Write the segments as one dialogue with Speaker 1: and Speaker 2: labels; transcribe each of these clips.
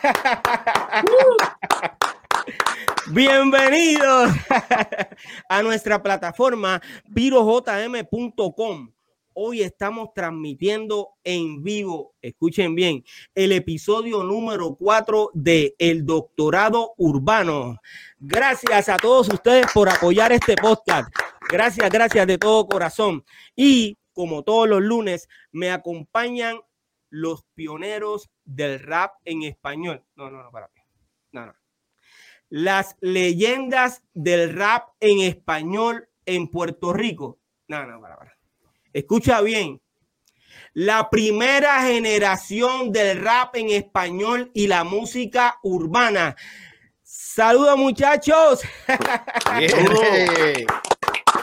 Speaker 1: Bienvenidos a nuestra plataforma pirojm.com. Hoy estamos transmitiendo en vivo, escuchen bien, el episodio número 4 de El Doctorado Urbano. Gracias a todos ustedes por apoyar este podcast. Gracias, gracias de todo corazón. Y como todos los lunes, me acompañan los pioneros del rap en español. No, no, no, para No, no. Las leyendas del rap en español en Puerto Rico. No, no, para, para. Escucha bien. La primera generación del rap en español y la música urbana. Saludos, muchachos.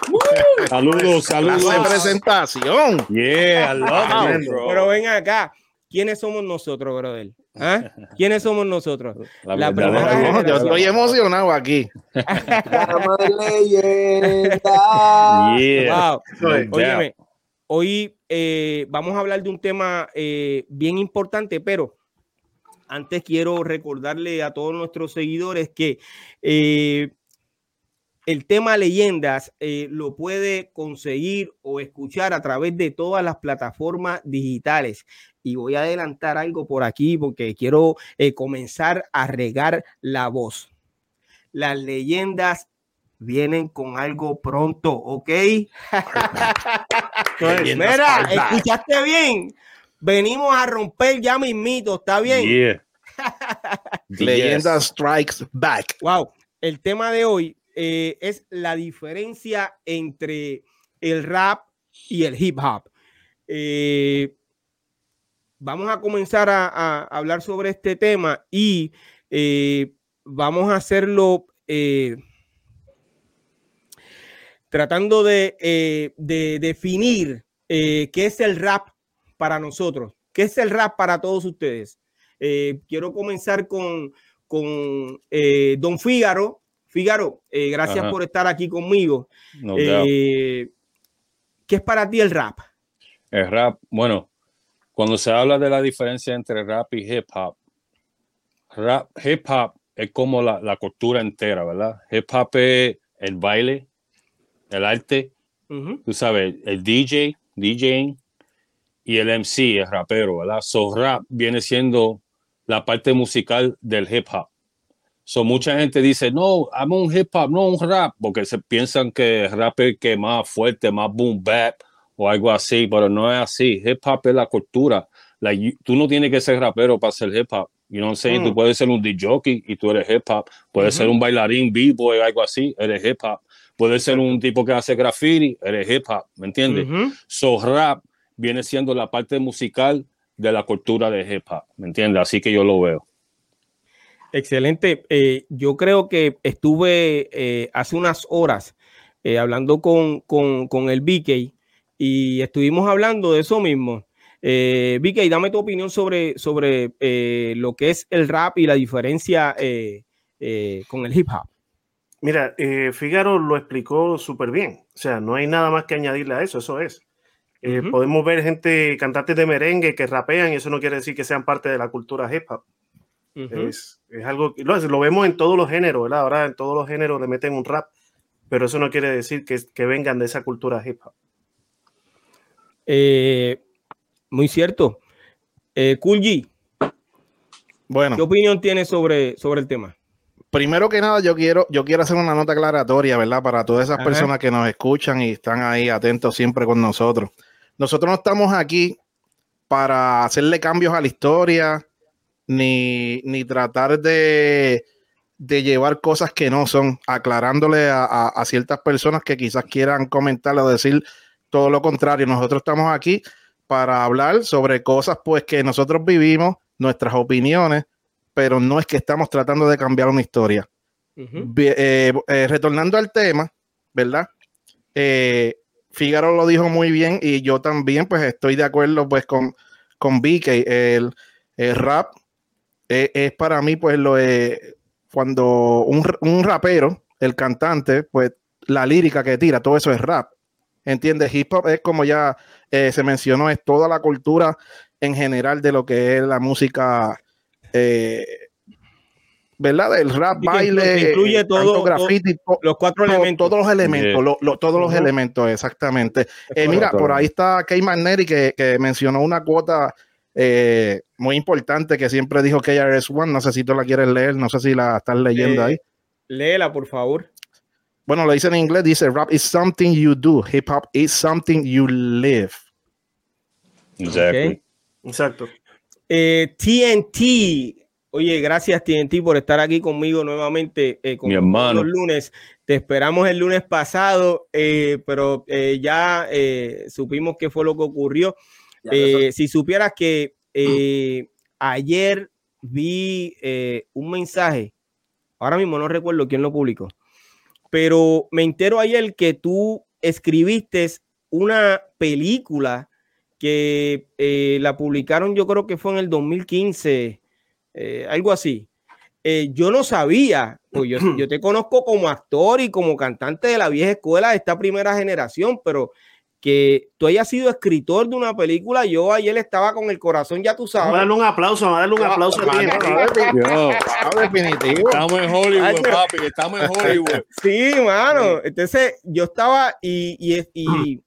Speaker 2: saludos, saludos.
Speaker 3: de presentación.
Speaker 2: Yeah, I love
Speaker 1: bro. Pero ven acá. ¿Quiénes somos nosotros, brother? ¿Ah? ¿Quiénes somos nosotros?
Speaker 3: La, primera Yo estoy emocionado aquí.
Speaker 1: yeah. Wow. hoy eh, vamos a hablar de un tema eh, bien importante, pero antes quiero recordarle a todos nuestros seguidores que eh, el tema leyendas eh, lo puede conseguir o escuchar a través de todas las plataformas digitales. Y voy a adelantar algo por aquí porque quiero eh, comenzar a regar la voz. Las leyendas vienen con algo pronto, ¿ok? Mira, escuchaste bien. Venimos a romper ya mis mitos, ¿está bien?
Speaker 3: Leyendas Strikes Back.
Speaker 1: Wow. El tema de hoy eh, es la diferencia entre el rap y el hip hop. Eh, vamos a comenzar a, hablar sobre este tema y eh, vamos a hacerlo tratando de, definir qué es el rap para nosotros, qué es el rap para todos ustedes. quiero comenzar con, con Don Fígaro, Fígaro, eh, gracias por estar aquí conmigo. Eh, ¿Qué es para ti el rap?
Speaker 2: El rap, bueno, cuando se habla de la diferencia entre rap y hip hop, rap, hip hop es como la, la cultura entera, ¿verdad? Hip hop es el baile, el arte, tú sabes, el DJ, DJing y el MC, el rapero, ¿verdad? So rap viene siendo la parte musical del hip hop. So, mucha gente dice, no, amo un hip hop, no un rap, porque se piensan que el rap es que más fuerte, más boom bap o algo así, pero no es así. Hip hop es la cultura. tú no tienes que ser rapero para ser hip hop. You know what I'm Tú mm. puedes ser un DJ y tú eres hip hop. Puedes ser un bailarín, b-boy, algo así, eres hip hop. Puedes ser un tipo que hace graffiti, eres hip hop, ¿me entiendes? So rap viene siendo la parte musical de la cultura de hip hop, ¿me entiendes? Así que yo lo veo.
Speaker 1: Excelente. Eh, yo creo que estuve eh, hace unas horas eh, hablando con, el BK y estuvimos hablando de eso mismo. Eh, BK, dame tu opinión sobre, sobre lo que es el rap y la diferencia con el hip hop.
Speaker 4: Mira, Figaro lo explicó súper bien. O sea, no hay nada más que añadirle a eso, eso es. Podemos ver gente, cantantes de merengue que rapean y eso no quiere decir que sean parte de la cultura hip hop es, algo que lo, vemos en todos los géneros, ¿verdad? Ahora en todos los géneros le meten un rap, pero eso no quiere decir que, que vengan de esa cultura hip hop.
Speaker 1: Eh, muy cierto. Eh, cool G. Bueno. ¿Qué opinión tienes sobre, sobre el tema?
Speaker 3: Primero que nada, yo quiero, yo quiero hacer una nota aclaratoria, ¿verdad? Para todas esas personas que nos escuchan y están ahí atentos siempre con nosotros. Nosotros no estamos aquí para hacerle cambios a la historia, ni, ni tratar de, de, llevar cosas que no son, aclarándole a, a, ciertas personas que quizás quieran comentar o decir todo lo contrario. Nosotros estamos aquí para hablar sobre cosas pues que nosotros vivimos, nuestras opiniones, pero no es que estamos tratando de cambiar una historia. Eh, eh, retornando al tema, ¿verdad? Eh, Fígaro lo dijo muy bien y yo también pues estoy de acuerdo pues con, con Vicky, el, el rap es, para mí, pues, lo es cuando un, rapero, el cantante, pues, la lírica que tira, todo eso es rap. ¿Entiendes? Hip hop es como ya eh, se mencionó, es toda la cultura en general de lo que es la música eh, ¿verdad? Del rap, baile,
Speaker 1: incluye todo,
Speaker 3: graffiti,
Speaker 1: los cuatro elementos.
Speaker 3: Todos los elementos, todos los elementos, exactamente. Eh, mira, por ahí está Kay Magneri que, que mencionó una cuota eh, muy importante que siempre dijo KRS-One. No sé si tú la quieres leer, no sé si la estás leyendo ahí.
Speaker 1: Léela, por favor.
Speaker 3: Bueno, lo dice en inglés, dice rap is something you do, hip hop is something you live.
Speaker 4: Exacto.
Speaker 1: TNT, eh, oye, gracias TNT por estar aquí conmigo nuevamente eh,
Speaker 2: Mi hermano.
Speaker 1: los lunes. Te esperamos el lunes pasado, eh, pero ya supimos qué fue lo que ocurrió. Si supieras que ayer vi un mensaje, ahora mismo no recuerdo quién lo publicó, pero me entero ayer que tú escribiste una película que eh, la publicaron, yo creo que fue en el 2015, eh, algo así. Eh, yo no sabía, pues yo, yo, te conozco como actor y como cantante de la vieja escuela de esta primera generación, pero que tú hayas sido escritor de una película, yo ayer estaba con el corazón, ya tú sabes.
Speaker 4: Vamos a darle un aplauso, vamos a darle un aplauso.
Speaker 2: definitivo. Estamos en Hollywood, papi, estamos en Hollywood.
Speaker 1: Sí, mano. Entonces, yo estaba y, y, y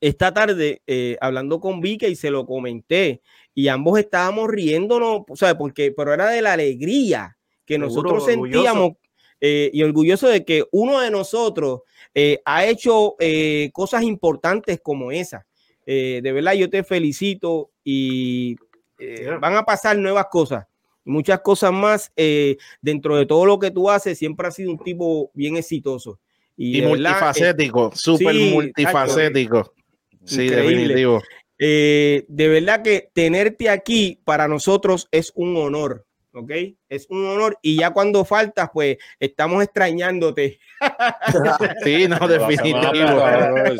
Speaker 1: esta tarde eh, hablando con Vika y se lo comenté y ambos estábamos riéndonos, ¿sabes? Porque, pero era de la alegría que nosotros sentíamos eh, y orgulloso de que uno de nosotros eh, ha hecho cosas importantes como esa. de verdad, yo te felicito y van a pasar nuevas cosas, muchas cosas más dentro de todo lo que tú haces. Siempre has sido un tipo bien exitoso.
Speaker 3: Y, multifacético, súper multifacético. Sí, definitivo.
Speaker 1: Eh, de verdad que tenerte aquí para nosotros es un honor, ¿ok? Es un honor y ya cuando faltas, pues estamos extrañándote.
Speaker 3: sí, no, definitivo.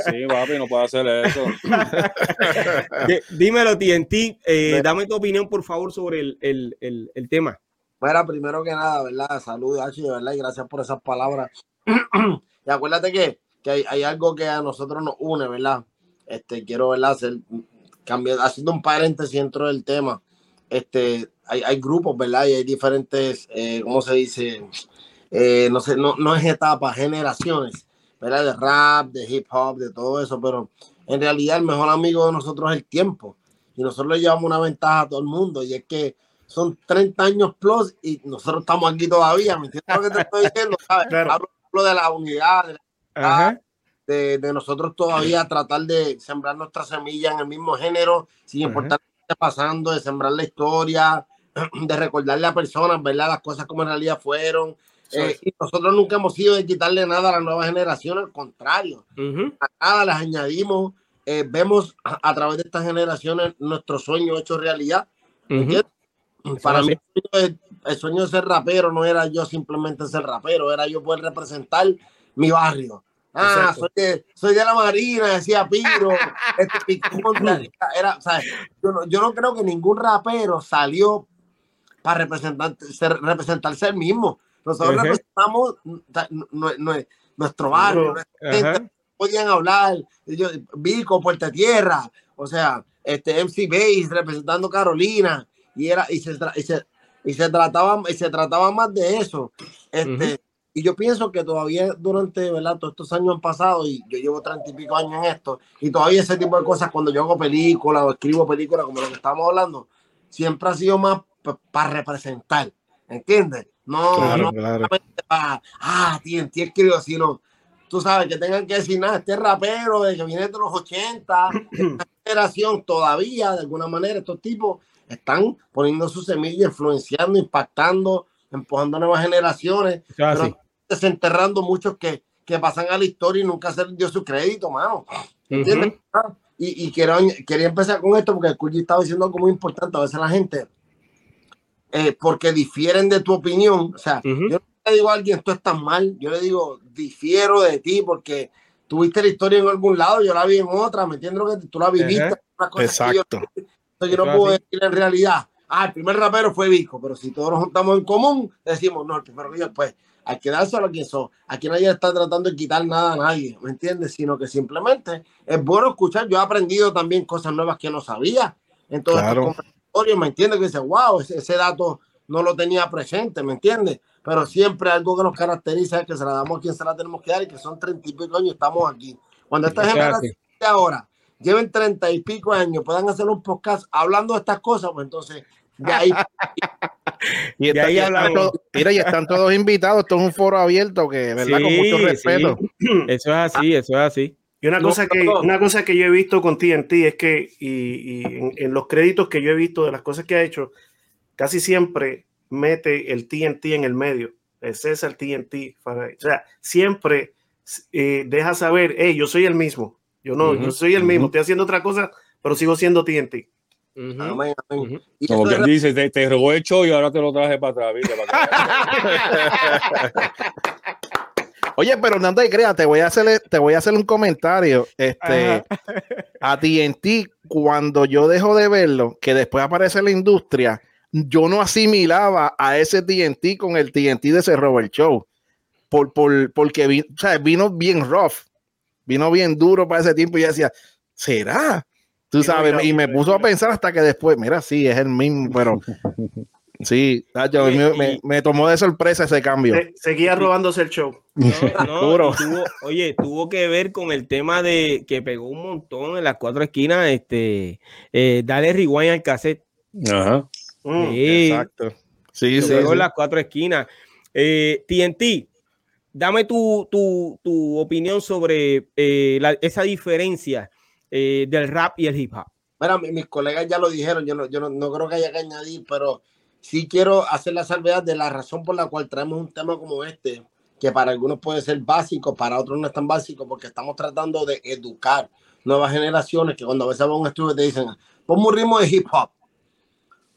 Speaker 2: sí, papi, no puedo hacer eso.
Speaker 1: Dímelo, TNT, eh, dame tu opinión, por favor, sobre el, el, el, el tema.
Speaker 5: Bueno, primero que nada, ¿verdad? Saludos, H, ¿verdad? Y gracias por esas palabras. y acuérdate que, que hay, hay algo que a nosotros nos une, ¿verdad? Este, quiero ¿verdad? hacer cambiar, haciendo un paréntesis dentro del tema. Este, hay, hay grupos, ¿verdad? Y hay diferentes, eh, ¿cómo se dice? Eh, no sé, no, no es etapa, generaciones, ¿verdad? De rap, de hip hop, de todo eso, pero en realidad el mejor amigo de nosotros es el tiempo. Y nosotros le llevamos una ventaja a todo el mundo, y es que son 30 años plus y nosotros estamos aquí todavía, ¿me entiendes lo que te estoy diciendo? Hablo, de la unidad, de la de, nosotros todavía tratar de sembrar nuestra semilla en el mismo género, sin importar lo que esté pasando, de sembrar la historia, de recordarle a personas, ¿verdad? Las cosas como en realidad fueron. Eh, y nosotros nunca hemos sido de quitarle nada a la nueva generación, al contrario, a nada las añadimos, eh, vemos a, través de estas generaciones nuestro sueño hecho realidad. Para mí el sueño de ser rapero no era yo simplemente ser rapero, era yo poder representar mi barrio, Ah, soy de, soy de, la Marina, decía Piro. este, era, yo, no, yo, no, creo que ningún rapero salió para representar, ser, representarse el mismo. Nosotros representamos nuestro barrio, podían hablar, yo, Vico, Puerta Tierra, o sea, este MC Base representando Carolina, y era, y se, y se, y se trataba, y se trataba más de eso. Este, y yo pienso que todavía durante ¿verdad? todos estos años han pasado, y yo llevo treinta y pico años en esto, y todavía ese tipo de cosas, cuando yo hago películas o escribo películas como lo que estamos hablando, siempre ha sido más para representar, ¿entiendes? No, no para, ah, tío, escribo, sino, tú sabes, que tengan que decir nada, este rapero de que viene de los 80, esta generación todavía, de alguna manera, estos tipos están poniendo su semilla, influenciando, impactando, empujando a nuevas generaciones, pero desenterrando muchos que, que pasan a la historia y nunca se les dio su crédito, mano. ¿Entiendes? Y, y quiero, quería empezar con esto porque el Cuyi estaba diciendo algo muy importante. A veces la gente, eh, porque difieren de tu opinión, o sea, yo no le digo a alguien, esto está mal, yo le digo, difiero de ti porque tuviste la historia en algún lado, yo la vi en otra, ¿me entiendes? Que tú la viviste.
Speaker 3: Exacto.
Speaker 5: yo, no puedo decir en realidad ah, el primer rapero fue Vico, pero si todos nos juntamos en común, decimos, no, el primero Vico, pues hay que dárselo a quien son. Aquí nadie está tratando de quitar nada a nadie, ¿me entiendes? Sino que simplemente es bueno escuchar. Yo he aprendido también cosas nuevas que no sabía. Entonces, claro. ¿Me entiendes? Que dice, wow, ese, dato no lo tenía presente, ¿me entiendes? Pero siempre algo que nos caracteriza es que se la damos a quien se la tenemos que dar y que son treinta y pico años estamos aquí. Cuando esta generación de ahora lleven treinta y pico años, puedan hacer un podcast hablando de estas cosas, pues entonces de ahí.
Speaker 3: y, ahí mira, y están todos invitados, esto es un foro abierto que, ¿verdad? Con mucho respeto.
Speaker 1: Eso es así, eso es así.
Speaker 4: Y una cosa, que, una cosa que yo he visto con TNT es que, y, en, los créditos que yo he visto de las cosas que ha hecho, casi siempre mete el TNT en el medio. Es el TNT. O sea, siempre eh, deja saber, hey, yo soy el mismo. Yo no, yo soy el mismo. Estoy haciendo otra cosa, pero sigo siendo TNT.
Speaker 2: Como que dice, te, te, robó el show y ahora te lo traje para atrás.
Speaker 3: Oye, pero no te creas, te voy a hacer, te voy a hacer un comentario. Este, a TNT, cuando yo dejo de verlo, que después aparece la industria, yo no asimilaba a ese TNT con el TNT de ese Robert Show. Por, por, porque vino bien rough, vino bien duro para ese tiempo y yo decía, ¿será? Tú sabes, y me puso a pensar hasta que después, mira, sí, es el mismo, pero sí, me, tomó de sorpresa ese cambio.
Speaker 4: seguía robándose el show.
Speaker 1: oye, tuvo que ver con el tema de que pegó un montón en las cuatro esquinas, este, eh, dale rewind al cassette.
Speaker 2: Ajá.
Speaker 3: Mm, exacto.
Speaker 1: Sí, sí. Pegó en las cuatro esquinas. Eh, TNT, dame tu, opinión sobre eh, esa diferencia eh, del rap y el hip hop.
Speaker 5: Mira, mis colegas ya lo dijeron, yo no, yo no, creo que haya que añadir, pero sí quiero hacer la salvedad de la razón por la cual traemos un tema como este, que para algunos puede ser básico, para otros no es tan básico, porque estamos tratando de educar nuevas generaciones que cuando a veces van a un estudio te dicen, ponme un ritmo de hip hop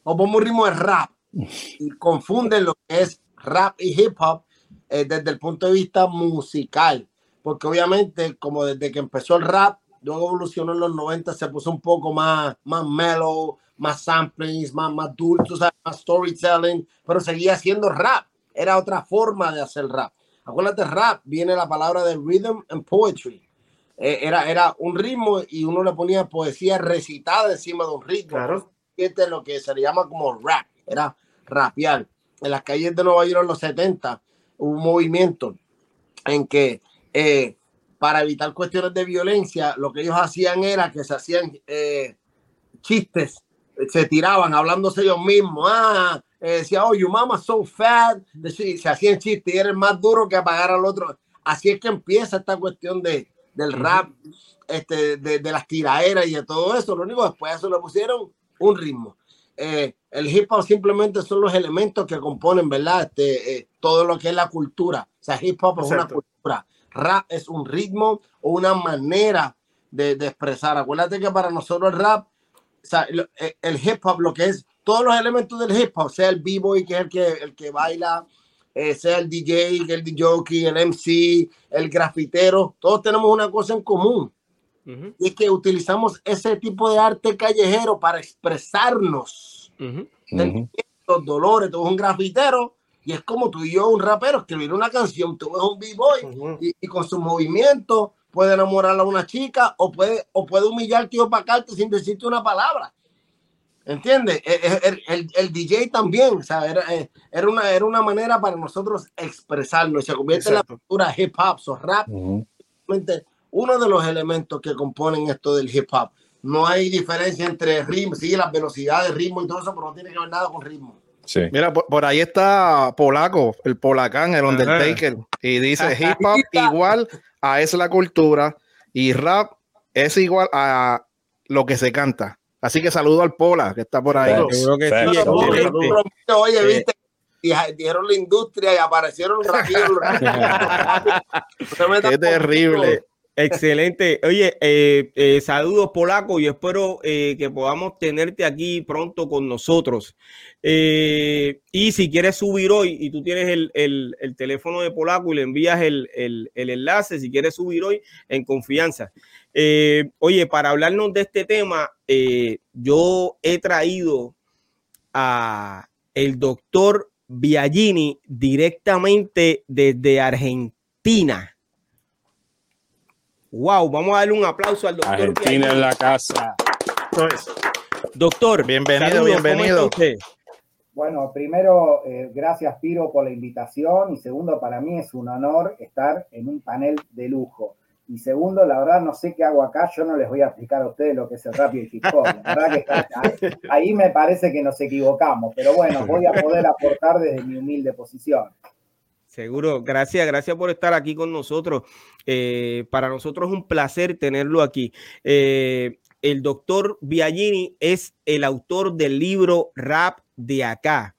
Speaker 5: o ponme un ritmo de rap y confunden lo que es rap y hip hop eh, desde el punto de vista musical, porque obviamente como desde que empezó el rap luego evolucionó en los 90, se puso un poco más, más mellow, más samplings, más, más dulce, más storytelling, pero seguía siendo rap. Era otra forma de hacer rap. Acuérdate, rap viene la palabra de rhythm and poetry. Eh, era, era un ritmo y uno le ponía poesía recitada encima de un ritmo. Claro. Este es lo que se le llama como rap, era rapear. En las calles de Nueva York en los 70 hubo un movimiento en que eh, para evitar cuestiones de violencia, lo que ellos hacían era que se hacían eh, chistes, se tiraban hablándose ellos mismos. Ah, eh, decía, oh, your mama so fat. Se hacían chistes y era más duro que apagar al otro. Así es que empieza esta cuestión de, del rap, este, de, las tiraderas y de todo eso. Lo único después de eso le pusieron un ritmo. Eh, el hip hop simplemente son los elementos que componen, ¿verdad? Este, todo lo que es la cultura. O sea, hip hop es una cultura rap es un ritmo o una manera de, expresar. Acuérdate que para nosotros el rap, o sea, eh, el, hip hop, lo que es todos los elementos del hip hop, sea el b-boy, que es el que, el que baila, eh, sea el DJ, el DJ, el MC, el grafitero, todos tenemos una cosa en común. Y es que utilizamos ese tipo de arte callejero para expresarnos. Los dolores, todo un grafitero y es como tú y yo, un rapero, escribir una canción, tú ves un b-boy y, con su movimiento puede enamorar a una chica o puede, o puede humillarte o opacarte sin decirte una palabra. ¿Entiendes? E, e, el, el, DJ también, o sea, era, eh, era, una, era una manera para nosotros expresarnos. Se convierte en la cultura hip hop, o rap. Uno de los elementos que componen esto del hip hop. No hay diferencia entre ritmo, sí, las velocidades, ritmo y todo eso, pero no tiene que ver nada con ritmo.
Speaker 3: Mira, por, ahí está Polaco, el Polacán, el Undertaker, y dice hip hop igual a es la cultura y rap es igual a lo que se canta. Así que saludo al Pola que está por ahí.
Speaker 5: Oye, eh, viste, dijeron la industria y aparecieron
Speaker 3: Qué terrible.
Speaker 1: Excelente. Oye, eh, eh, saludos polaco y espero eh, que podamos tenerte aquí pronto con nosotros. y si quieres subir hoy y tú tienes el, teléfono de polaco y le envías el, enlace, si quieres subir hoy en confianza. oye, para hablarnos de este tema, yo he traído a el doctor Biagini directamente desde Argentina. Wow, vamos a darle un aplauso al doctor.
Speaker 2: Argentina en la casa.
Speaker 1: Doctor,
Speaker 3: bienvenido, bienvenido.
Speaker 6: Bueno, primero, eh, gracias Piro por la invitación y segundo, para mí es un honor estar en un panel de lujo. Y segundo, la verdad no sé qué hago acá, yo no les voy a explicar a ustedes lo que es el rap y el hip hop. La verdad que ahí, me parece que nos equivocamos, pero bueno, voy a poder aportar desde mi humilde posición.
Speaker 1: Seguro, gracias, gracias por estar aquí con nosotros. Eh, para nosotros es un placer tenerlo aquí. Eh, el doctor Biagini es el autor del libro Rap de acá.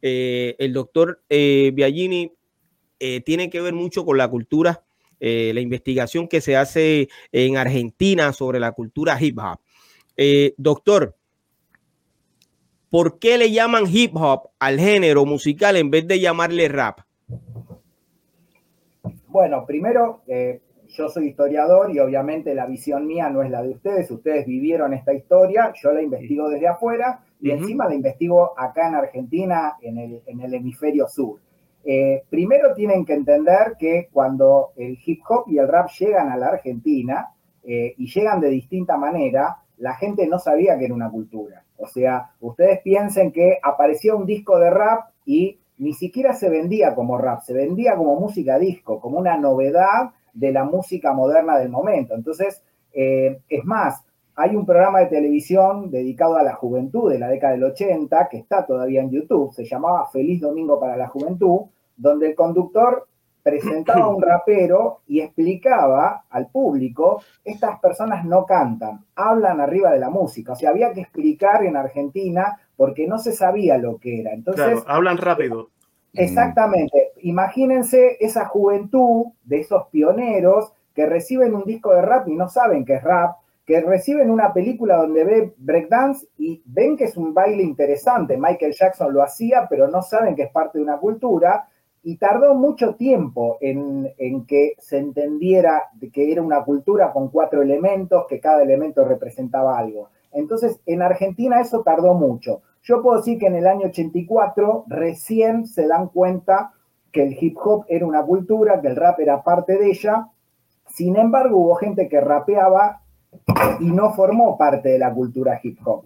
Speaker 1: Eh, el doctor Biagini tiene que ver mucho con la cultura la investigación que se hace en Argentina sobre la cultura hip hop. Doctor, ¿por qué le llaman hip hop al género musical en vez de llamarle rap?
Speaker 6: Bueno, primero, eh, yo soy historiador y obviamente la visión mía no es la de ustedes. Ustedes vivieron esta historia, yo la investigo desde afuera y encima la investigo acá en Argentina, en el, en el hemisferio sur. Eh, primero tienen que entender que cuando el hip hop y el rap llegan a la Argentina eh, y llegan de distinta manera, la gente no sabía que era una cultura. O sea, ustedes piensen que aparecía un disco de rap y ni siquiera se vendía como rap, se vendía como música disco, como una novedad de la música moderna del momento. Entonces, eh, es más, hay un programa de televisión dedicado a la juventud de la década del 80 que está todavía en YouTube, se llamaba Feliz Domingo para la Juventud, donde el conductor presentaba a un rapero y explicaba al público, estas personas no cantan, hablan arriba de la música. O sea, había que explicar en Argentina porque no se sabía lo que era. Entonces, claro,
Speaker 4: hablan rápido.
Speaker 6: Exactamente. Imagínense esa juventud de esos pioneros que reciben un disco de rap y no saben que es rap, que reciben una película donde ve breakdance y ven que es un baile interesante. Michael Jackson lo hacía, pero no saben que es parte de una cultura. Y tardó mucho tiempo en, que se entendiera que era una cultura con cuatro elementos, que cada elemento representaba algo. Entonces, en Argentina eso tardó mucho. Yo puedo decir que en el año 84 recién se dan cuenta que el hip hop era una cultura, que el rap era parte de ella. Sin embargo, hubo gente que rapeaba y no formó parte de la cultura hip hop.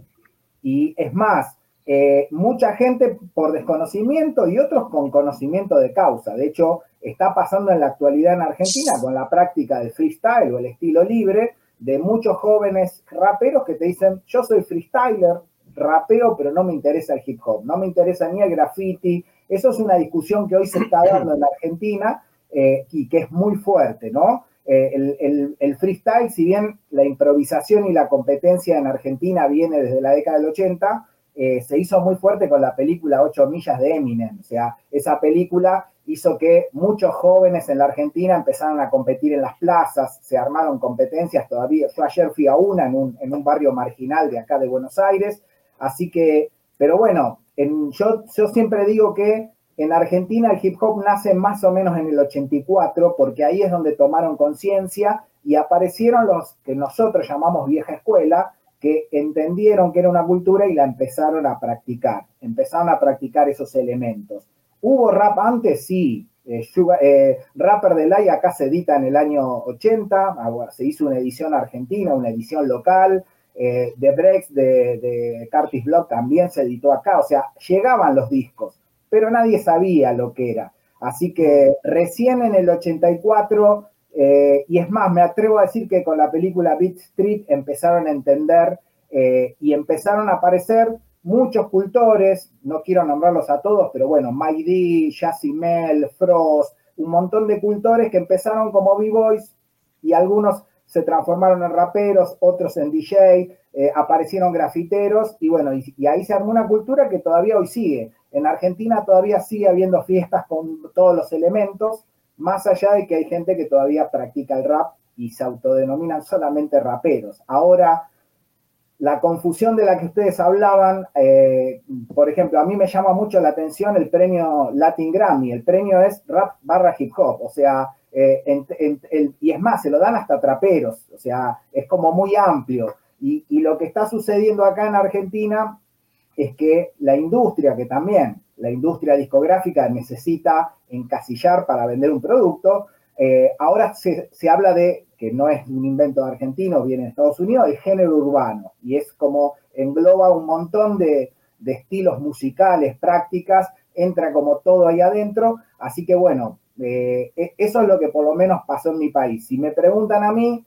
Speaker 6: Y es más, eh, mucha gente por desconocimiento y otros con conocimiento de causa. De hecho, está pasando en la actualidad en Argentina con la práctica del freestyle o el estilo libre de muchos jóvenes raperos que te dicen, yo soy freestyler, rapeo, pero no me interesa el hip hop, no me interesa ni el graffiti. Eso es una discusión que hoy se está dando en Argentina eh, y que es muy fuerte, ¿no? Eh, el, freestyle, si bien la improvisación y la competencia en Argentina viene desde la década del 80, eh, se hizo muy fuerte con la película 8 millas de Eminem. O sea, esa película hizo que muchos jóvenes en la Argentina empezaran a competir en las plazas, se armaron competencias todavía. Yo ayer fui a una en un, barrio marginal de acá de Buenos Aires, así que, pero bueno, yo, yo siempre digo que en Argentina el hip hop nace más o menos en el 84, porque ahí es donde tomaron conciencia y aparecieron los que nosotros llamamos vieja escuela, que entendieron que era una cultura y la empezaron a practicar, empezaron a practicar esos elementos. ¿Hubo rap antes? Sí. Eh, eh, Rapper de Lay acá se edita en el año 80, ah, se hizo una edición argentina, una edición local. Eh, The Breaks de, de Curtis Block también se editó acá, o sea, llegaban los discos pero nadie sabía lo que era. Así que recién en el 84, eh, y es más, me atrevo a decir que con la película Beat Street empezaron a entender eh, y empezaron a aparecer muchos cultores, no quiero nombrarlos a todos, pero bueno, Mike D, Mel, Frost, un montón de cultores que empezaron como B-Boys y algunos se transformaron en raperos, otros en DJ, eh, aparecieron grafiteros y bueno, y, ahí se armó una cultura que todavía hoy sigue. En Argentina todavía sigue habiendo fiestas con todos los elementos, más allá de que hay gente que todavía practica el rap y se autodenominan solamente raperos. Ahora, la confusión de la que ustedes hablaban, eh, por ejemplo, a mí me llama mucho la atención el premio Latin Grammy. El premio es rap barra hip hop, o sea, eh, y es más, se lo dan hasta traperos, o sea, es como muy amplio. Y, y, lo que está sucediendo acá en Argentina es que la industria, que también la industria discográfica necesita encasillar para vender un producto, eh, ahora se, habla de, que no es un invento argentino, viene de Estados Unidos, el género urbano, y es como engloba un montón de, de estilos musicales, prácticas, entra como todo ahí adentro. Así que bueno, eh, e, eso es lo que por lo menos pasó en mi país. Si me preguntan a mí,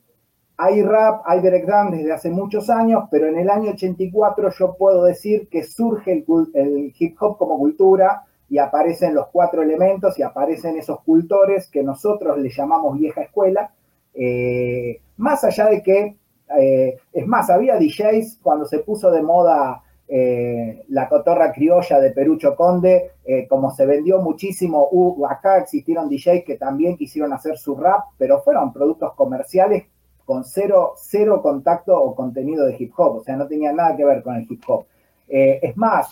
Speaker 6: hay rap, hay breakdance desde hace muchos años, pero en el año 84 yo puedo decir que surge el, hip hop como cultura y aparecen los cuatro elementos y aparecen esos cultores que nosotros le llamamos vieja escuela. Eh, más allá de que, eh, es más, había DJs cuando se puso de moda eh, la cotorra criolla de Perucho Conde, como se vendió muchísimo, acá existieron DJs que también quisieron hacer su rap, pero fueron productos comerciales con cero, cero contacto o contenido de hip hop, o sea, no tenía nada que ver con el hip hop. Eh, es más,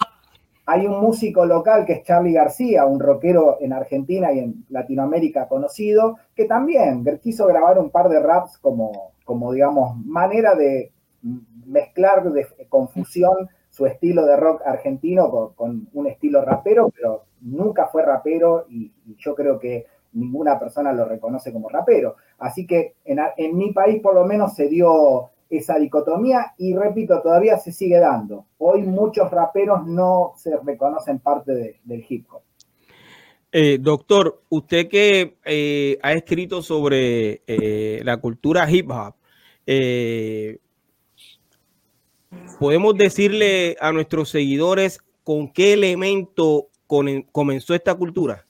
Speaker 6: hay un músico local que es Charlie García, un rockero en Argentina y en Latinoamérica conocido, que también quiso grabar un par de raps como, como digamos, manera de mezclar de confusión su estilo de rock argentino con, un estilo rapero, pero nunca fue rapero y yo creo que ninguna persona lo reconoce como rapero. Así que en, mi país por lo menos se dio esa dicotomía y repito, todavía se sigue dando. Hoy muchos raperos no se reconocen parte del hip hop.
Speaker 1: Eh, doctor, usted que eh, ha escrito sobre eh, la cultura hip hop, podemos decirle a nuestros seguidores con qué elemento comenzó esta cultura.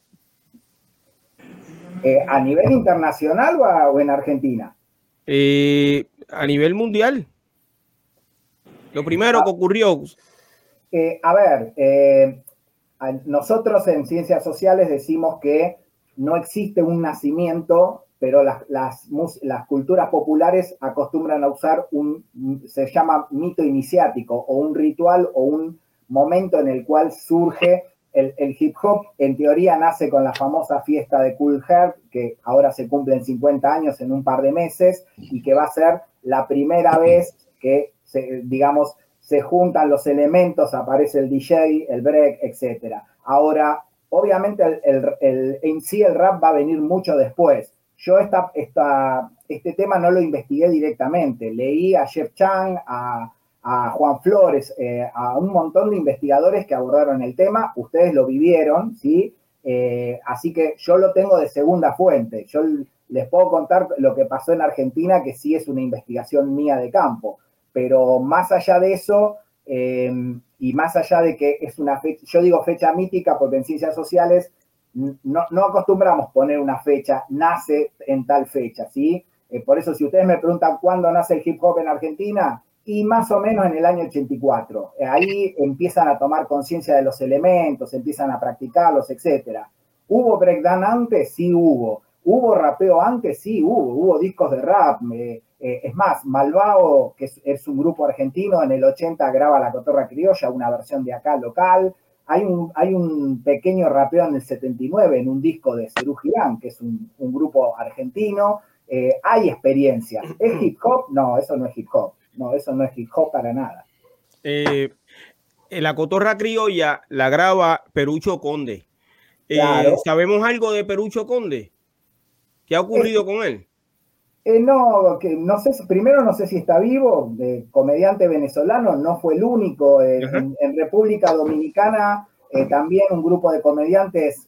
Speaker 6: Eh, ¿A nivel internacional o, en Argentina?
Speaker 1: Eh, a nivel mundial. Lo primero que ocurrió.
Speaker 6: Eh, a ver, nosotros en ciencias sociales decimos que no existe un nacimiento, pero las, culturas populares acostumbran a usar un, se llama mito iniciático, o un ritual o un momento en el cual surge el, hip hop en teoría nace con la famosa fiesta de Cool Herc, que ahora se cumplen 50 años en un par de meses y que va a ser la primera vez que, se, digamos, se juntan los elementos, aparece el DJ, el break, etc. Ahora, obviamente en sí el rap va a venir mucho después. Yo esta, esta, este tema no lo investigué directamente, leí a Jeff Chang, a Juan Flores, eh, a un montón de investigadores que abordaron el tema, ustedes lo vivieron, ¿sí? Eh, así que yo lo tengo de segunda fuente. Yo les puedo contar lo que pasó en Argentina, que sí es una investigación mía de campo, pero más allá de eso, em, y más allá de que es una fecha, yo digo fecha mítica porque en ciencias sociales no, acostumbramos poner una fecha, nace en tal fecha, ¿sí? Eh, por eso si ustedes me preguntan cuándo nace el hip hop en Argentina, y más o menos en el año 84. Ahí empiezan a tomar conciencia de los elementos, empiezan a practicarlos, etc. ¿Hubo breakdown antes? Sí hubo. ¿Hubo rapeo antes? Sí hubo. Hubo discos de rap. Eh, es más, Malvao, que es, un grupo argentino, en el 80 graba La Cotorra Criolla, una versión de acá local. Hay un, hay un pequeño rapeo en el 79 en un disco de Cerú Girán, que es un, grupo argentino. Eh, hay experiencia. ¿Es hip hop? No, eso no es hip hop. No, eso no es hip hop para nada.
Speaker 1: Eh, la cotorra criolla la graba Perucho Conde. Eh, ¿Sabemos algo de Perucho Conde? ¿Qué ha ocurrido eh, con él?
Speaker 6: No, que no sé, primero no sé si está vivo, de comediante venezolano, no fue el único. En, República Dominicana también un grupo de comediantes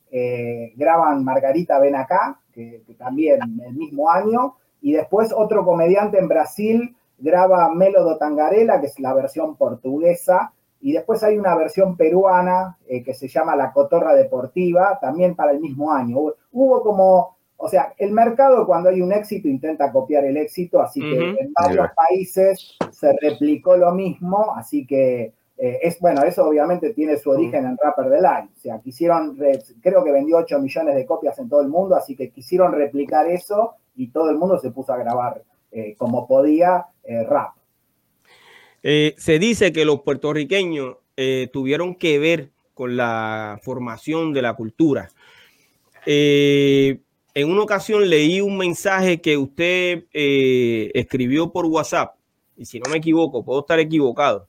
Speaker 6: graban Margarita Ven acá, que, que, también el mismo año, y después otro comediante en Brasil graba Melodo Tangarela, que es la versión portuguesa, y después hay una versión peruana eh, que se llama La Cotorra Deportiva, también para el mismo año. Hubo, como, o sea, el mercado cuando hay un éxito intenta copiar el éxito, así que en varios países se replicó lo mismo, así que eh, es bueno, eso obviamente tiene su origen en Rapper del Año. O sea, quisieron, creo que vendió 8 millones de copias en todo el mundo, así que quisieron replicar eso y todo el mundo se puso a grabar eh, como podía eh, rap.
Speaker 1: Eh, se dice que los puertorriqueños tuvieron que ver con la formación de la cultura. En una ocasión leí un mensaje que usted escribió por WhatsApp, y si no me equivoco, puedo estar equivocado,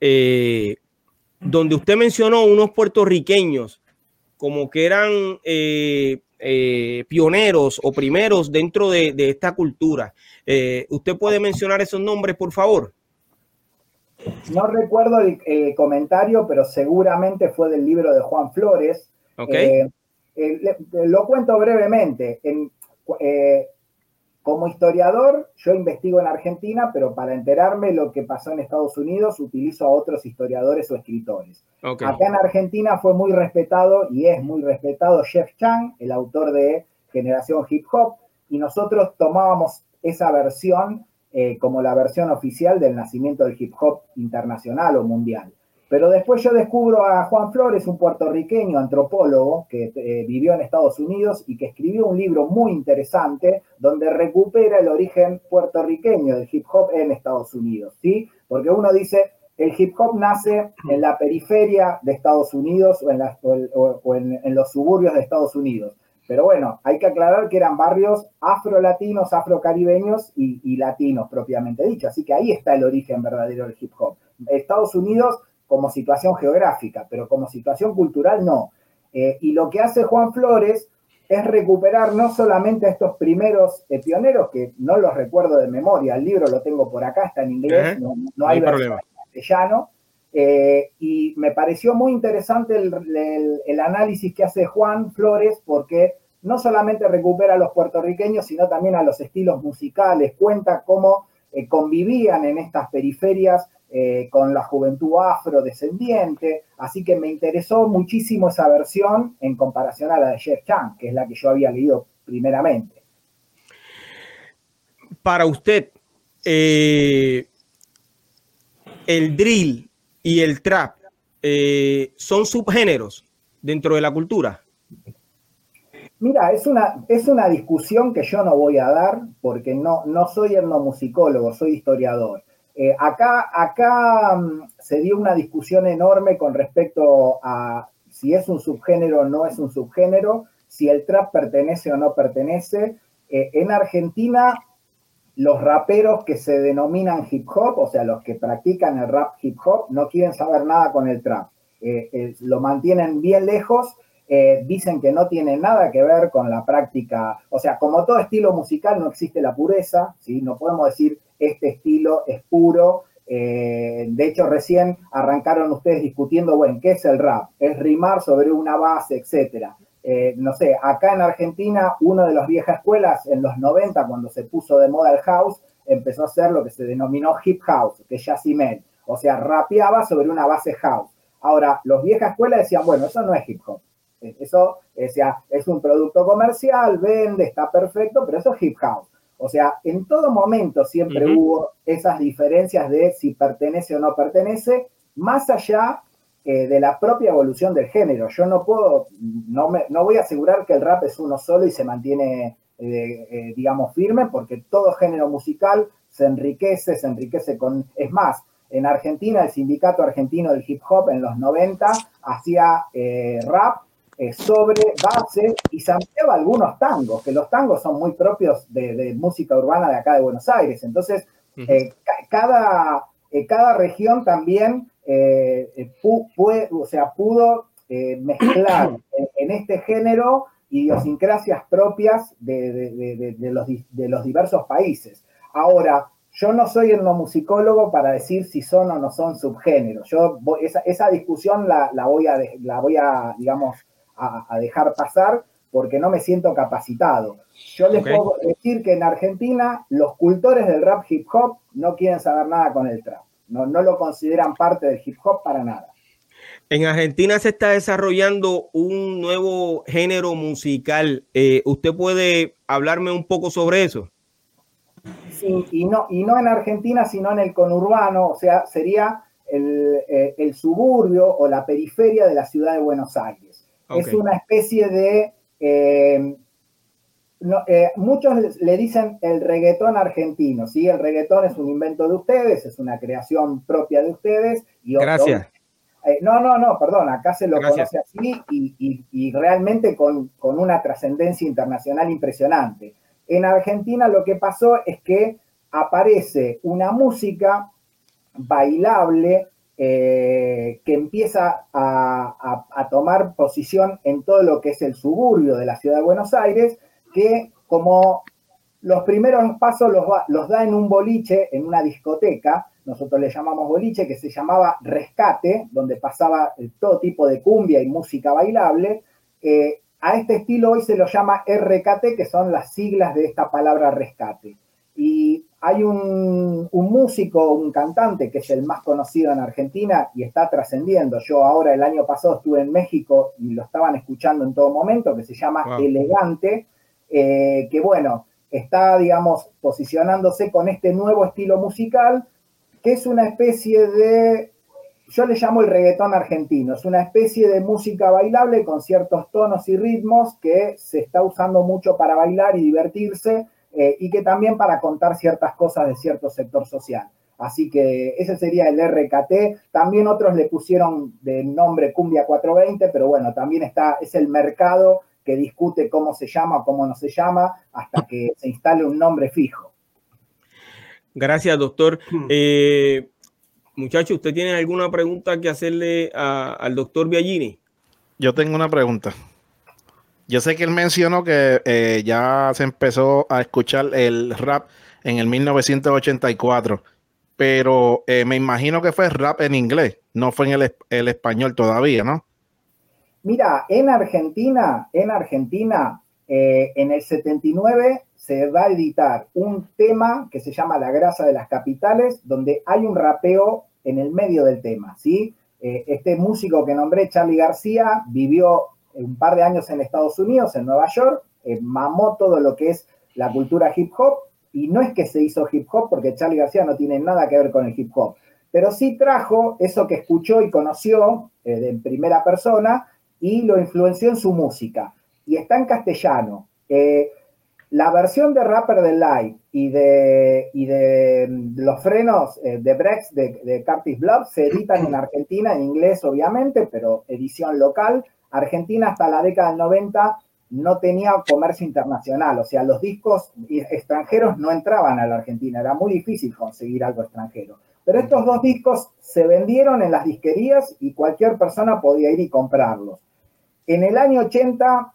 Speaker 1: donde usted mencionó unos puertorriqueños como que eran eh, pioneros o primeros dentro de, esta cultura. Eh, ¿Usted puede mencionar esos nombres, por favor?
Speaker 6: no recuerdo el, comentario, pero seguramente fue del libro de Juan Flores.
Speaker 1: Okay.
Speaker 6: Lo cuento brevemente. En, como historiador, yo investigo en Argentina, pero para enterarme lo que pasó en Estados Unidos, utilizo a otros historiadores o escritores. Acá en Argentina fue muy respetado y es muy respetado Jeff Chang, el autor de Generación Hip Hop, y nosotros tomábamos esa versión eh, como la versión oficial del nacimiento del hip hop internacional o mundial. Pero después yo descubro a Juan Flores, un puertorriqueño antropólogo que eh, vivió en Estados Unidos y que escribió un libro muy interesante donde recupera el origen puertorriqueño del hip hop en Estados Unidos, ¿sí? Porque uno dice, el hip hop nace en la periferia de Estados Unidos o en los suburbios de Estados Unidos. Pero bueno, hay que aclarar que eran barrios afro-latinos, afro-caribeños y, y, latinos propiamente dicho. Así que ahí está el origen verdadero del hip hop. Estados Unidos como situación geográfica, pero como situación cultural no. Eh, y lo que hace Juan Flores es recuperar no solamente a estos primeros eh, pioneros, que no los recuerdo de memoria, el libro lo tengo por acá, está en inglés, no, hay, problema. en castellano, eh, y me pareció muy interesante el, el, análisis que hace Juan Flores, porque no solamente recupera a los puertorriqueños, sino también a los estilos musicales, cuenta cómo convivían en estas periferias eh, con la juventud afrodescendiente, así que me interesó muchísimo esa versión en comparación a la de Jeff Chang, que es la que yo había leído primeramente.
Speaker 1: Para usted, eh, el drill y el trap eh, son subgéneros dentro de la cultura.
Speaker 6: Mira, es una, es una discusión que yo no voy a dar porque no, no soy etnomusicólogo, soy historiador. Eh, acá acá mm, se dio una discusión enorme con respecto a si es un subgénero o no es un subgénero, si el trap pertenece o no pertenece. Eh, en Argentina, los raperos que se denominan hip hop, o sea, los que practican el rap hip hop, no quieren saber nada con el trap. Eh, lo mantienen bien lejos dicen que no tiene nada que ver con la práctica, o sea, como todo estilo musical no existe la pureza, ¿sí? no podemos decir este estilo es puro. Eh, de hecho, recién arrancaron ustedes discutiendo, bueno, ¿qué es el rap? Es rimar sobre una base, etcétera. Eh, no sé, acá en Argentina, uno de las viejas escuelas, en los 90, cuando se puso de moda el house, empezó a hacer lo que se denominó hip house, que es Yacimel. O sea, rapeaba sobre una base house. Ahora, los viejas escuelas decían, bueno, eso no es hip hop. Eso, o sea, es un producto comercial, vende, está perfecto, pero eso es hip house. O sea, en todo momento siempre hubo esas diferencias de si pertenece o no pertenece, más allá eh, de la propia evolución del género. Yo no puedo, no, me, no voy a asegurar que el rap es uno solo y se mantiene, eh, eh, digamos, firme, porque todo género musical se enriquece, se enriquece con... Es más, en Argentina, el sindicato argentino del hip hop en los 90 hacía rap eh, sobre base y sampleaba algunos tangos, que los tangos son muy propios de, música urbana de acá de Buenos Aires. Entonces, eh, cada, eh, cada región también o sea, pudo mezclar en, este género idiosincrasias propias de, los, de los diversos países. Ahora, yo no soy etnomusicólogo para decir si son o no son subgéneros. Yo esa, esa, discusión la, la, voy a, la voy a, digamos, a, dejar pasar porque no me siento capacitado. Yo les puedo decir que en Argentina los cultores del rap hip hop no quieren saber nada con el trap. No, no lo consideran parte del hip hop para nada.
Speaker 1: En Argentina se está desarrollando un nuevo género musical. Eh, ¿Usted puede hablarme un poco sobre eso?
Speaker 6: Sí, y no, y no en Argentina, sino en el conurbano, o sea, sería el, eh, el suburbio o la periferia de la ciudad de Buenos Aires. Es una especie de... Eh, eh, muchos le dicen el reggaetón argentino, ¿sí? El reggaetón es un invento de ustedes, es una creación propia de ustedes.
Speaker 1: Y Gracias.
Speaker 6: Eh, no, no, no, perdón, acá se lo conoce así y, realmente con, con una trascendencia internacional impresionante. En Argentina lo que pasó es que aparece una música bailable eh, que empieza a, tomar posición en todo lo que es el suburbio de la ciudad de Buenos Aires, que como los primeros pasos los, da en un boliche, en una discoteca, nosotros le llamamos boliche, que se llamaba Rescate, donde pasaba todo tipo de cumbia y música bailable. a este estilo hoy se lo llama RKT, que son las siglas de esta palabra rescate. Y hay un, músico, un cantante que es el más conocido en Argentina y está trascendiendo. Yo ahora el año pasado estuve en México y lo estaban escuchando en todo momento, que se llama Elegante, eh, que bueno, está, digamos, posicionándose con este nuevo estilo musical, que es una especie de, yo le llamo el reggaetón argentino, es una especie de música bailable con ciertos tonos y ritmos que se está usando mucho para bailar y divertirse eh, y que también para contar ciertas cosas de cierto sector social. Así que ese sería el RKT. También otros le pusieron de nombre Cumbia 420, pero bueno, también está, es el mercado que discute cómo se llama o cómo no se llama hasta que se instale un nombre fijo.
Speaker 1: Gracias, doctor. Hmm. Eh, muchachos, ¿usted tiene alguna pregunta que hacerle al doctor Biagini?
Speaker 3: Yo tengo una pregunta. Yo sé que él mencionó que eh, ya se empezó a escuchar el rap en el 1984, pero eh, me imagino que fue rap en inglés, no fue en el, español todavía, ¿no?
Speaker 6: Mira, en Argentina, en Argentina, eh, en el 79 se va a editar un tema que se llama La grasa de las capitales, donde hay un rapeo en el medio del tema, ¿sí? este músico que nombré, Charlie García, vivió un par de años en Estados Unidos, en Nueva York, eh, mamó todo lo que es la cultura hip hop, y no es que se hizo hip hop, porque Charlie García no tiene nada que ver con el hip hop, pero sí trajo eso que escuchó y conoció eh, en primera persona y lo influenció en su música. Y está en castellano. Eh, la versión de Rapper del Live y de, y mm, los frenos de Brex de, de Curtis Blood se editan en Argentina, en inglés obviamente, pero edición local. Argentina hasta la década del 90 no tenía comercio internacional, o sea, los discos extranjeros no entraban a la Argentina, era muy difícil conseguir algo extranjero. Pero estos dos discos se vendieron en las disquerías y cualquier persona podía ir y comprarlos. En el año 80,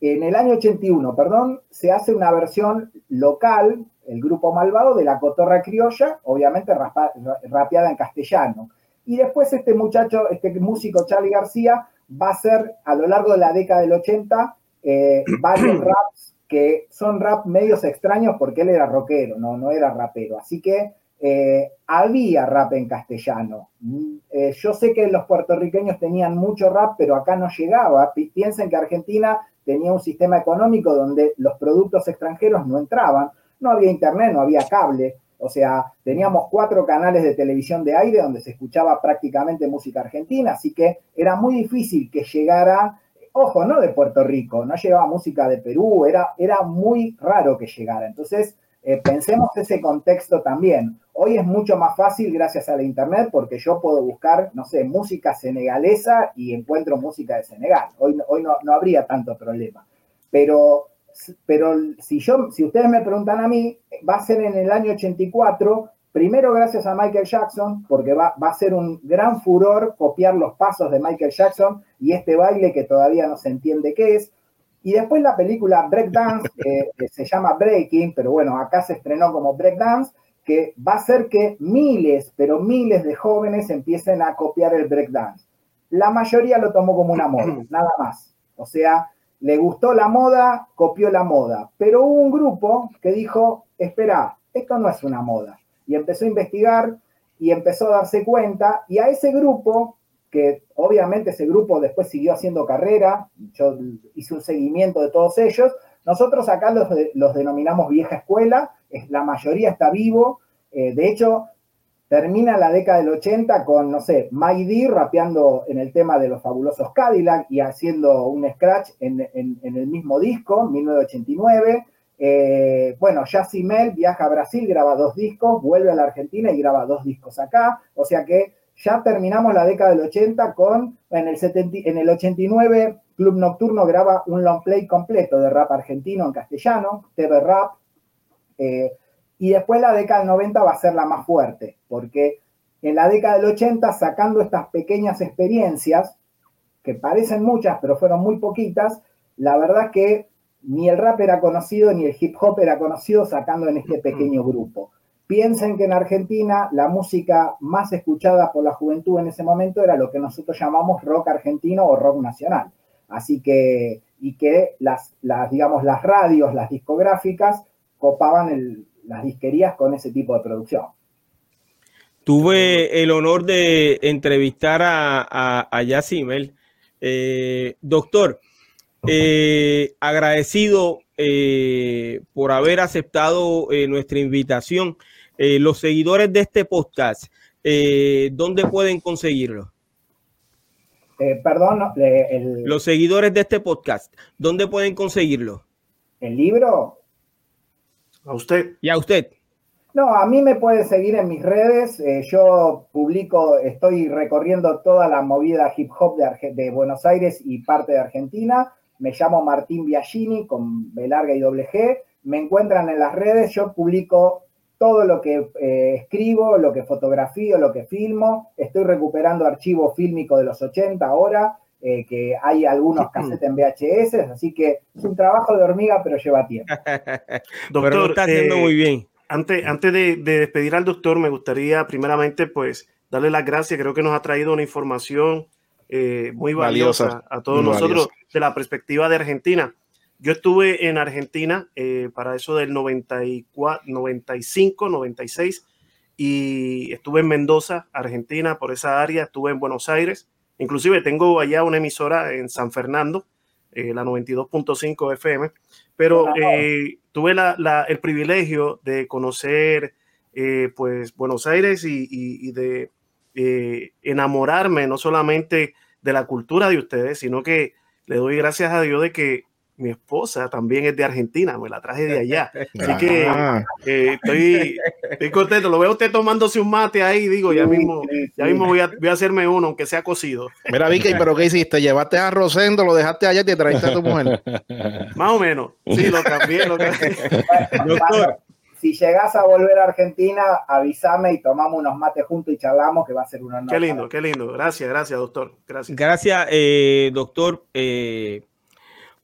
Speaker 6: en el año 81, perdón, se hace una versión local, el grupo Malvado, de la Cotorra Criolla, obviamente rapeada en castellano. Y después este muchacho, este músico Charlie García, va a ser a lo largo de la década del 80 eh, varios raps que son rap medios extraños porque él era rockero, no, no era rapero. Así que eh, había rap en castellano. Mm, eh, yo sé que los puertorriqueños tenían mucho rap, pero acá no llegaba. Piensen que Argentina tenía un sistema económico donde los productos extranjeros no entraban. No había internet, no había cable. O sea, teníamos cuatro canales de televisión de aire donde se escuchaba prácticamente música argentina, así que era muy difícil que llegara, ojo, no de Puerto Rico, no llegaba música de Perú, era, era muy raro que llegara. Entonces, eh, pensemos ese contexto también. Hoy es mucho más fácil gracias a la internet porque yo puedo buscar, no sé, música senegalesa y encuentro música de Senegal. Hoy, hoy no, no habría tanto problema. Pero pero si, yo, si ustedes me preguntan a mí, va a ser en el año 84, primero gracias a Michael Jackson, porque va, a ser un gran furor copiar los pasos de Michael Jackson y este baile que todavía no se entiende qué es. Y después la película Breakdance, que se llama Breaking, pero bueno, acá se estrenó como Breakdance, que va a hacer que miles, pero miles de jóvenes empiecen a copiar el breakdance. La mayoría lo tomó como una moda, nada más. O sea, le gustó la moda, copió la moda. Pero hubo un grupo que dijo, espera, esto no es una moda. Y empezó a investigar y empezó a darse cuenta. Y a ese grupo, que obviamente ese grupo después siguió haciendo carrera, yo hice un seguimiento de todos ellos, nosotros acá los, los denominamos vieja escuela, la mayoría está vivo. Eh, de hecho, Termina la década del 80 con, no sé, Mike rapeando en el tema de los fabulosos Cadillac y haciendo un scratch en, el mismo disco, 1989. Eh, bueno, Jazzy viaja a Brasil, graba dos discos, vuelve a la Argentina y graba dos discos acá. O sea que ya terminamos la década del 80 con, en el, en el 89, Club Nocturno graba un long play completo de rap argentino en castellano, TV Rap. Eh, y después la década del 90 va a ser la más fuerte, porque en la década del 80, sacando estas pequeñas experiencias, que parecen muchas, pero fueron muy poquitas, la verdad que ni el rap era conocido, ni el hip hop era conocido sacando en este pequeño grupo. Piensen que en Argentina la música más escuchada por la juventud en ese momento era lo que nosotros llamamos rock argentino o rock nacional. Así que, y que las, las digamos, las radios, las discográficas copaban las disquerías con ese tipo de producción.
Speaker 1: Tuve el honor de entrevistar a, a, a eh, doctor, eh, agradecido eh, por haber aceptado nuestra invitación. los seguidores de este podcast, ¿dónde pueden conseguirlo?
Speaker 6: perdón,
Speaker 1: los seguidores de este podcast, ¿dónde pueden conseguirlo?
Speaker 6: ¿El libro?
Speaker 4: A usted.
Speaker 1: Y a usted.
Speaker 6: No, a mí me puede seguir en mis redes. Eh, yo publico, estoy recorriendo toda la movida hip hop de, de, Buenos Aires y parte de Argentina. Me llamo Martín Biagini con B larga y doble G. Me encuentran en las redes. Yo publico todo lo que eh, escribo, lo que fotografío, lo que filmo. Estoy recuperando archivos fílmicos de los 80 ahora. Eh, que hay algunos cassettes en VHS, así que es un trabajo de hormiga, pero lleva tiempo.
Speaker 1: Doctor, pero está haciendo eh, muy bien.
Speaker 4: Antes, antes de, despedir al doctor, me gustaría primeramente pues darle las gracias. Creo que nos ha traído una información eh, muy valiosa, a todos nosotros de la perspectiva de Argentina. Yo estuve en Argentina para eso del 94, 95, 96 y estuve en Mendoza, Argentina, por esa área, estuve en Buenos Aires Inclusive tengo allá una emisora en San Fernando, eh, la 92.5 FM, pero eh, tuve el privilegio de conocer eh, pues Buenos Aires y de enamorarme no solamente de la cultura de ustedes, sino que le doy gracias a Dios de que mi esposa también es de Argentina, me la traje de allá. Así que ah. eh, estoy, estoy, contento. Lo veo usted tomándose un mate ahí, digo, ya mismo, ya mismo voy a, voy a hacerme uno, aunque sea cocido.
Speaker 3: Mira, Vicky, pero ¿qué hiciste? ¿Llevaste a Rosendo, lo dejaste allá y te trajiste a tu mujer?
Speaker 4: Más o menos. Sí, lo cambié. Lo cambié.
Speaker 6: Doctor. Si llegas a volver a Argentina, avísame y tomamos unos mates juntos y charlamos, que va a ser un honor.
Speaker 4: Qué lindo, qué lindo. Gracias, gracias, doctor. Gracias.
Speaker 1: Gracias, eh, doctor. Eh,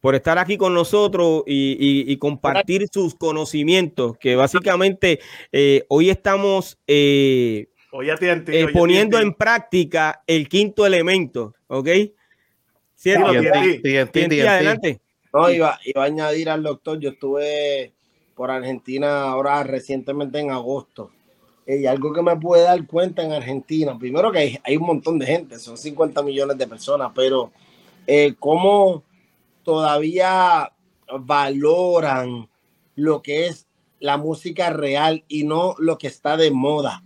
Speaker 1: por estar aquí con nosotros y, compartir sus conocimientos, que básicamente eh, hoy estamos eh, eh, poniendo en práctica el quinto elemento, ¿ok?
Speaker 5: ¿Cierto? adelante. No, iba, iba a añadir al doctor, yo estuve por Argentina ahora recientemente en agosto. Y algo que me puede dar cuenta en Argentina, primero que hay, hay un montón de gente, son 50 millones de personas, pero cómo todavía valoran lo que es la música real y no lo que está de moda.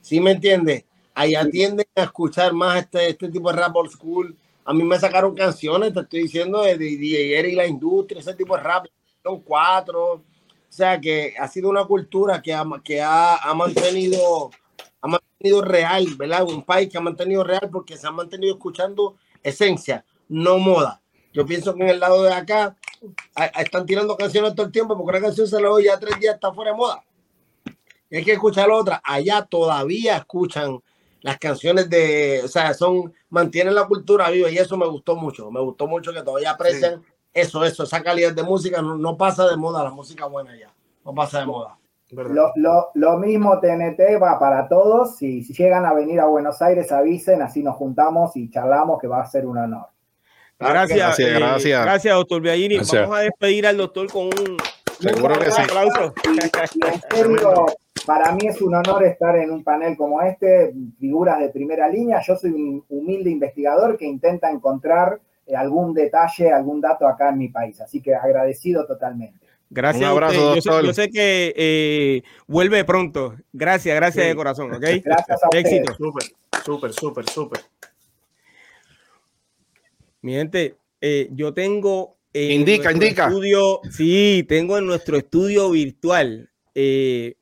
Speaker 5: ¿Sí me entiende? Allá tienden a escuchar más este, este tipo de rap old school. A mí me sacaron canciones, te estoy diciendo, de DJ y la industria, ese tipo de rap. Son cuatro. O sea que ha sido una cultura que ha, que ha, ha mantenido ha mantenido real, ¿verdad? Un país que ha mantenido real porque se ha mantenido escuchando esencia, no moda. Yo pienso que en el lado de acá están tirando canciones todo el tiempo porque una canción se la oye ya tres días está fuera de moda. Y hay que escuchar la otra. Allá todavía escuchan las canciones de, o sea, son, mantienen la cultura viva y eso me gustó mucho. Me gustó mucho que todavía aprecian eso, eso, esa calidad de música no, pasa de moda, la música buena ya, no pasa de moda.
Speaker 6: Lo, lo, lo, mismo TNT va para todos. Si, si llegan a venir a Buenos Aires, avisen, así nos juntamos y charlamos, que va a ser un honor.
Speaker 1: Gracias, gracias, eh, gracias. gracias doctor Biagini. Vamos a despedir al doctor con un,
Speaker 3: Seguro que sí. aplauso.
Speaker 6: para mí es un honor estar en un panel como este, figuras de primera línea. Yo soy un humilde investigador que intenta encontrar eh, algún detalle, algún dato acá en mi país. Así que agradecido totalmente.
Speaker 1: Gracias. Un abrazo, doctor. Yo, sé, que eh, vuelve pronto. Gracias, gracias de corazón. ¿okay?
Speaker 6: Gracias a
Speaker 4: Éxito. Súper, súper, súper, súper.
Speaker 1: Mi gente, eh, yo tengo
Speaker 3: en indica, indica.
Speaker 1: estudio, sí, tengo en nuestro estudio virtual eh,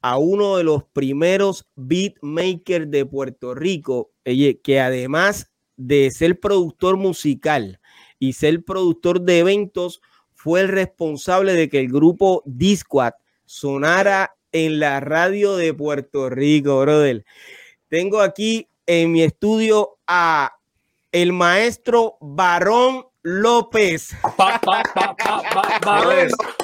Speaker 1: a uno de los primeros beatmakers de Puerto Rico, que además de ser productor musical y ser productor de eventos, fue el responsable de que el grupo Disquad sonara en la radio de Puerto Rico, brother. Tengo aquí en mi estudio a el maestro Barón López.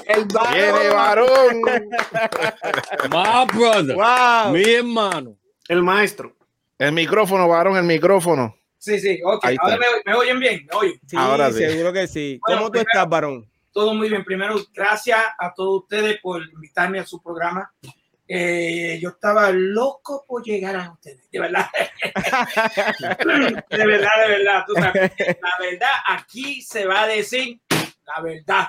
Speaker 3: El Viene varón.
Speaker 2: My brother.
Speaker 1: Wow.
Speaker 2: Mi hermano.
Speaker 4: El maestro.
Speaker 3: El micrófono, varón, el micrófono.
Speaker 7: Sí, sí, ok.
Speaker 3: Ahí
Speaker 7: Ahora
Speaker 3: está.
Speaker 7: me, me oyen bien, me oyen.
Speaker 1: Sí,
Speaker 3: Ahora sí.
Speaker 1: seguro que sí.
Speaker 7: Bueno,
Speaker 1: ¿Cómo tú estás, varón?
Speaker 7: Todo muy bien. Primero, gracias a todos ustedes por invitarme a su programa. Eh, yo estaba loco por llegar a ustedes, de verdad. de verdad, de verdad. Tú sabes, la verdad, aquí se va a decir la verdad.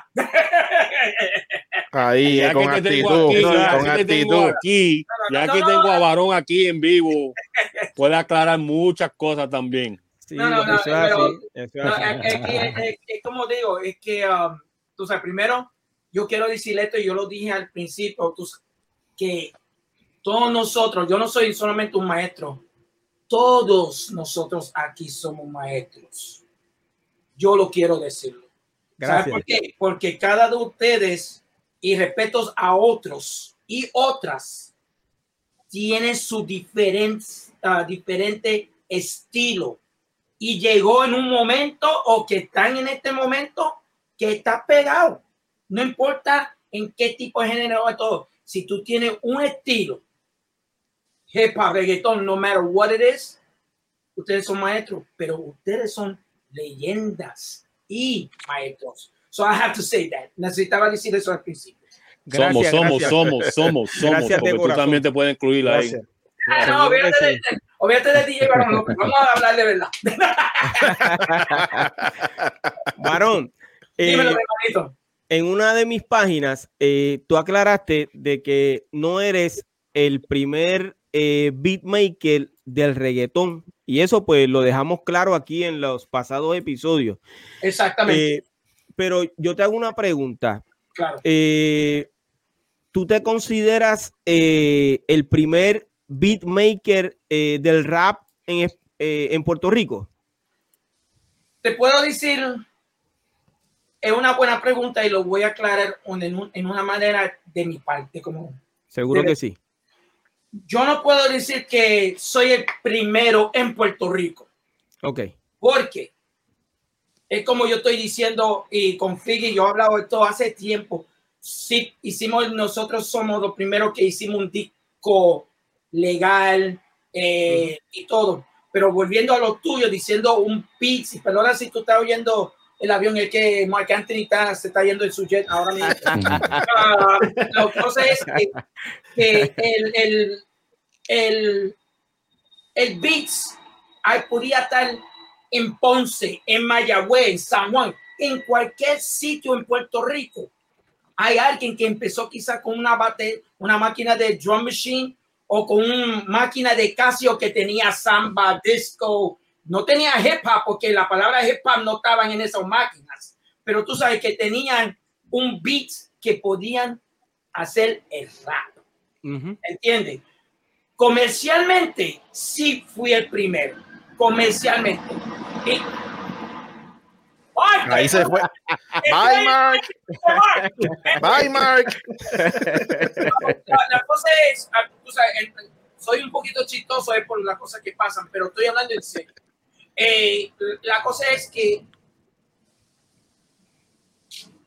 Speaker 3: Ahí,
Speaker 2: Ya
Speaker 3: eh, con
Speaker 2: que te tengo
Speaker 3: actitud,
Speaker 2: aquí,
Speaker 3: con
Speaker 2: ya que te tengo
Speaker 3: actitud.
Speaker 2: aquí,
Speaker 7: No, no,
Speaker 2: ya
Speaker 7: no,
Speaker 2: que
Speaker 7: no,
Speaker 2: tengo
Speaker 7: no.
Speaker 2: a Varón aquí en vivo, puede aclarar muchas cosas también.
Speaker 1: Sí,
Speaker 7: No, no, no,
Speaker 1: es
Speaker 7: No, que- es- es como digo, es que, um, tú sabes, primero, yo quiero decirle esto, y yo lo dije al principio, tú sabes, que todos nosotros, yo no soy solamente un maestro, todos nosotros aquí somos maestros. Yo lo quiero decirlo. ¿Sabes
Speaker 1: Gracias.
Speaker 7: por qué? Porque cada de ustedes, y respetos a otros y otras, tiene su diferen- ah, diferente estilo. Y llegó en un momento o que están en este momento que está pegado. No importa en qué tipo de género o todo. Si tú tienes un estilo, hip hop, reggaeton, no matter what it is, ustedes son maestros, pero ustedes son leyendas y maestros. So I have to say that. Necesitaba decir eso al principio.
Speaker 2: somos,
Speaker 1: Gracias,
Speaker 2: somos,
Speaker 1: gracias.
Speaker 2: somos, somos, somos,
Speaker 1: Gracias de
Speaker 2: porque tú
Speaker 1: corazón.
Speaker 2: también te puedes incluir ahí.
Speaker 3: Gracias.
Speaker 7: Ah, no, olvídate, de, olvídate de DJ Barón López. Vamos a hablar de verdad.
Speaker 1: Varón, eh,
Speaker 7: Dímelo, hermanito.
Speaker 1: En una de mis páginas, eh, tú aclaraste de que no eres el primer eh, beatmaker del reggaetón. Y eso pues lo dejamos claro aquí en los pasados episodios.
Speaker 7: Exactamente.
Speaker 1: Eh, pero yo te hago una pregunta.
Speaker 7: claro.
Speaker 1: Eh, ¿Tú te consideras el primer beatmaker del rap en Puerto Rico?
Speaker 7: Te puedo decir, es una buena pregunta y lo voy a aclarar en, un- en una manera de mi parte. Como
Speaker 1: Seguro
Speaker 7: Debe-
Speaker 1: que sí.
Speaker 7: yo no puedo decir que soy el primero en Puerto Rico,
Speaker 1: Ok.
Speaker 7: porque es como yo estoy diciendo y con Figgy, yo he hablado de esto hace tiempo. Sí, hicimos, nosotros somos los primeros que hicimos un disco legal eh, y todo. Pero volviendo a lo tuyo, diciendo un y perdona si tú estás oyendo el avión, es que Mark Anthony está- se está yendo en su jet ahora mismo. Ah, la cosa es que, que el, el, el, el Beats ahí podía estar en Ponce, en Mayagüez, en San Juan, en cualquier sitio en Puerto Rico. Hay alguien que empezó quizá con una, bate, una máquina de drum machine o con una máquina de Casio que tenía samba, disco. No tenía hip hop porque la palabra hip hop no estaban en esas máquinas. Pero tú sabes que tenían un beat que podían hacer el rap.
Speaker 1: Ujú.
Speaker 7: ¿Entiendes? Comercialmente, sí fui el primero. Comercialmente. Y- ¡Ay,
Speaker 3: Ahí se fue.
Speaker 7: estoy-
Speaker 3: Bye, Mark. Bye, Mark.
Speaker 7: La, la cosa es, ah, soy un poquito chistoso eh, por las cosas que pasan, pero estoy hablando en serio. Eh, la cosa es que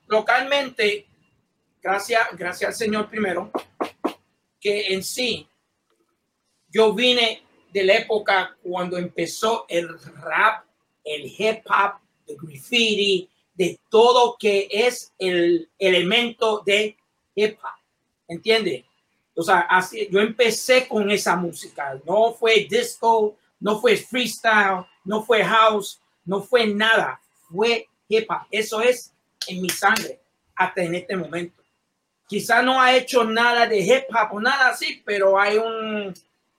Speaker 7: localmente, gracias, gracias al Señor primero, que en sí, yo vine de la época cuando empezó el rap, el hip hop, el graffiti, de todo que es el elemento de hip hop. ¿Entiendes? O sea, así, yo empecé con esa música. No fue disco, no fue freestyle, no fue house, no fue nada. Fue hip hop. Eso es en mi sangre hasta en este momento. Quizá no ha hecho nada de hip hop o nada así, pero hay un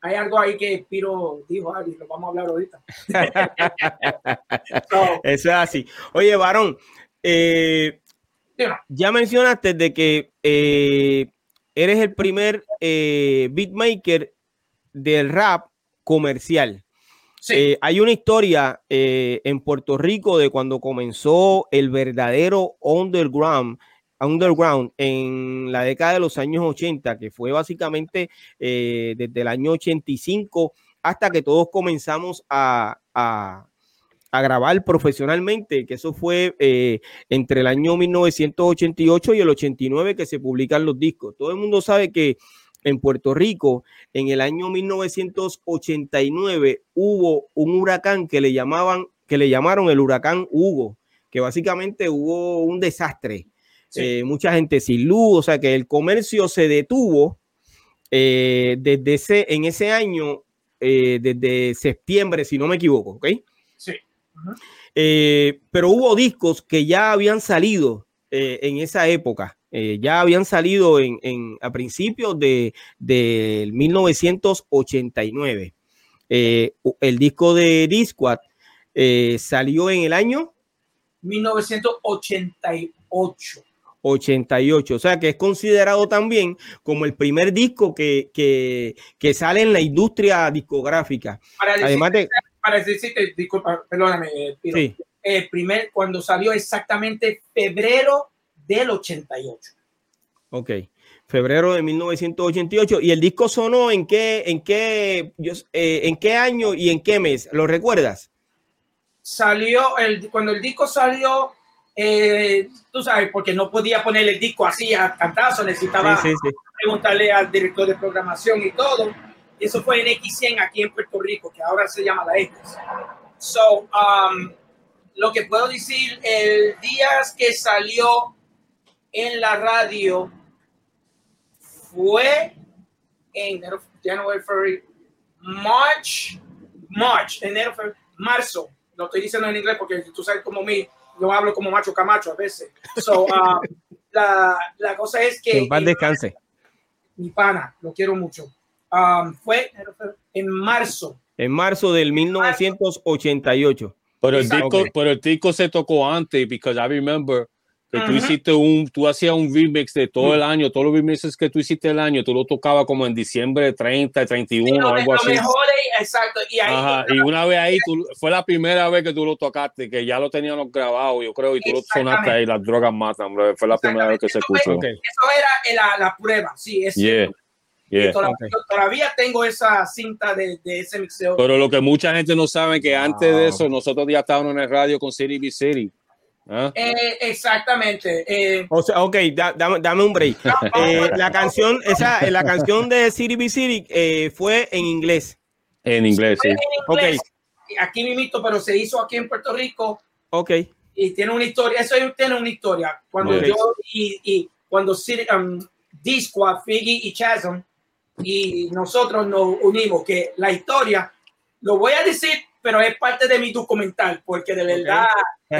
Speaker 7: hay algo ahí que Piro dijo, Ari, lo vamos a hablar ahorita. So,
Speaker 1: Eso es así. Oye, varón, eh, ya mencionaste de que eh, eres el primer eh, beatmaker del rap comercial. Eh, hay una historia eh, en Puerto Rico de cuando comenzó el verdadero underground, underground en la década de los años 80, que fue básicamente eh, desde el año 85 hasta que todos comenzamos a, grabar profesionalmente, que eso fue entre el año 1988 y el 89 que se publican los discos. Todo el mundo sabe que en Puerto Rico, en el año 1989, hubo un huracán que le llamaban, que le llamaron el huracán Hugo, que básicamente hubo un desastre. Eh, mucha gente sin luz, o sea que el comercio se detuvo eh, desde ese, en ese año, desde septiembre, si no me equivoco, ¿ok? Eh, pero hubo discos que ya habían salido eh, en esa época. Eh, ya habían salido en, a principios de, 1989. el disco de Disquad salió en el año
Speaker 7: 1988.
Speaker 1: 88, o sea que es considerado también como el primer disco que, que, sale en la industria discográfica. Además de
Speaker 7: para decirte, disculpa, perdóname, eh, eh, primer, cuando salió exactamente febrero del 88.
Speaker 1: Ok, febrero de 1988. ¿Y el disco sonó en qué, en qué, eh, en qué año y en qué mes? ¿Lo recuerdas?
Speaker 7: Salió, el, cuando el disco salió, tú sabes, porque no podía poner el disco así a cantazo, necesitaba preguntarle al director de programación y todo eso fue en X100 aquí en Puerto Rico, que ahora se llama la X. So, um, lo que puedo decir, el día que salió en la radio fue en January, February, March, March, enero, marzo. Lo estoy diciendo en inglés porque tú sabes como mí, yo hablo como macho camacho a veces. So, um, la, la, cosa es que...
Speaker 1: En paz descanse.
Speaker 7: Mi pana, lo quiero mucho. Um, fue en marzo.
Speaker 1: En marzo del 1988.
Speaker 2: Pero el, disco, pero el disco se tocó antes, porque I remember que tú hiciste un, tú hacías un remix de todo el año, todos los remixes que tú hiciste el año, tú lo tocabas como en diciembre 30, 31, o algo así.
Speaker 7: exacto. Y, ahí,
Speaker 2: Ajá, y una vez ahí, tú, fue la primera vez que tú lo tocaste, que ya lo teníamos grabado, yo creo, y tú lo sonaste ahí, las drogas matan, bro. fue la primera vez que se escuchó.
Speaker 7: Eso era la, la, prueba, sí, es cierto. Todavía, tengo esa cinta de, de, ese mixeo.
Speaker 2: Pero lo que mucha gente no sabe que antes de eso nosotros ya estábamos en el radio con City B City.
Speaker 7: ¿Ah? Eh, exactamente. Eh,
Speaker 1: o sea, ok, dame, dame, un break. eh, la canción, esa, la canción de City B City eh, fue en inglés.
Speaker 2: En inglés, sí. En
Speaker 7: inglés, okay. Aquí mismo, pero se hizo aquí en Puerto Rico.
Speaker 1: Ok.
Speaker 7: Y tiene una historia, eso tiene una historia. Cuando yo y, y cuando City, um, Disco, Figgy y Chasm y nosotros nos unimos, que la historia, lo voy a decir, pero es parte de mi documental, porque de verdad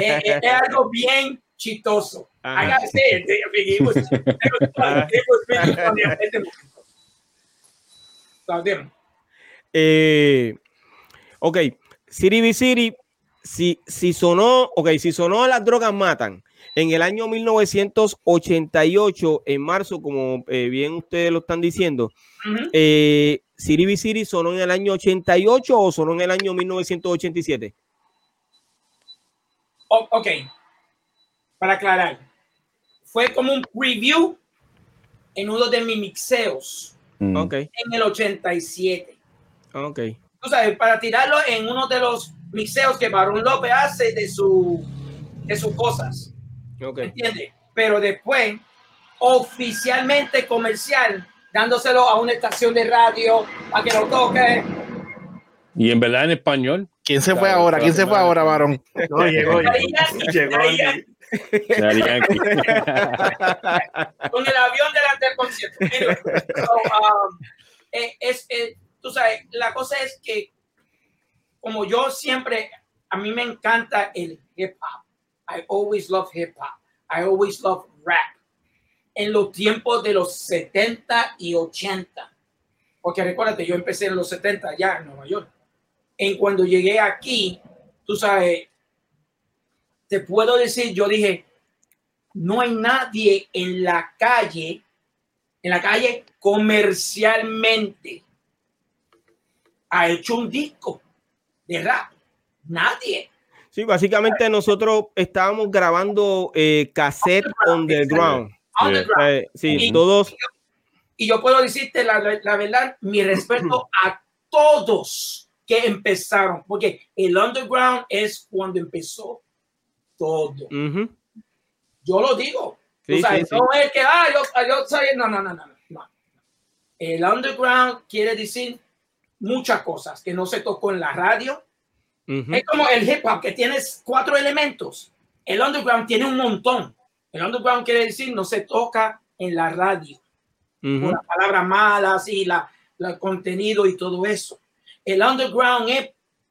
Speaker 7: es, algo bien chistoso.
Speaker 1: eh, ok, City B City, si, si sonó, ok, si sonó las drogas matan, en el año 1988, en marzo, como eh, bien ustedes lo están diciendo, eh, Siri Siri sonó en el año 88 o sonó en el año 1987?
Speaker 7: Ok, para aclarar, fue como un preview en uno de mis mixeos
Speaker 1: mm. okay.
Speaker 7: en el 87.
Speaker 1: Ok.
Speaker 7: Tú sabes, para tirarlo en uno de los mixeos que Barón López hace de, su, de sus cosas.
Speaker 1: Okay.
Speaker 7: ¿Entiendes? Pero después, oficialmente comercial, dándoselo a una estación de radio para que lo toque.
Speaker 2: Y en verdad en español.
Speaker 3: ¿Quién se fue ahora? ¿Quién se fue ahora, varón?
Speaker 4: No, llegó. llegó.
Speaker 7: Con el avión delante del concierto. Um, eh, es, eh, tú sabes, la cosa es que como yo siempre, a mí me encanta el hip hop. I always love hip hop. I always love rap en los tiempos de los 70 y 80. Porque recuérdate, yo empecé en los 70 ya en Nueva York. En cuando llegué aquí, tú sabes, te puedo decir, yo dije, no hay nadie en la calle, en la calle comercialmente, ha hecho un disco de rap. Nadie.
Speaker 1: Sí, básicamente nosotros estábamos grabando eh, cassette on the ground. Eh, sí, y, todos.
Speaker 7: Y yo, puedo decirte la, la, verdad, mi respeto a todos que empezaron, porque el underground es cuando empezó todo. Yo lo digo. no es que, ah, yo, yo soy, no, no, no, no, no. El underground quiere decir muchas cosas que no se tocó en la radio. Es como el hip hop que tienes cuatro elementos. El underground tiene un montón. El underground quiere decir no se toca en la radio. Por las palabras malas y la, el contenido y todo eso. El underground es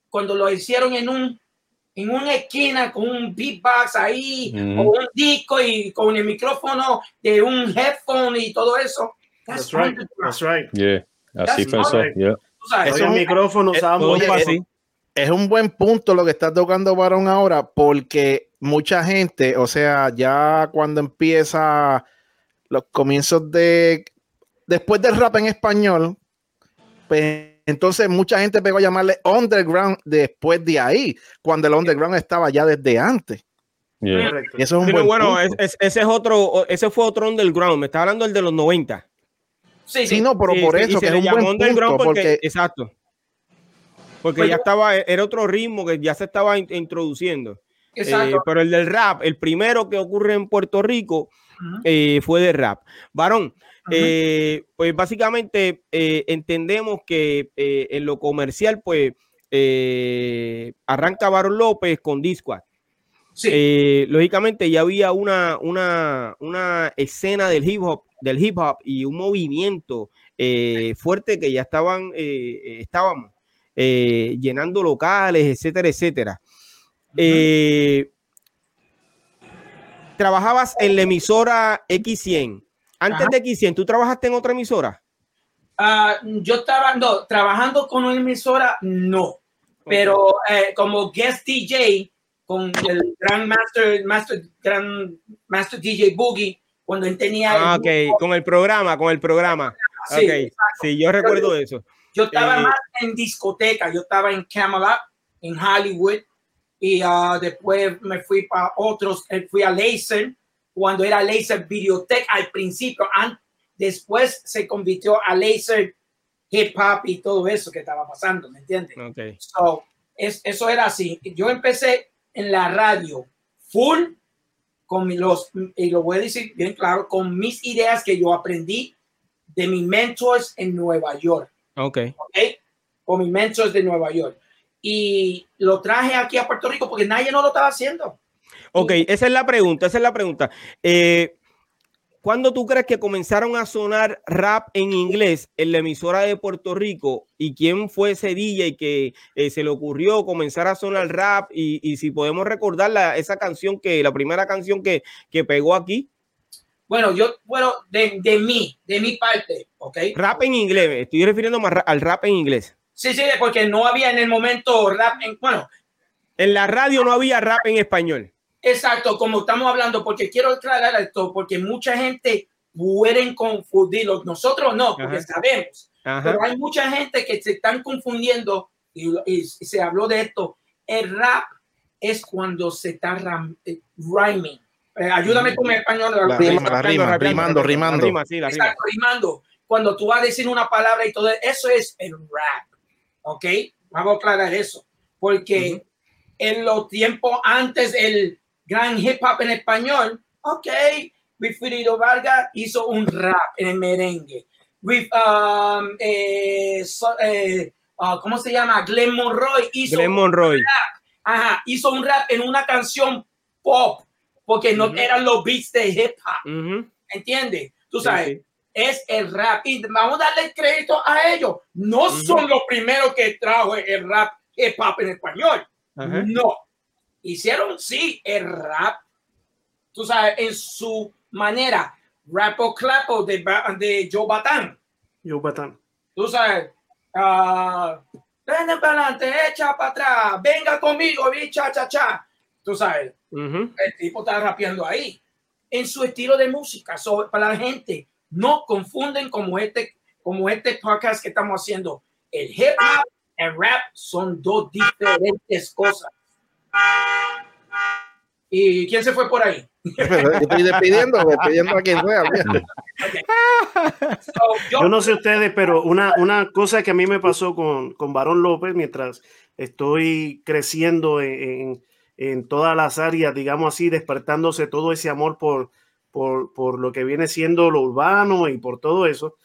Speaker 7: cuando lo hicieron en un en una esquina con un beatbox ahí o un disco y con el micrófono de un headphone y todo eso.
Speaker 4: That's, right. That's right.
Speaker 2: Yeah. Así pensó. Yeah.
Speaker 4: Es un micrófono es.
Speaker 3: Es un buen punto lo que está tocando Varón ahora porque mucha gente, o sea, ya cuando empieza los comienzos de después del rap en español, pues entonces mucha gente pegó a llamarle underground después de ahí, cuando el underground estaba ya desde antes.
Speaker 1: Y eso es un Pero bueno, ese es otro, ese fue otro underground. Me está hablando el de los 90.
Speaker 3: Sí, sí, no, pero por eso que es un buen underground
Speaker 1: porque, exacto. Porque pues ya estaba, era otro ritmo que ya se estaba introduciendo. Exacto. Eh, pero el del rap, el primero que ocurre en Puerto Rico, eh, fue de rap. Varón, eh, pues básicamente eh, entendemos que eh, en lo comercial, pues arranca Barón López con Discord. Sí. lógicamente ya había una, una, una, escena del hip hop, del hip hop y un movimiento fuerte que ya estaban, estábamos llenando locales, etcétera, etcétera. trabajabas en la emisora X100. Antes de X100, ¿tú trabajaste en otra emisora?
Speaker 7: Ah, yo estaba no, trabajando con una emisora, no. Pero eh, como guest DJ con el gran master, master, gran master DJ Boogie, cuando él tenía.
Speaker 1: Ah, ok, con el programa, con el programa. Sí, okay. sí yo recuerdo eso.
Speaker 7: Yo estaba eh, más en discoteca, yo estaba en Camelot, en Hollywood, y uh, después me fui para otros, eh, fui a Laser, cuando era Laser Videotech al principio, después se convirtió a Laser Hip Hop y todo eso que estaba pasando, ¿me entiendes? Okay. So, es, eso era así. Yo empecé en la radio full con los, y lo voy a decir bien claro, con mis ideas que yo aprendí de mis mentors en Nueva York.
Speaker 1: Ok.
Speaker 7: okay? Con mis mentors de Nueva York. Y lo traje aquí a Puerto Rico porque nadie no lo estaba haciendo.
Speaker 1: Ok, esa es la pregunta, esa es la pregunta. Eh, ¿Cuándo tú crees que comenzaron a sonar rap en inglés en la emisora de Puerto Rico? ¿Y quién fue ese DJ que eh, se le ocurrió comenzar a sonar rap? Y, si podemos recordar la, esa canción que, la primera canción que, que pegó aquí.
Speaker 7: Bueno, yo, bueno, de, de mí, de mi parte, ¿ok?
Speaker 1: Rap en inglés, estoy refiriendo más al rap en inglés.
Speaker 7: Sí, sí, porque no había en el momento rap en, bueno.
Speaker 1: En la radio no había rap en español.
Speaker 7: Exacto, como estamos hablando, porque quiero aclarar esto, porque mucha gente pueden confundirlo. Nosotros no, porque sabemos. Pero hay mucha gente que se están confundiendo y, se habló de esto. El rap es cuando se está eh, rhyming. Eh, ayúdame con el español.
Speaker 3: La rima, la rima, rimando, rimando.
Speaker 7: Exacto, rimando. Cuando tú vas a decir una palabra y todo eso es el rap. ¿Ok? Vamos a aclarar eso. Porque en los tiempos antes el gran hip hop en español, ok, Wilfrido Vargas hizo un rap en el merengue. With, um, eh, eh, uh, ¿Cómo se llama? Glenn Monroy hizo
Speaker 1: Glenn Monroy.
Speaker 7: Un rap. Ajá, hizo un rap en una canción pop, porque no eran los beats de hip hop. ¿Entiendes? Tú sabes, es el rap. Y vamos a darle crédito a ellos. No son los primeros que trajo el rap hip hop en español. No, hicieron sí el rap, tú sabes, en su manera, rapo clapo de, de Joe Batán.
Speaker 4: Joe Batán.
Speaker 7: Tú sabes, uh, ven para adelante, echa para atrás, venga conmigo, cha, cha, cha. Tú sabes, el tipo está rapeando ahí, en su estilo de música. para la gente, no confunden como este, como este podcast que estamos haciendo. El hip hop, el rap son dos diferentes cosas. ¿Y quién se fue por ahí?
Speaker 3: Estoy despidiendo, despidiendo a quien sea.
Speaker 4: So, yo, yo, no sé ustedes, pero una, una cosa que a mí me pasó con, con Barón López mientras estoy creciendo en, en, en, todas las áreas, digamos así, despertándose todo ese amor por, por, por lo que viene siendo lo urbano y por todo eso,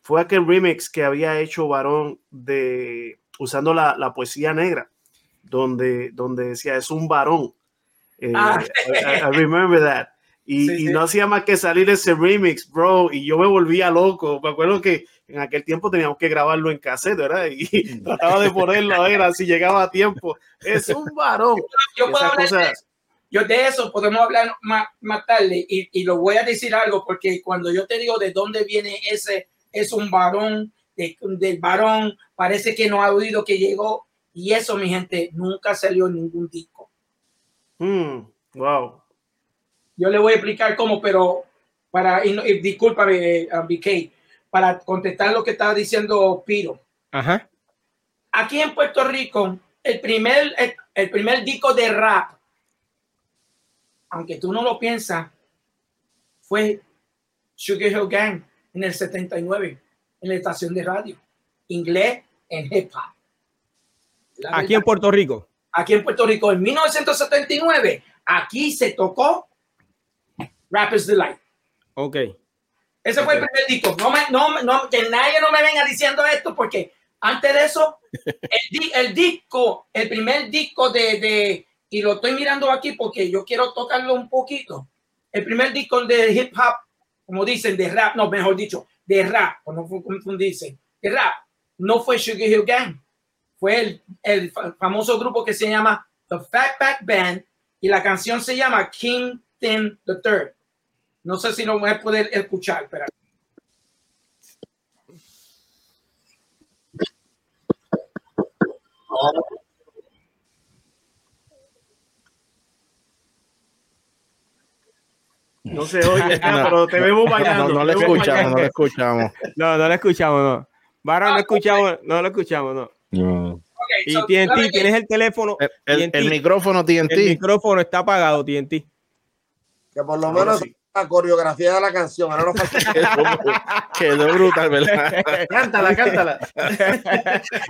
Speaker 4: fue aquel remix que había hecho Barón de usando la, la poesía negra, donde, donde decía es un varón eh, ah. I, I, remember that. Y, sí, sí. y, no hacía más que salir ese remix, bro, y yo me volvía loco. Me acuerdo que en aquel tiempo teníamos que grabarlo en cassette, ¿verdad? Y trataba de ponerlo a ver así llegaba a tiempo. Es un varón.
Speaker 7: Yo, puedo hablar cosa... de eso. Yo de eso podemos hablar más, más tarde y, y, lo voy a decir algo porque cuando yo te digo de dónde viene ese, es un varón, de, del varón, parece que no ha oído que llegó y eso, mi gente, nunca salió en ningún disco.
Speaker 4: Mm, wow.
Speaker 7: Yo le voy a explicar cómo, pero para, y, y discúlpame, uh, BK, para contestar lo que estaba diciendo Piro.
Speaker 1: Ajá.
Speaker 7: Aquí en Puerto Rico, el primer, el, el primer disco de rap, aunque tú no lo piensas, fue Sugar Hill Gang en el 79, en la estación de radio, inglés en hip hop.
Speaker 1: Aquí en Puerto Rico
Speaker 7: aquí en Puerto Rico en 1979, aquí se tocó Rapper's Delight.
Speaker 1: Ok.
Speaker 7: Ese fue el primer disco. No me, no, no, que nadie no me venga diciendo esto porque antes de eso, el, el disco, el primer disco de, de, y lo estoy mirando aquí porque yo quiero tocarlo un poquito. El primer disco de hip hop, como dicen, de rap, no, mejor dicho, de rap, o no confundirse, de rap, no fue Sugar Hill Gang fue el, el, famoso grupo que se llama The Fatback Band y la canción se llama King Tim the Third. No sé si lo voy a poder escuchar, pero.
Speaker 4: No se oye, no, pero te vemos bailando.
Speaker 3: No, no, lo escuchamos, no lo escuchamos.
Speaker 1: No, no lo escuchamos, no. Vara, no escuchamos, no lo escuchamos, no.
Speaker 2: No.
Speaker 1: Okay, y so, TNT, tienes el teléfono.
Speaker 3: El, el, TNT, el, micrófono TNT.
Speaker 1: El micrófono está apagado, TNT.
Speaker 5: Que por lo menos sí. la coreografía de la canción. Ahora no
Speaker 3: falta. Quedó brutal, ¿verdad?
Speaker 4: cántala, cántala.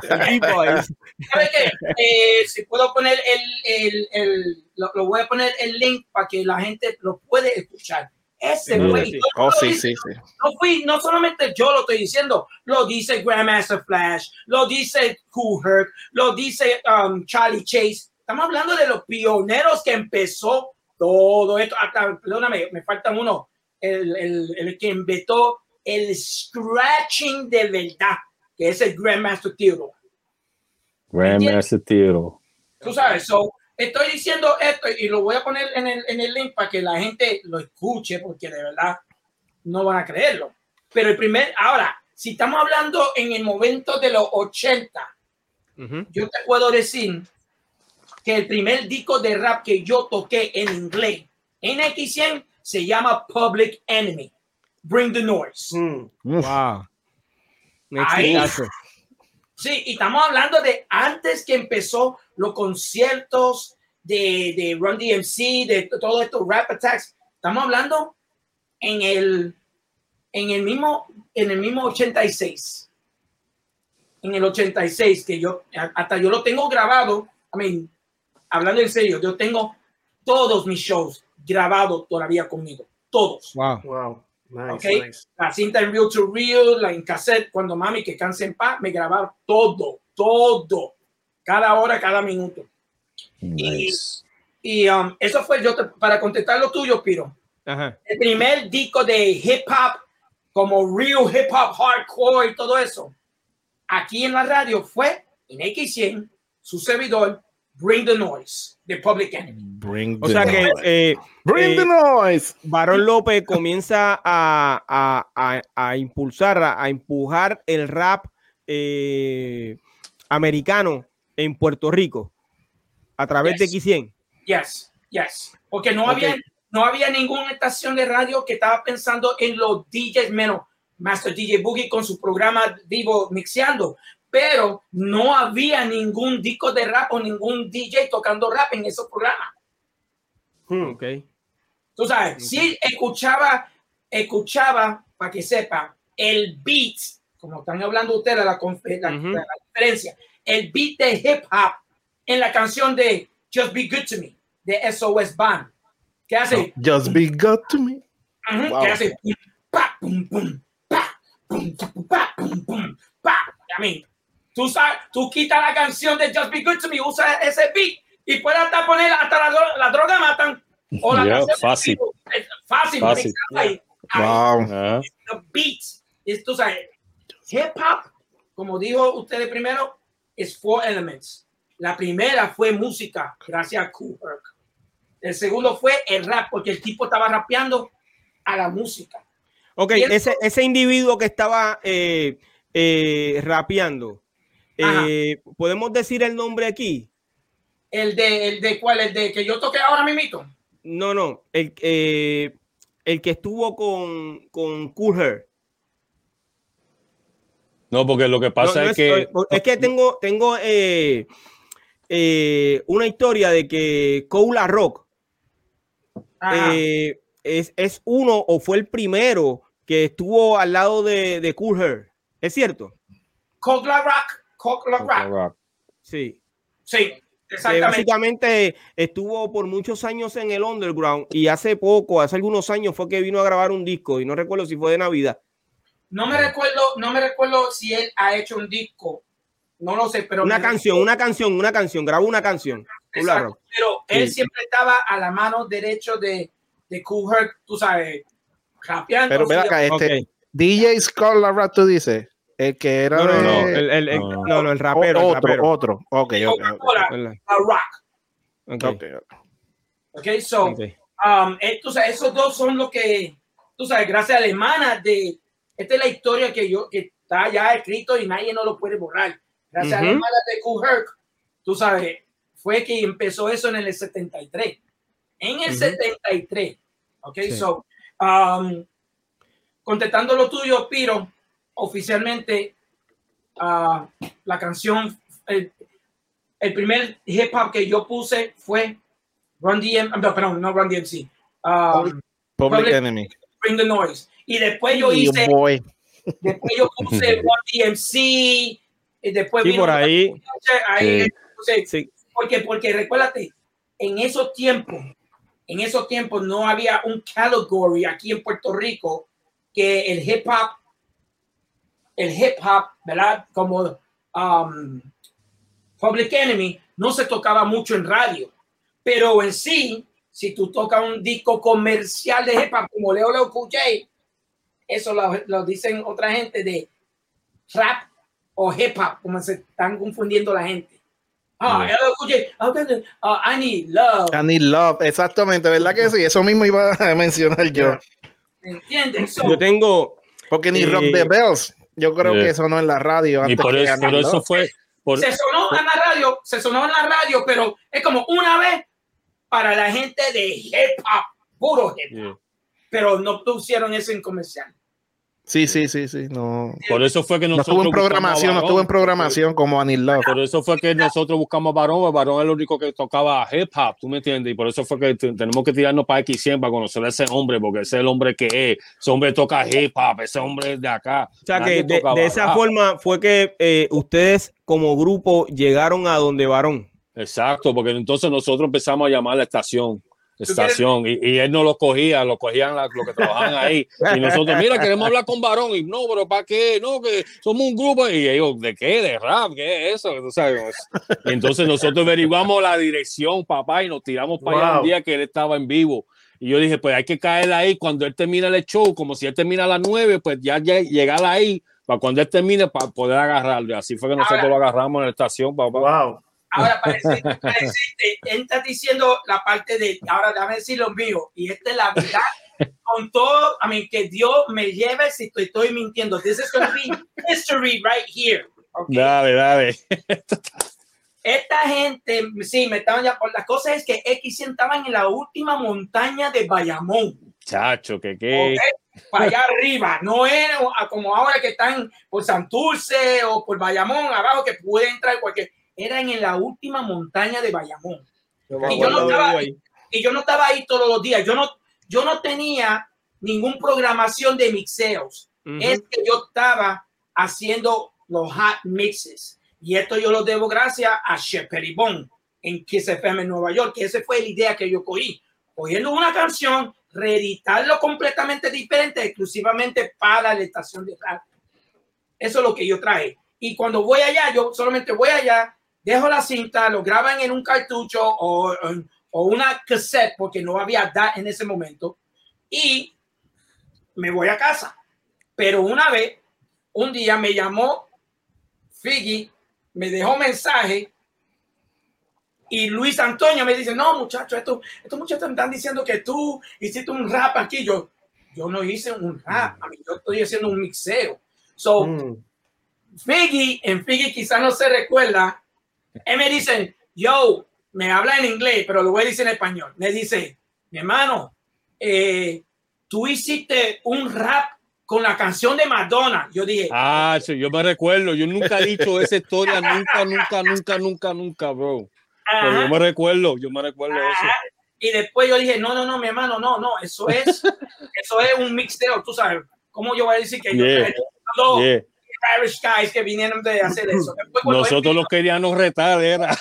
Speaker 7: ¿Sabes qué? Eh, si puedo poner el, el, el lo, lo, voy a poner el link para que la gente lo puede escuchar. Ese fue.
Speaker 3: Sí. Oh, sí, sí, sí.
Speaker 7: No fui, no solamente yo lo estoy diciendo, lo dice Grandmaster Flash, lo dice Cool Herc, lo dice um, Charlie Chase. Estamos hablando de los pioneros que empezó todo esto. Hasta, perdóname, me falta uno, el, el, el que inventó el scratching de verdad, que es el Grandmaster Theodore.
Speaker 2: Grandmaster Theodore.
Speaker 7: Tú sabes, so, estoy diciendo esto y lo voy a poner en el, en el link para que la gente lo escuche, porque de verdad no van a creerlo. Pero el primer, ahora, si estamos hablando en el momento de los 80, uh -huh. yo te puedo decir que el primer disco de rap que yo toqué en inglés en X100 se llama Public Enemy. Bring the Noise.
Speaker 1: Mm. Wow.
Speaker 7: Ahí, sí, y estamos hablando de antes que empezó los conciertos de, de Run DMC, de todo esto, Rap Attacks. Estamos hablando en el, en el mismo, en el mismo 86. En el 86, que yo, hasta yo lo tengo grabado, I mean, hablando en serio, yo tengo todos mis shows grabados todavía conmigo. Todos.
Speaker 1: Wow.
Speaker 4: Wow. Nice,
Speaker 7: okay.
Speaker 4: nice.
Speaker 7: La cinta en Real to Real, la en cassette, cuando mami que canse en paz, me grababa todo, todo cada hora, cada minuto.
Speaker 2: Nice.
Speaker 7: Y, y um, eso fue yo te, para contestar lo tuyo, Piro.
Speaker 1: Ajá.
Speaker 7: El primer disco de hip hop, como real hip hop, hardcore y todo eso, aquí en la radio fue en X100, su servidor, Bring the Noise, de Public Enemy.
Speaker 3: Bring
Speaker 1: o sea
Speaker 3: noise.
Speaker 1: que eh,
Speaker 3: Bring
Speaker 1: eh,
Speaker 3: the noise.
Speaker 1: Barón López comienza a, a, a, a impulsar, a, empujar el rap eh, americano en Puerto Rico a través
Speaker 7: yes.
Speaker 1: de X100.
Speaker 7: Yes, yes. Porque no okay. había no había ninguna estación de radio que estaba pensando en los DJs menos Master DJ Boogie con su programa vivo mixeando, pero no había ningún disco de rap o ningún DJ tocando rap en esos programas.
Speaker 1: Hmm. Ok.
Speaker 7: Tú sabes, sí escuchaba, escuchaba, para que sepa, el beat, como están hablando ustedes de la, la, la diferencia, el beat de hip hop en la canción de Just Be Good to Me de SOS Band. ¿Qué hace?
Speaker 3: Just Be Good to Me.
Speaker 7: Uh -huh. wow. ¿Qué hace? Pa, pum, pum, pa, pum, pa, pum, pum, pa. I mean, tú, sabes, tú quitas la canción de Just Be Good to Me, usa ese beat y puedes hasta poner hasta la, la droga matan. O la
Speaker 2: yeah, fácil.
Speaker 7: Fácil.
Speaker 2: fácil.
Speaker 7: Ahí,
Speaker 3: wow.
Speaker 7: Ahí, -huh. The beats. Tú sabes, hip hop, como dijo ustedes primero, es four elements. La primera fue música, gracias a Kool Herc. El segundo fue el rap, porque el tipo estaba rapeando a la música.
Speaker 1: Ok, ese, ese individuo que estaba eh, eh, rapeando, eh, ¿podemos decir el nombre aquí?
Speaker 7: El de, el de cuál, el de que yo toqué ahora mismo.
Speaker 1: No, no, el, eh, el que estuvo con, con Kool Herc.
Speaker 2: No, porque lo que pasa no, no es, es, que...
Speaker 1: Es que tengo, tengo eh, eh, una historia de que Cola Rock es, es, uno o fue el primero que estuvo al lado de, de Cool Herc. ¿Es cierto?
Speaker 7: Cola Rock. Cola Rock.
Speaker 2: Rock.
Speaker 1: Sí.
Speaker 7: Sí, exactamente.
Speaker 1: básicamente estuvo por muchos años en el underground y hace poco, hace algunos años fue que vino a grabar un disco y no recuerdo si fue de Navidad.
Speaker 7: No me recuerdo, no me recuerdo si él ha hecho un disco. No lo sé, pero
Speaker 1: una canción, una canción, una canción, grabó una canción.
Speaker 7: Exacto, pero él sí. siempre estaba a la mano derecha de, de Cool Herc, tú sabes, rapeando.
Speaker 3: Pero mira acá, este okay. DJ Rap, tú dices, el que era
Speaker 1: no, no, no, el, el, el, no, no, el rapero,
Speaker 3: otro,
Speaker 1: el rapero.
Speaker 3: otro, ok, ok,
Speaker 7: okay. rock.
Speaker 1: Okay.
Speaker 7: ok, so, okay. Um, entonces, esos dos son los que, tú sabes, gracias a la hermana de esta es la historia que yo que está ya escrito y nadie no lo puede borrar. Gracias uh -huh. a la mala de Kool Herc, tú sabes, fue que empezó eso en el 73. En el uh -huh. 73. Ok, sí. so, um, contestando lo tuyo, Piro, oficialmente uh, la canción, el, el, primer hip hop que yo puse fue Run DM, no, perdón, no Run DMC. Um,
Speaker 3: Public, Public Enemy.
Speaker 7: Bring the Noise. Y después yo hice.
Speaker 3: Oh.
Speaker 7: Después yo puse One DMC. Y después.
Speaker 1: Sí, por ahí.
Speaker 7: ahí
Speaker 1: sí.
Speaker 7: Sí. Porque, porque recuérdate, en esos tiempos, en esos tiempos no había un category aquí en Puerto Rico que el hip hop, el hip hop, ¿verdad? Como um, Public Enemy, no se tocaba mucho en radio. Pero en sí, si tú tocas un disco comercial de hip hop como Leo Leo Cool J, eso lo, lo, dicen otra gente de rap o hip hop, como se están confundiendo la gente. Ah, uh, I need love.
Speaker 3: I need love, exactamente, ¿verdad que sí? Eso mismo iba a mencionar yo.
Speaker 7: ¿Entiendes?
Speaker 1: So, yo tengo.
Speaker 3: Porque ni eh, Rock the Bells, yo creo yeah. que sonó en la radio.
Speaker 2: Antes y por eso, por eso fue. Por...
Speaker 7: Se sonó en la radio, se sonó en la radio, pero es como una vez para la gente de hip hop, puro hip hop. Yeah. Pero no pusieron eso en comercial.
Speaker 3: Sí, sí, sí, sí. No.
Speaker 2: Por eso fue que nosotros.
Speaker 3: No estuvo en programación, no estuvo en programación como Anil Love.
Speaker 2: Por eso fue que nosotros buscamos a Barón. Barón es el único que tocaba hip hop, ¿tú me entiendes? Y por eso fue que tenemos que tirarnos para X100 para conocer a ese hombre, porque ese es el hombre que es. Ese hombre toca hip hop, ese hombre es de acá.
Speaker 1: O sea Nadie que de, de esa forma fue que eh, ustedes como grupo llegaron a donde Barón.
Speaker 2: Exacto, porque entonces nosotros empezamos a llamar a la estación estación y, y, él no lo cogía, lo cogían los lo que trabajaban ahí y nosotros, mira, queremos hablar con varón y no, pero ¿para qué? No, que somos un grupo y ellos, ¿de qué? ¿De rap? ¿Qué es eso? ¿Tú sabes? Y entonces nosotros averiguamos la dirección, papá, y nos tiramos para wow. allá un día que él estaba en vivo. Y yo dije, pues hay que caer ahí cuando él termina el show, como si él termina a las nueve, pues ya, ya llegar ahí para cuando él termine para poder agarrarlo. Así fue que nosotros Ahora, lo agarramos en la estación, papá.
Speaker 3: Wow.
Speaker 7: Ahora, para decirte, para decirte, él está diciendo la parte de, ahora déjame decir lo mío, y esta es la verdad, con todo, a mí, que Dios me lleve si estoy, estoy mintiendo. This is going to be history right here. Okay?
Speaker 2: Dale, dale.
Speaker 7: Esta gente, sí, me estaban ya, la cosa es que X estaban en la última montaña de Bayamón.
Speaker 2: Chacho, que qué.
Speaker 7: Okay? Para allá arriba, no era como ahora que están por Santurce o por Bayamón, abajo, que puede entrar cualquier era en la última montaña de Bayamón. Y yo, no estaba, y y yo no estaba ahí todos los días. Yo no, yo no tenía ninguna programación de mixeos. Es que yo estaba haciendo los hot mixes. Y esto yo lo debo gracias a Chef Peribón en Kiss FM en Nueva York, que esa fue la idea que yo cogí. Cogiendo una canción, reeditarlo completamente diferente, exclusivamente para la estación de radio. Eso es lo que yo traje. Y cuando voy allá, yo solamente voy allá, dejo la cinta, lo graban en un cartucho o, o una cassette, porque no había DAT en ese momento, y me voy a casa. Pero una vez, un día me llamó Figgy, me dejó mensaje y Luis Antonio me dice, no, muchacho, esto, estos muchachos están diciendo que tú hiciste un rap aquí. Yo, yo no hice un rap, a mí, yo estoy haciendo un mixeo. So, mm. Figgy, en Figgy quizás no se recuerda, él me dice, yo, me habla en inglés, pero lo voy a decir en español. Me dice, mi hermano, eh, tú hiciste un rap con la canción de Madonna. Yo dije,
Speaker 2: ah, sí, yo me recuerdo, yo nunca he dicho esa historia, nunca, nunca, nunca, nunca, nunca, bro. Pero yo me recuerdo, yo me recuerdo eso.
Speaker 7: Y después yo dije, no, no, no, mi hermano, no, no, eso es, eso es un mixteo, tú sabes. ¿Cómo yo voy a decir que yo no, Irish guys que vinieron de hacer eso?
Speaker 2: Nosotros los queríamos retar, era.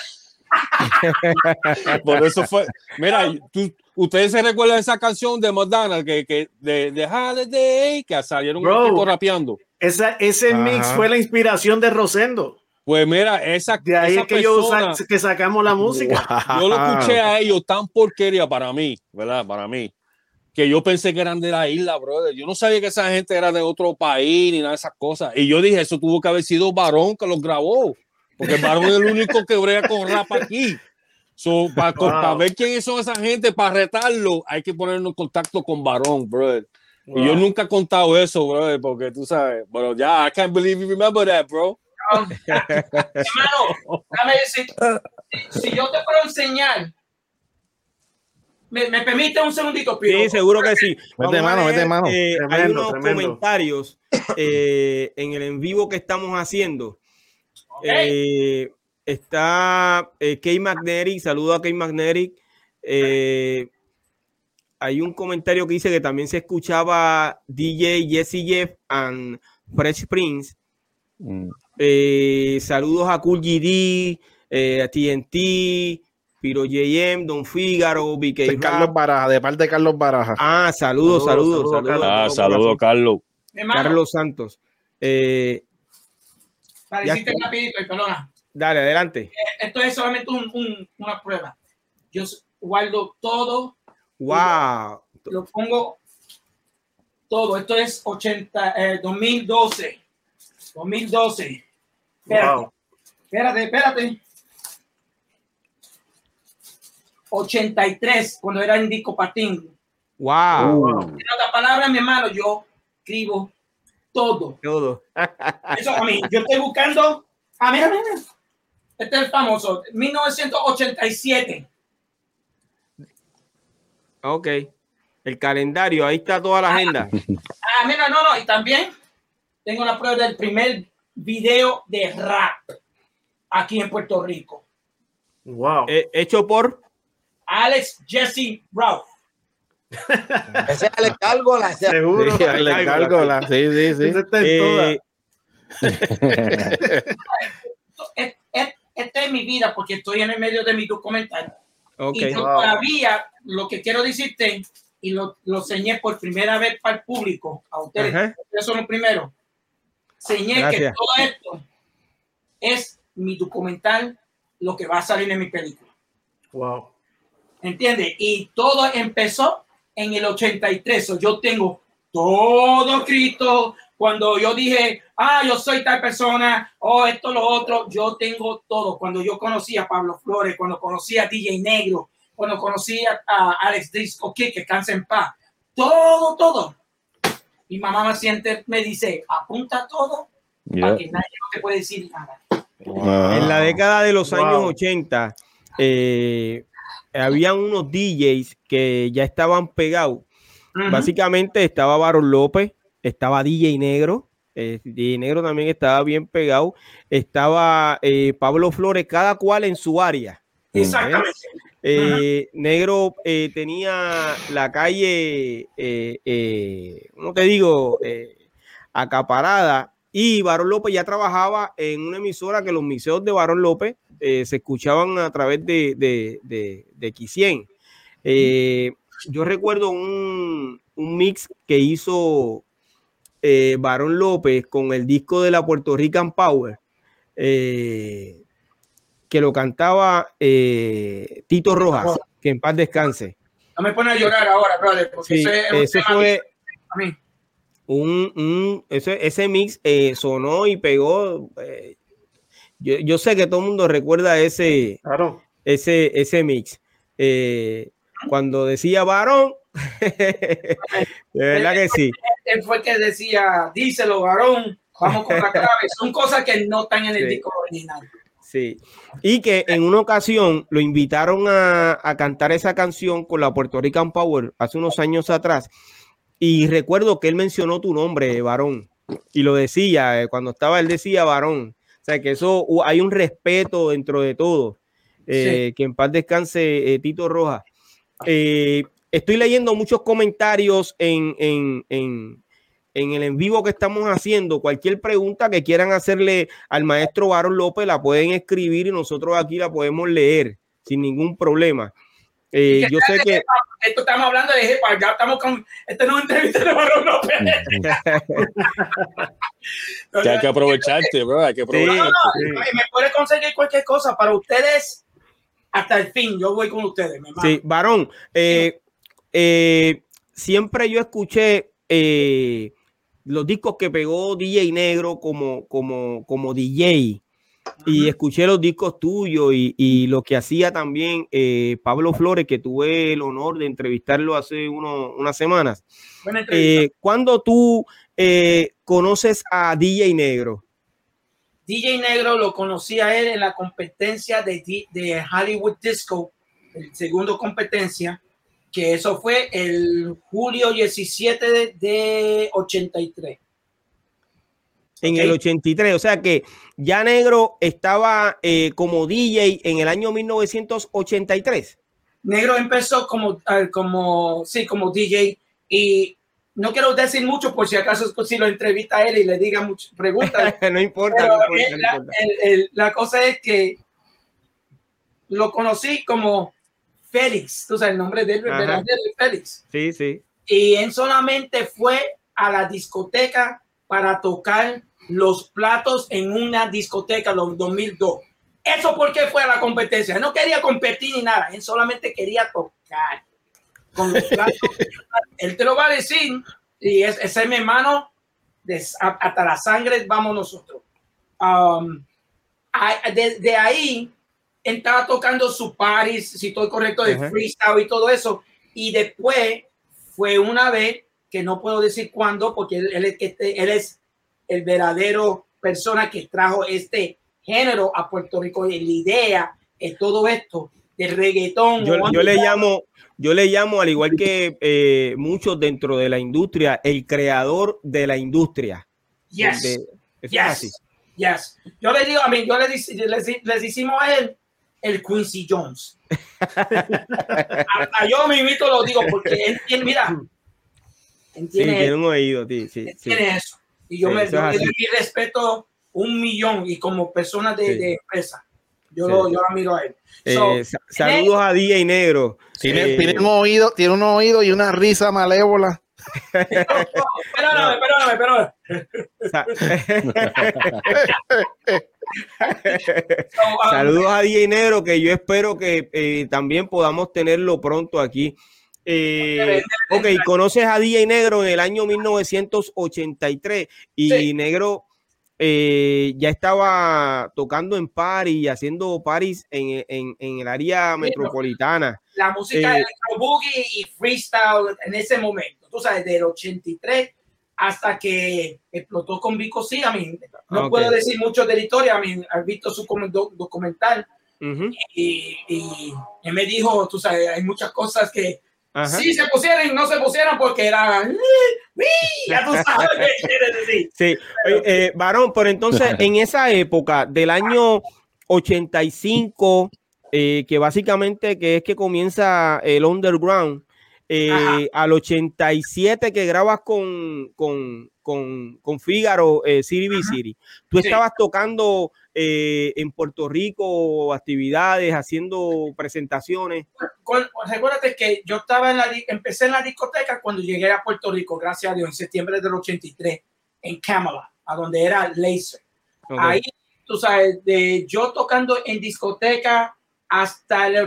Speaker 2: Por eso fue. Mira, tú, ustedes se recuerdan esa canción de Madonna que, que de, de Holiday que salieron un tipo rapeando.
Speaker 4: Esa, ese mix fue la inspiración de Rosendo.
Speaker 2: Pues mira, esa
Speaker 4: de ahí es que, yo que sacamos la música.
Speaker 2: Yo lo escuché a ellos tan porquería para mí, ¿verdad? Para mí. Que yo pensé que eran de la isla, brother. Yo no sabía que esa gente era de otro país ni nada de esas cosas. Y yo dije, eso tuvo que haber sido Varón que los grabó. Porque Varón es el único que brega con rap aquí. So, para, ver quiénes son esa gente, para retarlo, hay que ponernos en contacto con Varón, brother. Y yo nunca he contado eso, brother, porque tú sabes, pero ya, I can't believe you remember that, bro.
Speaker 7: hermano, dame decir, si yo te puedo enseñar, me, me permite un segundito,
Speaker 1: Piro? Sí, seguro que sí. Vete mano, vete mano. Eh, hay unos comentarios eh, en el en vivo que estamos haciendo. Eh, está eh, Kay Magnetic, saludo a Kay Magnetic. Eh, hay un comentario que dice que también se escuchaba DJ Jesse Jeff and Fresh Prince. Mm. Eh, saludos a Cool GD, a TNT, Piro JM, Don Fígaro, BK
Speaker 3: Carlos Baraja, de parte de Carlos Baraja.
Speaker 1: Ah, saludos, saludos, saludos.
Speaker 2: Ah, saludos, Carlos.
Speaker 1: Carlos Santos. Eh,
Speaker 7: para decirte rapidito, y perdona.
Speaker 1: Dale, adelante.
Speaker 7: Eh, esto es solamente un, una prueba. Yo guardo todo.
Speaker 1: Wow.
Speaker 7: Lo, pongo todo. Esto es 80, 2012. 2012. Espérate. Espérate, espérate. 83, cuando era en disco patín.
Speaker 1: Wow.
Speaker 7: En otras palabras, mi hermano, yo escribo todo.
Speaker 1: Todo.
Speaker 7: Eso a mí, yo estoy buscando. A mí, a mí, Este es el famoso, 1987.
Speaker 1: Ok. El calendario, ahí está toda la ah, agenda.
Speaker 7: Ah, mira, no, no, y también tengo la prueba del primer video de rap aquí en Puerto Rico.
Speaker 1: Wow. Eh, hecho por
Speaker 7: Alex Jesse Ralph.
Speaker 5: Ese es Alex Cárgola.
Speaker 3: Seguro. Sí, Alex Cárgola. Sí, sí, sí.
Speaker 7: Eh, esta es mi vida porque estoy en el medio de mi documental. Okay. Y todavía lo que quiero decirte, y lo, lo señé por primera vez para el público, a ustedes, ustedes son los primeros, señé que todo esto es mi documental, lo que va a salir en mi película.
Speaker 4: Wow.
Speaker 7: ¿Entiendes? Y todo empezó en el 83. yo tengo todo escrito. Cuando yo dije, ah, yo soy tal persona, o oh, esto, lo otro, yo tengo todo. Cuando yo conocí a Pablo Flores, cuando conocí a DJ Negro, cuando conocí a, Alex Disco que cansa en paz, todo, todo. Mi mamá me siente, me dice, apunta todo para que nadie no te puede decir nada.
Speaker 1: En la década de los años 80, eh, habían unos DJs que ya estaban pegados. Básicamente estaba Baron López, estaba DJ Negro, eh, DJ Negro también estaba bien pegado, estaba eh, Pablo Flores, cada cual en su área.
Speaker 7: Exactamente.
Speaker 1: Eh, Negro tenía la calle, ¿cómo te digo? acaparada. Y Barón López ya trabajaba en una emisora que los museos de Barón López se escuchaban a través de, de, de, de yo recuerdo un, un, mix que hizo Barón López con el disco de la Puerto Rican Power. Eh, que lo cantaba eh, Tito Rojas, que en paz descanse.
Speaker 7: No me pone a llorar ahora, brother, porque
Speaker 1: sí, ese, fue a mí. Un, un ese, ese, mix eh, sonó y pegó. Yo, yo, sé que todo el mundo recuerda ese, claro. ese, ese mix. Eh, cuando decía varón, de verdad que sí.
Speaker 7: Él fue el que decía, díselo, varón, vamos con la clave. Son cosas que no están en el sí. disco original.
Speaker 1: Sí. Y que en una ocasión lo invitaron a, a, cantar esa canción con la Puerto Rican Power hace unos años atrás. Y recuerdo que él mencionó tu nombre, varón. Y lo decía, eh, cuando estaba él decía varón. O sea que eso hay un respeto dentro de todo. Eh, sí. Que en paz descanse eh, Tito Rojas. Eh, estoy leyendo muchos comentarios en, en, en, en el en vivo que estamos haciendo, cualquier pregunta que quieran hacerle al maestro Barón López la pueden escribir y nosotros aquí la podemos leer sin ningún problema. Eh, yo sé que
Speaker 7: esto estamos hablando de para ya estamos con este no entrevista de Barón López.
Speaker 2: que hay que aprovecharte, bro, hay que aprovecharte.
Speaker 7: No, no, sí. Me puede conseguir cualquier cosa para ustedes hasta el fin. Yo voy con ustedes. Mi
Speaker 1: sí, varón. Eh, eh, siempre yo escuché eh, los discos que pegó DJ Negro como, como, como DJ. Y escuché los discos tuyos y, y lo que hacía también eh, Pablo Flores, que tuve el honor de entrevistarlo hace uno, unas semanas. Eh, ¿Cuándo tú eh, conoces a DJ Negro?
Speaker 7: DJ Negro lo conocí a él en la competencia de, de Hollywood Disco, el segundo competencia, que eso fue el julio 17 de, de 83.
Speaker 1: En okay. el 83, o sea que ya Negro estaba eh, como DJ en el año 1983.
Speaker 7: Negro empezó como, uh, como, sí, como DJ y no quiero decir mucho por si acaso si lo entrevista a él y le diga muchas preguntas.
Speaker 1: no, importa, no, importa,
Speaker 7: la,
Speaker 1: no importa.
Speaker 7: El, el, la, cosa es que lo conocí como Félix, tú sabes el nombre de él. Félix.
Speaker 1: Sí, sí.
Speaker 7: Y él solamente fue a la discoteca para tocar los platos en una discoteca en 2002. Eso porque fue a la competencia. No quería competir ni nada, él solamente quería tocar con los platos. él te lo va a decir y es, ese es mi hermano, hasta la sangre vamos nosotros. Um, de, de, ahí él estaba tocando su parties, si estoy correcto, de uh -huh. freestyle y todo eso. Y después fue una vez que no puedo decir cuándo, porque él, él, él es el verdadero persona que trajo este género a Puerto Rico y la idea de todo esto del reggaetón.
Speaker 1: Yo, yo le llamo, yo le llamo, al igual que eh, muchos dentro de la industria, el creador de la industria.
Speaker 7: Yes. De, yes. Así. Yes. Yo le digo, a mí, yo le, les, les hicimos a él el Quincy Jones. Hasta yo mismo lo digo porque él tiene, mira,
Speaker 1: él tiene, sí, tiene un oído, sí, sí,
Speaker 7: él tiene eso. Y yo, sí, me, yo le doy mi respeto un millón y como persona de, sí. de empresa. Yo, lo, yo lo miro a él.
Speaker 1: Eh, so, saludos a DJ Negro.
Speaker 3: Tiene, eh, tiene, un oído, tiene un oído y una risa malévola.
Speaker 7: perdóname, perdóname, perdóname.
Speaker 1: so, um, Saludos a DJ Negro, que yo espero que eh, también podamos tenerlo pronto aquí. Eh, ok, conoces a DJ Negro en el año 1983 y sí. Negro eh, ya estaba tocando en París y haciendo París en, en, en, el área metropolitana.
Speaker 7: La música eh, de boogie y freestyle en ese momento, tú sabes, del 83 hasta que explotó con Vico sí, a mí no okay. puedo decir mucho de la historia, a mí he visto su documental uh -huh. y, y, y me dijo, tú sabes, hay muchas cosas que Ajá. Sí, se pusieron y no se pusieron porque era. Ya tú sabes qué quieres decir.
Speaker 1: Sí, eh, varón, pero entonces en esa época del año 85 eh, que básicamente que es que comienza el underground. Eh, al 87 que grabas con, con, con, con Fígaro, eh, City B City, tú estabas tocando eh, en Puerto Rico actividades, haciendo presentaciones.
Speaker 7: recuérdate que yo estaba en la, empecé en la discoteca cuando llegué a Puerto Rico, gracias a Dios, en septiembre del 83, en Camelot, a donde era Laser. Ahí, tú sabes, de yo tocando en discoteca hasta el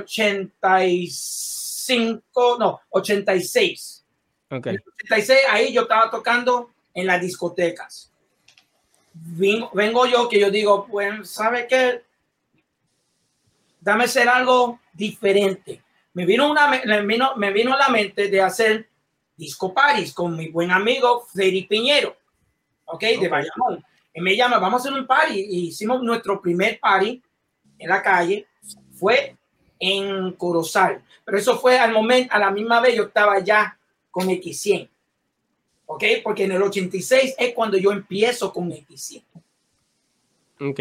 Speaker 7: 85, no, 86.
Speaker 1: Okay.
Speaker 7: 86, ahí yo estaba tocando en las discotecas. Vengo, yo que yo digo, pues, ¿sabe qué? Dame ser algo diferente. Me vino, una, me vino, me vino a la mente de hacer disco paris con mi buen amigo Freddy Piñero, ¿ok? De Bayamón. Y me llama, vamos a hacer un party. Y hicimos nuestro primer party en la calle. Fue en Corozal. Pero eso fue al momento, a la misma vez yo estaba ya con X100. ¿ok? Porque en el 86 es cuando yo empiezo con X100.
Speaker 1: Ok.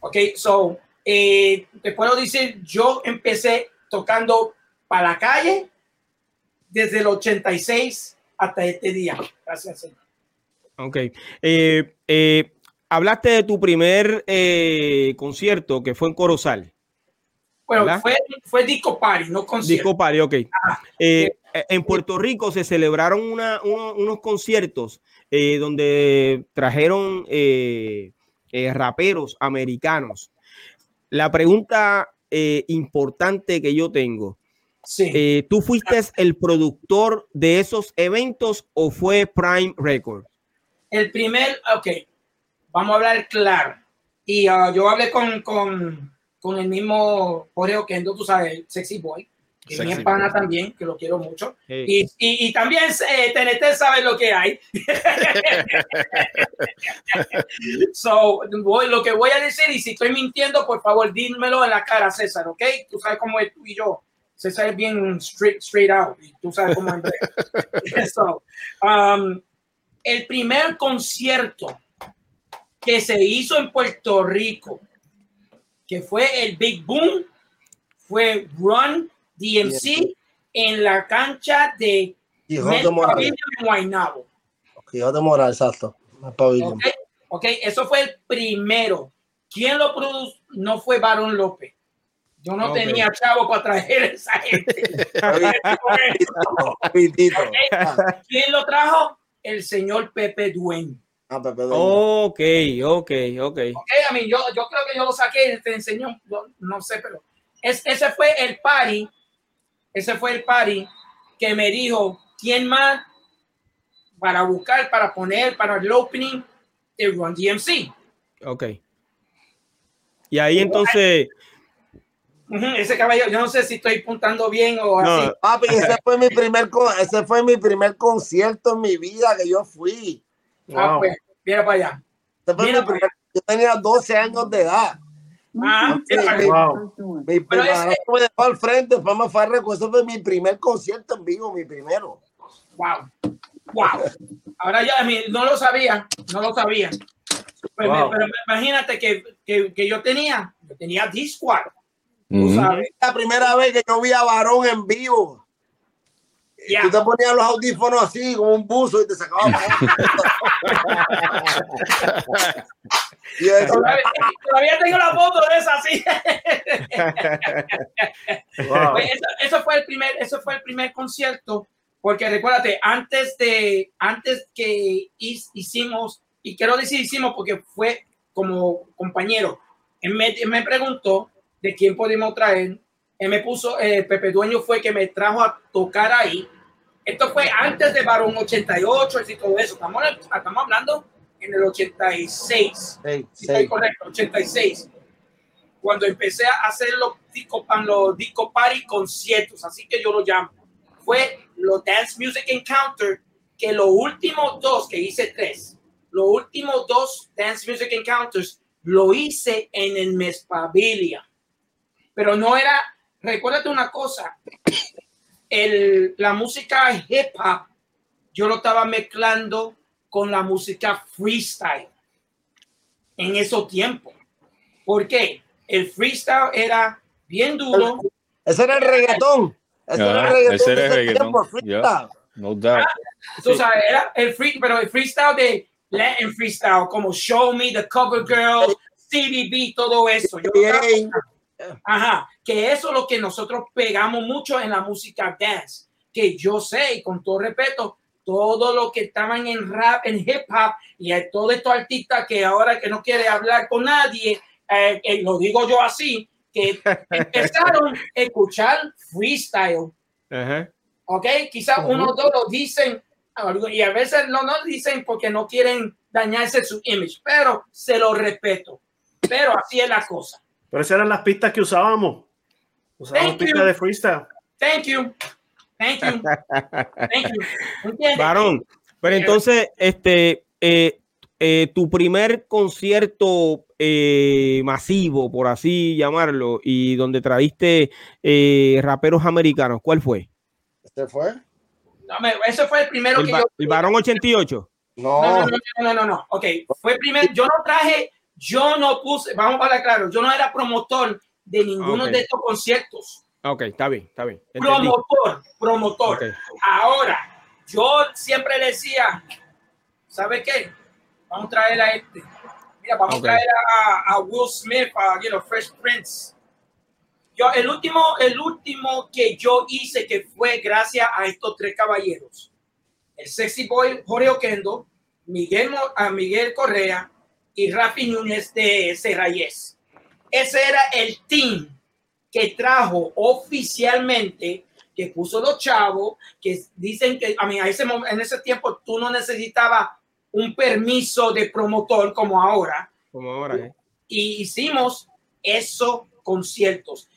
Speaker 7: Ok, so, eh, te puedo decir, yo empecé tocando para la calle desde el 86 hasta este día. Gracias, señor.
Speaker 1: Ok. Eh, eh, hablaste de tu primer concierto que fue en Corozal.
Speaker 7: Bueno, fue, fue Disco Party, no concierto.
Speaker 1: Disco Party, ok. Eh, en Puerto Rico se celebraron unos conciertos eh, donde trajeron eh, raperos americanos. La pregunta importante que yo tengo,
Speaker 7: sí.
Speaker 1: ¿tú fuiste el productor de esos eventos o fue Prime Records?
Speaker 7: El primer, ok, vamos a hablar claro. Y uh, yo hablé con, con, con el mismo Jorge Oquendo, tú sabes, Sexy Boy que mi pana también, que lo quiero mucho. Y, y, y, también eh, TNT sabe lo que hay. so, voy, lo que voy a decir, y si estoy mintiendo, por favor, dímelo en la cara, César, ¿ok? Tú sabes cómo es tú y yo. César es bien straight, straight out, y tú sabes cómo es. so, um, el primer concierto que se hizo en Puerto Rico, que fue el Big Boom, fue Run DMC en la cancha de
Speaker 5: Quijote Morales.
Speaker 7: en Guaynabo.
Speaker 5: Quijote Morales, exacto. Okay.
Speaker 7: ok, eso fue el primero. ¿Quién lo produjo? No fue Barón López. Yo no okay. tenía chavo para traer a esa gente. ¿Quién lo trajo? El señor Pepe Dueño.
Speaker 5: Ah, Pepe Dueño.
Speaker 1: Ok, ok, ok.
Speaker 7: Ok, a mí, yo, yo creo que yo lo saqué, te enseñó, no sé, pero es, ese fue el party ese fue el party que me dijo, ¿quién más? Para buscar, para poner, para el opening de Run DMC.
Speaker 1: Ok. Y ahí entonces...
Speaker 7: Ese caballo, yo no sé si estoy puntando bien o así.
Speaker 5: Papi, ese fue mi primer, ese fue mi primer concierto en mi vida que yo fui.
Speaker 7: Ah, pues, mira para allá.
Speaker 5: Mira primer, yo tenía 12 años de edad.
Speaker 7: Ah,
Speaker 5: wow. Mi Pero es, me dejó al frente, fue más farreco. Eso fue mi primer concierto en vivo, mi primero.
Speaker 7: Wow. Wow. Ahora ya no lo sabía, no lo sabía. Pero, wow. pero imagínate que, que, que, yo tenía, yo tenía Discord.
Speaker 5: Mm -hmm. La primera vez que yo vi a Varón en vivo. Yeah. Tú te ponías los audífonos así, como un buzo, y te sacabas.
Speaker 7: y eso, todavía, todavía, tengo la foto de esa así. wow. Pues eso, eso, fue el primer, eso fue el primer concierto, porque recuérdate, antes de, antes que hicimos, y quiero decir hicimos porque fue como compañero, él me, él me preguntó de quién podíamos traer él me puso, eh, Pepe Dueño fue que me trajo a tocar ahí. Esto fue antes de Barón 88 y todo eso. Estamos, estamos hablando en el 86.
Speaker 5: Hey,
Speaker 7: sí, sí. correcto, 86. Cuando empecé a hacer los disco, los disco party conciertos, así que yo lo llamo. Fue los Dance Music Encounter, que los últimos dos, que hice tres, los últimos dos Dance Music Encounters lo hice en el Mespabilia. Pero no era recuérdate una cosa, el, la música hip hop, yo lo estaba mezclando con la música freestyle en esos tiempos. ¿Por qué? El freestyle era bien duro.
Speaker 5: Ese era el reggaetón. Ese era el
Speaker 2: Ah,
Speaker 5: reggaetón.
Speaker 2: ese era
Speaker 5: de
Speaker 2: el
Speaker 5: ese
Speaker 2: reggaetón.
Speaker 5: tiempo, freestyle.
Speaker 2: No doubt.
Speaker 7: Tú sabes, era el free, pero el freestyle de Latin freestyle, como Show Me, The Cover Girl, CDB, todo eso. Yo
Speaker 5: Bien.
Speaker 7: Ajá, que eso es lo que nosotros pegamos mucho en la música dance, que yo sé, y con todo respeto, todo lo que estaban en rap, en hip hop, y a todos estos artistas que ahora que no quiere hablar con nadie, eh, eh, lo digo yo así, que empezaron a escuchar freestyle,
Speaker 1: Ajá.
Speaker 7: ¿ok? Quizás uno o dos lo dicen, y a veces no lo dicen porque no quieren dañarse su image, pero se lo respeto. Pero así es la cosa.
Speaker 4: Pero esas eran las pistas que usábamos. Usábamos
Speaker 7: Thank you.
Speaker 4: pistas de freestyle.
Speaker 7: Thank you. Thank you. Thank you.
Speaker 1: Varón, pero entonces, este, eh, eh, tu primer concierto eh, masivo, por así llamarlo, y donde trajiste eh, raperos americanos, ¿cuál fue?
Speaker 5: ¿Este fue?
Speaker 7: No, me- ese fue el primero
Speaker 1: El,
Speaker 7: que yo.
Speaker 1: el Varón 88.
Speaker 7: No,
Speaker 5: No.
Speaker 7: no, no, no, no, no, no. Ok, fue primero. Yo no traje, yo no puse, vamos a hablar claro, yo no era promotor de ninguno de estos conciertos.
Speaker 1: Ok, está bien, está bien. entendí.
Speaker 7: Promotor, promotor. Ahora, yo siempre decía, ¿sabe qué? Vamos a traer a este. Mira, vamos
Speaker 1: Ok.
Speaker 7: a traer a, a Will Smith, a you know, Fresh Prince. Yo, el último, el último que yo hice que fue gracias a estos tres caballeros. El Sexy Boy Jorge Oquendo, Miguel, a Miguel Correa y Rafi Núñez de Serrayes. Ese era el team que trajo oficialmente, que puso los chavos, que dicen que a mí a ese, en ese tiempo tú no necesitabas un permiso de promotor como ahora
Speaker 1: Como ahora, ¿eh?
Speaker 7: y hicimos esos conciertos.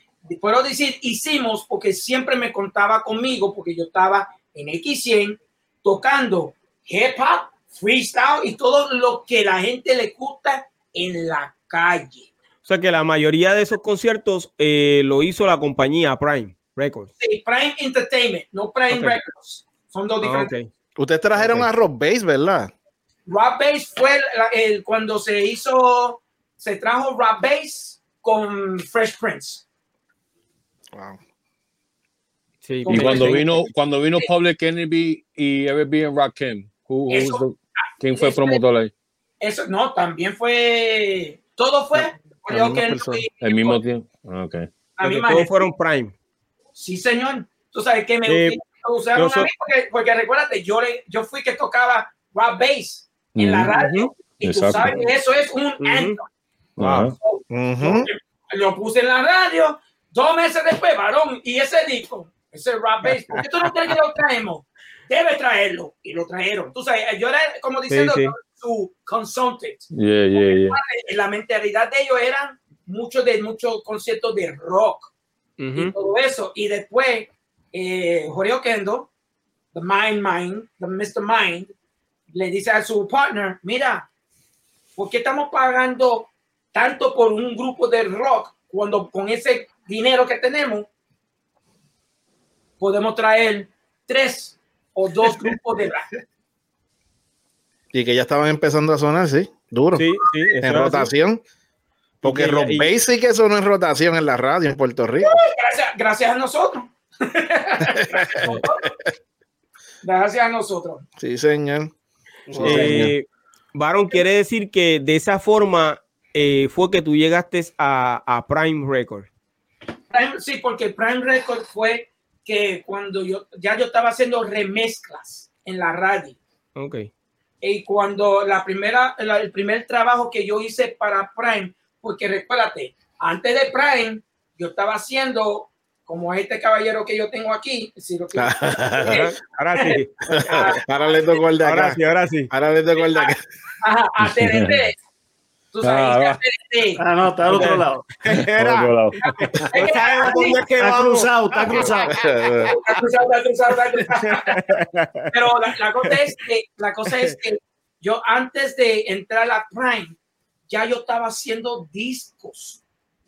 Speaker 7: Puedo decir hicimos porque siempre me contaba conmigo porque yo estaba en X100 tocando hip hop, freestyle y todo lo que la gente le gusta en la calle.
Speaker 1: O sea que la mayoría de esos conciertos eh, lo hizo la compañía Prime Records.
Speaker 7: Sí, Prime Entertainment, no Prime. Records. Son dos
Speaker 1: Ah,
Speaker 7: diferentes.
Speaker 1: ok.
Speaker 3: Ustedes trajeron a Rock Bass, ¿verdad?
Speaker 7: Rock Bass fue el, cuando se hizo, se trajo Rock Bass con Fresh Prince.
Speaker 3: Wow.
Speaker 1: Sí,
Speaker 2: Y cuando vino, cuando vino Public Enemy y Every en Rakim, who, who was
Speaker 7: Eso-
Speaker 2: the- ¿quién fue
Speaker 7: eso-
Speaker 2: promotor ahí?
Speaker 7: Eso no, también fue, todo fue.
Speaker 3: misma
Speaker 7: que-
Speaker 3: persona.
Speaker 2: El mismo tiempo. Ah, Ok.
Speaker 7: la
Speaker 1: Porque
Speaker 7: misma
Speaker 1: todos fueron Prime.
Speaker 7: Sí, señor. Tú sabes que me
Speaker 1: Eh,
Speaker 7: usaron
Speaker 1: yo
Speaker 7: a mí porque, porque recuérdate, yo, le- yo fui que tocaba rock bass en la
Speaker 2: Ujú.
Speaker 7: radio. Y tú
Speaker 2: Exacto.
Speaker 7: sabes que eso es un
Speaker 1: Ujú.
Speaker 7: anthem. Lo puse en la radio, dos meses después, varón, y ese disco, ese rock bass, ¿por qué tú no crees que lo traemos? Debe traerlo. Y lo trajeron. Tú sabes, yo era como diciendo
Speaker 1: sí.
Speaker 7: su consultant.
Speaker 2: Yeah, yeah, yeah.
Speaker 7: En la mentalidad de ellos eran muchos de muchos conciertos de rock. y
Speaker 1: Ujú.
Speaker 7: todo eso. Y después, eh, Jorge Oquendo, the Mind Mind, the Mr. Mind, le dice a su partner, mira, ¿por qué estamos pagando tanto por un grupo de rock cuando con ese dinero que tenemos podemos traer tres o dos grupos de rap?
Speaker 3: Y que ya estaban empezando a sonar, sí, duro.
Speaker 1: Sí, sí,
Speaker 3: en
Speaker 1: así.
Speaker 3: rotación. Porque
Speaker 1: Y-
Speaker 3: Rock
Speaker 1: y-
Speaker 3: sí que sonó en rotación en la radio en Puerto Rico.
Speaker 7: Gracias, gracias a nosotros. gracias a nosotros.
Speaker 3: Sí, señor. Sí, señor.
Speaker 1: Eh, Baron, quiere decir que de esa forma eh, fue que tú llegaste a, a Prime Record.
Speaker 7: Prime- sí, porque Prime Record fue que cuando yo ya yo estaba haciendo remezclas en la radio
Speaker 1: Ok.
Speaker 7: y cuando la primera la- el primer trabajo que yo hice para Prime, porque recuérdate, antes de Prime yo estaba haciendo como este caballero que yo tengo aquí, si lo que-
Speaker 1: Ahora, ahora sí.
Speaker 3: Ahora le tocó el de
Speaker 1: Ahora
Speaker 3: acá.
Speaker 1: sí, ahora sí.
Speaker 3: Ahora le tocó el de acá.
Speaker 7: Ajá, a TNT. Tú
Speaker 2: Ah,
Speaker 7: sabes,
Speaker 2: va.
Speaker 7: a TNT.
Speaker 4: Ah, no, está al otro lado.
Speaker 1: Era,
Speaker 2: otro lado.
Speaker 1: dónde es que
Speaker 4: Está cruzado, está cruzado.
Speaker 7: Está cruzado, está cruzado, está cruzado. Pero la, la cosa es que la cosa es que yo antes de entrar a Prime ya yo estaba haciendo discos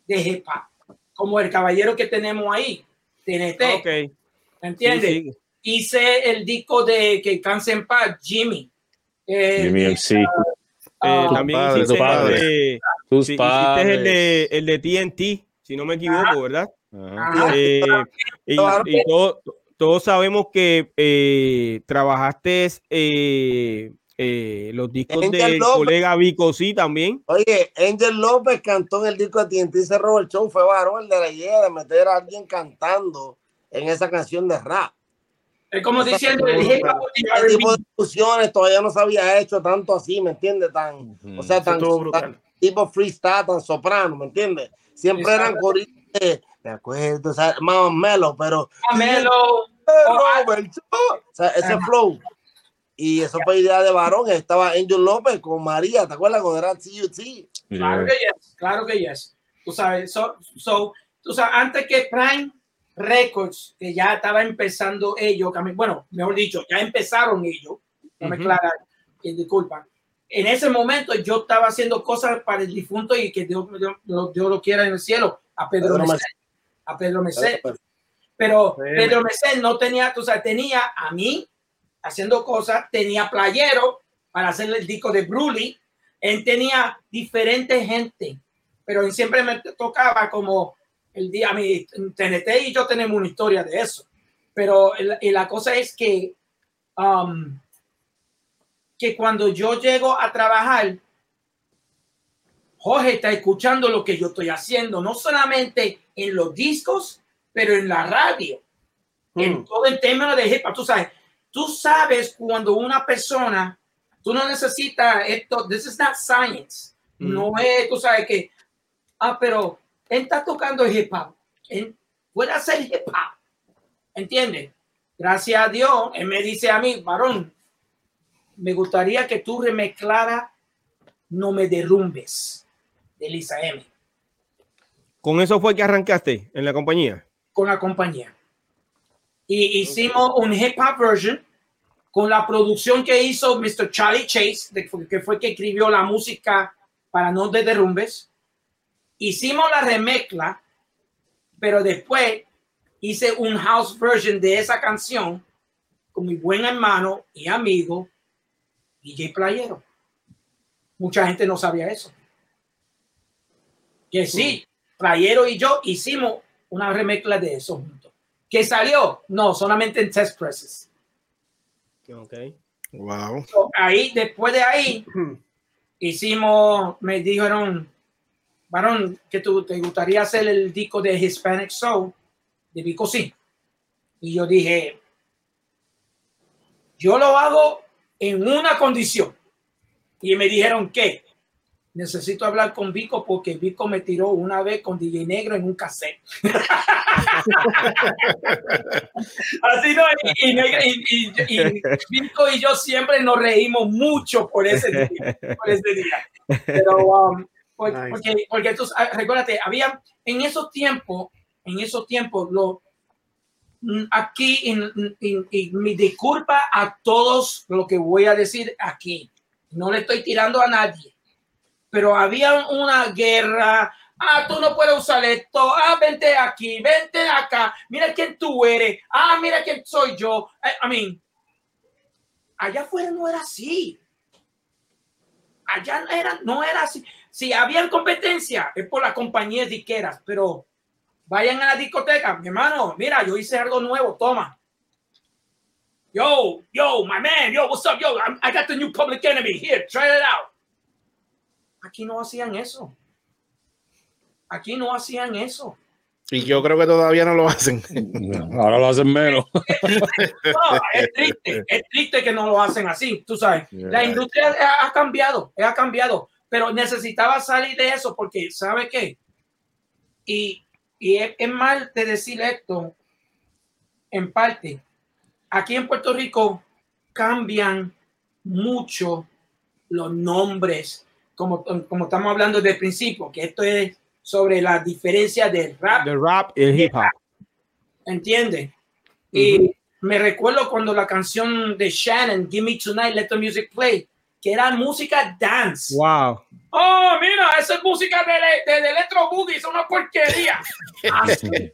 Speaker 7: de hip hop, como el caballero que tenemos ahí, TNT,
Speaker 1: Ok.
Speaker 7: ¿me ¿entiendes?
Speaker 1: Sí, sí.
Speaker 7: Hice el disco de que canse en paz, Jimmy. Eh,
Speaker 2: Jimmy MC.
Speaker 1: Eh,
Speaker 7: ah,
Speaker 1: también
Speaker 3: padre,
Speaker 1: hiciste
Speaker 3: padre.
Speaker 1: el de,
Speaker 2: Tus
Speaker 1: sí, hiciste el de, el de TNT, si no me equivoco, ¿verdad? Eh, y, y todo, todos sabemos que eh, trabajaste eh, eh, los discos Angel del López. colega Vico, sí, también.
Speaker 5: Oye, Angel López cantó en el disco de TNT se robó el show, fue varón el de la idea de meter a alguien cantando en esa canción de rap.
Speaker 7: Es como diciendo el hip hop
Speaker 5: Ese tipo de discusiones todavía no se había hecho tanto así, ¿me entiendes? Tan, o sea, tan, tan, tipo freestyle, tan soprano, ¿me entiendes? Siempre eran coristas, me acuerdo, o sea, más melo, pero...
Speaker 7: Melo.
Speaker 5: Robert, o sea, ese flow y eso fue idea de varón. Estaba Angel López con María, ¿te acuerdas cuando era CUT?
Speaker 7: Claro que yes, claro que yes. Tú sabes, so, so, tú sabes, antes que Prime Records, que ya estaba empezando ellos, bueno, mejor dicho, ya empezaron ellos, no me uh -huh. que disculpa. En ese momento yo estaba haciendo cosas para el difunto y que Dios, Dios, Dios lo quiera en el cielo, a Pedro, Pedro Mesé, a Pedro Mesé. Pero Pedro Mesé no tenía, tú sabes, tenía a mí, haciendo cosas, tenía playero para hacer el disco de Bruli, él tenía diferente gente, pero él siempre me tocaba como el día, a mí, TNT y yo tenemos una historia de eso, pero el, la cosa es que, um, que cuando yo llego a trabajar, Jorge está escuchando lo que yo estoy haciendo, no solamente en los discos, pero en la radio, mm. en todo el término de hip hop, tú sabes, Tú sabes cuando una persona, tú no necesitas esto, this is not science. Mm. No es, tú sabes que, ah, pero él está tocando hip hop. Él puede hacer hip hop. ¿Entiendes? Gracias a Dios, él me dice a mí, varón, me gustaría que tú remezclara No me derrumbes de Lisa M.
Speaker 1: ¿Con eso fue que arrancaste en la compañía?
Speaker 7: Con la compañía y hicimos un hip hop version con la producción que hizo Mr. Charlie Chase, que fue que escribió la música para No de Derrumbes. Hicimos la remezcla, pero después hice un house version de esa canción con mi buen hermano y amigo DJ Playero. Mucha gente no sabía eso. Que sí, Playero y yo hicimos una remezcla de eso juntos. ¿Qué salió? No, solamente en test presses.
Speaker 1: Ok.
Speaker 3: Wow.
Speaker 7: So, ahí, después de ahí, hicimos, me dijeron, varón, que tú te gustaría hacer el disco de Hispanic Soul de Vico sí. Y yo dije, yo lo hago en una condición. Y me dijeron que necesito hablar con Vico porque Vico me tiró una vez con DJ Negro en un cassette. Así no, y, y, y, y, Vico y yo siempre nos reímos mucho por ese día. Por ese día. Pero, um, por, nice. porque, porque tú, recuérdate, había en esos tiempos, en esos tiempos, lo, aquí, y mi disculpa a todos lo que voy a decir aquí. No le estoy tirando a nadie pero había una guerra. Ah, tú no puedes usar esto. Ah, vente aquí, vente acá. Mira quién tú eres. Ah, mira quién soy yo. I, I mean, allá afuera no era así. Allá era, no era así. Si había competencia, es por las compañías disqueras, pero vayan a la discoteca, mi hermano, mira, yo hice algo nuevo, toma. Yo, yo, my man, yo, what's up, yo, I'm, I got the new public enemy here, try it out. Aquí no hacían eso. Aquí no hacían eso.
Speaker 3: Y yo creo que todavía no lo hacen.
Speaker 2: No, ahora lo hacen menos.
Speaker 7: no, es triste, es triste que no lo hacen así, tú sabes. Yeah. La industria ha cambiado, ha cambiado, pero necesitaba salir de eso porque, ¿sabe qué? Y, y es, es mal de decir esto, en parte. Aquí en Puerto Rico cambian mucho los nombres como, como estamos hablando del principio, que esto es sobre la diferencia del rap.
Speaker 1: Del rap y el hip hop.
Speaker 7: ¿Entiende? Uh -huh. Y me recuerdo cuando la canción de Shannon, Give Me Tonight, Let the Music Play, que era música dance.
Speaker 1: Wow.
Speaker 7: Oh, mira, esa es música de, de, de Electro Boogie, es una porquería.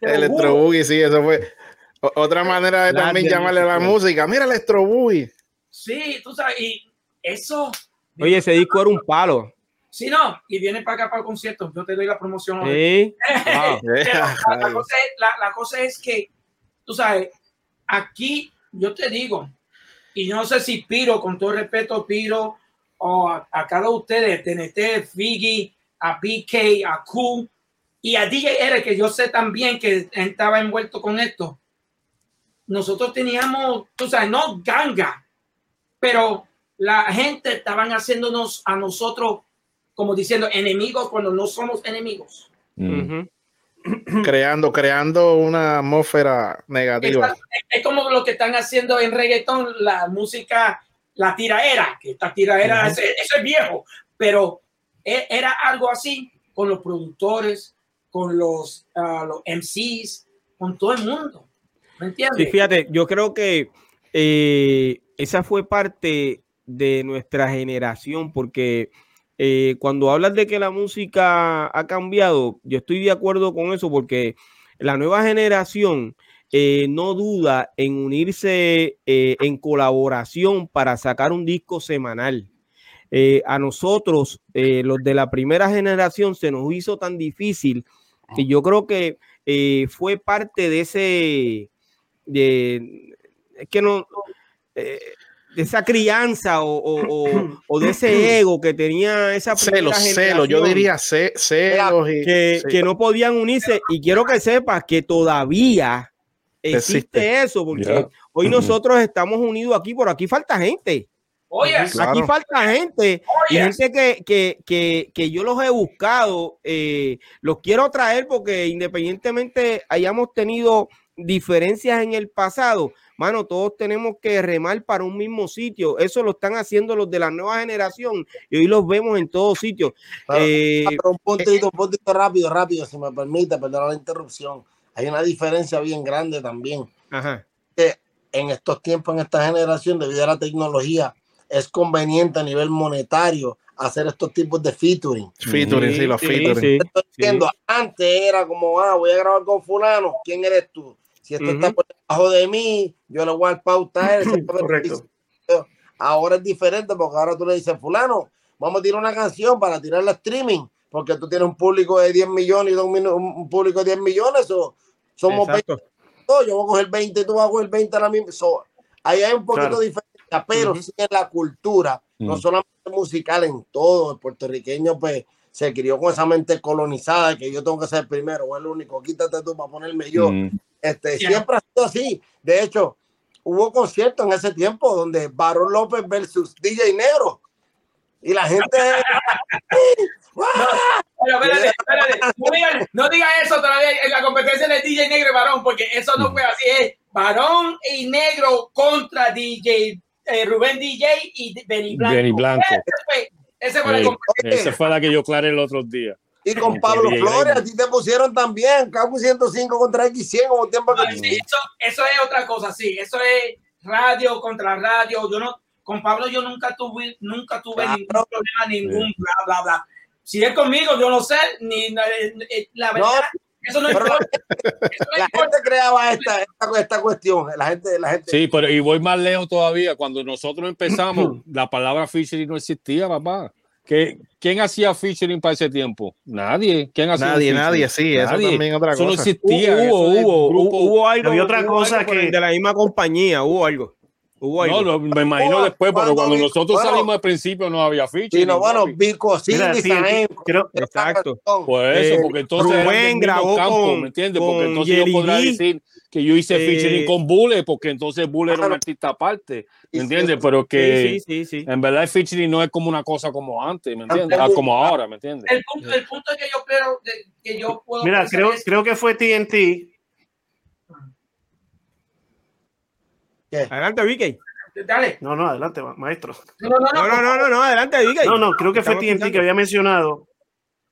Speaker 3: Electro Boogie, sí, eso fue otra manera de también llamarle la música. Mira, Electro Boogie.
Speaker 7: Sí, tú sabes, y eso
Speaker 1: Oye, ese disco era un palo.
Speaker 7: Si no, y viene para acá para el concierto, yo te doy la promoción.
Speaker 1: Sí.
Speaker 7: Wow. la, la, cosa es, la, la, cosa es, que, tú sabes, aquí yo te digo, y no sé si Piro, con todo respeto, Piro, o a, a cada ustedes, TNT, Figgy, a BK, a Q y a DJ R, que yo sé también que estaba envuelto con esto. Nosotros teníamos, tú sabes, no ganga, pero la gente estaban haciéndonos a nosotros como diciendo enemigos cuando no somos enemigos.
Speaker 3: Mm. Uh -huh. creando, creando una atmósfera negativa.
Speaker 7: Es, es, como lo que están haciendo en reggaetón, la música, la tiraera, que esta tiraera, uh -huh. ese, ese es viejo, pero e, era algo así con los productores, con los, uh, los MCs, con todo el mundo. ¿Me entiendes?
Speaker 1: Sí, fíjate, yo creo que eh, esa fue parte de nuestra generación, porque eh, cuando hablas de que la música ha cambiado, yo estoy de acuerdo con eso, porque la nueva generación eh, no duda en unirse eh, en colaboración para sacar un disco semanal. A nosotros, los de la primera generación, se nos hizo tan difícil que yo creo que fue parte de ese, de, es que no, de esa crianza o, o, o, de ese ego que tenía esa
Speaker 3: celos, celos, yo diría celos y,
Speaker 1: que, sí. que, no podían unirse y quiero que sepas que todavía existe, existe. eso porque yeah. hoy nosotros estamos unidos aquí, por aquí falta gente.
Speaker 7: Oye,
Speaker 1: claro. aquí falta gente y gente que, que, que, que, yo los he buscado, eh, los quiero traer porque independientemente hayamos tenido diferencias en el pasado, mano, todos tenemos que remar para un mismo sitio. Eso lo están haciendo los de la nueva generación y hoy los vemos en todos sitios.
Speaker 5: Eh, pero un puntito, un puntito rápido, rápido, si me permite, perdón la interrupción. Hay una diferencia bien grande también.
Speaker 1: Ajá.
Speaker 5: Que en estos tiempos, en esta generación, debido a la tecnología, es conveniente a nivel monetario hacer estos tipos de featuring.
Speaker 3: Featuring, sí, sí los featuring.
Speaker 5: Sí. Antes era como, ah, voy a grabar con fulano, ¿quién eres tú? Si esto uh -huh. está por debajo de mí, yo le voy a pauta a él.
Speaker 3: Correcto.
Speaker 5: Ahora es diferente porque ahora tú le dices, fulano, vamos a tirar una canción para tirarla streaming, porque tú tienes un público de 10 millones y un público de 10 millones, o somos
Speaker 1: Exacto.
Speaker 5: 20, yo voy a coger 20, tú vas a coger 20 a la misma. So, ahí hay un poquito claro. de diferencia, pero uh -huh. sí en la cultura, uh -huh. no solamente musical, en todo, el puertorriqueño, pues se crió con esa mente colonizada que yo tengo que ser primero o el único, quítate tú para ponerme yo. Mm. Este, yeah. Siempre ha sido así. De hecho, hubo conciertos en ese tiempo donde Barón López versus DJ Negro. Y la gente.
Speaker 7: no, pero espérate, espérate. No digan no diga eso todavía en la competencia de DJ Negro y Barón, porque eso no fue así. Es Barón y Negro contra DJ eh, Rubén DJ y Benny Blanco.
Speaker 2: Benny Blanco.
Speaker 7: Ese fue, ese fue,
Speaker 2: sí, esa fue la que yo aclaré el otro día.
Speaker 5: Y con Pablo Flores, a ti te pusieron también, Capo 105 contra X100 como tiempo que
Speaker 7: sí, eso, eso es otra cosa, sí, eso es radio contra radio. Yo no, con Pablo yo nunca tuve, nunca tuve claro. ningún problema, ningún bla, bla, bla. Si es conmigo, yo no sé, ni la verdad. No. Eso no,
Speaker 5: pero, eso no la gente creaba esta, esta, esta, cuestión. La gente, la gente.
Speaker 2: Sí, pero y voy más lejos todavía. Cuando nosotros empezamos, la palabra featuring no existía, papá. ¿Qué, ¿Quién hacía featuring para ese tiempo? Nadie. ¿Quién hacía
Speaker 3: nadie, nadie, sí. Nadie. Eso también otra cosa.
Speaker 2: Eso no existía.
Speaker 1: Hubo, hubo, hubo, hubo, algo.
Speaker 3: Había otra cosa que.
Speaker 1: De la misma compañía, hubo algo. Hubo algo.
Speaker 2: No, me imagino después, pero cuando nosotros bueno, salimos al principio no había featuring.
Speaker 5: Sí, no, bueno, Vico, sí,
Speaker 3: Mira, sí,
Speaker 1: creo, Exacto.
Speaker 2: Pues eso, porque entonces.
Speaker 1: Rubén grabó
Speaker 2: campo,
Speaker 1: con,
Speaker 2: ¿me entiendes? Porque entonces yo podrá decir que yo hice eh, featuring con Bule, porque entonces Bule era un artista aparte, ¿me entiendes? Pero que
Speaker 1: sí, sí, sí,
Speaker 2: en verdad el featuring no es como una cosa como antes, ¿me entiendes? Ah, como ahora, ¿me entiendes?
Speaker 7: El punto, el punto que yo creo que yo puedo.
Speaker 3: Mira, creo,
Speaker 7: es...
Speaker 3: creo que fue TNT.
Speaker 1: ¿Qué? Adelante, Vicky.
Speaker 7: Dale.
Speaker 3: No, no, adelante, maestro.
Speaker 7: No, no, no,
Speaker 1: no, no, no, no, no adelante, Vicky.
Speaker 3: No, no, creo que fue TNT que había mencionado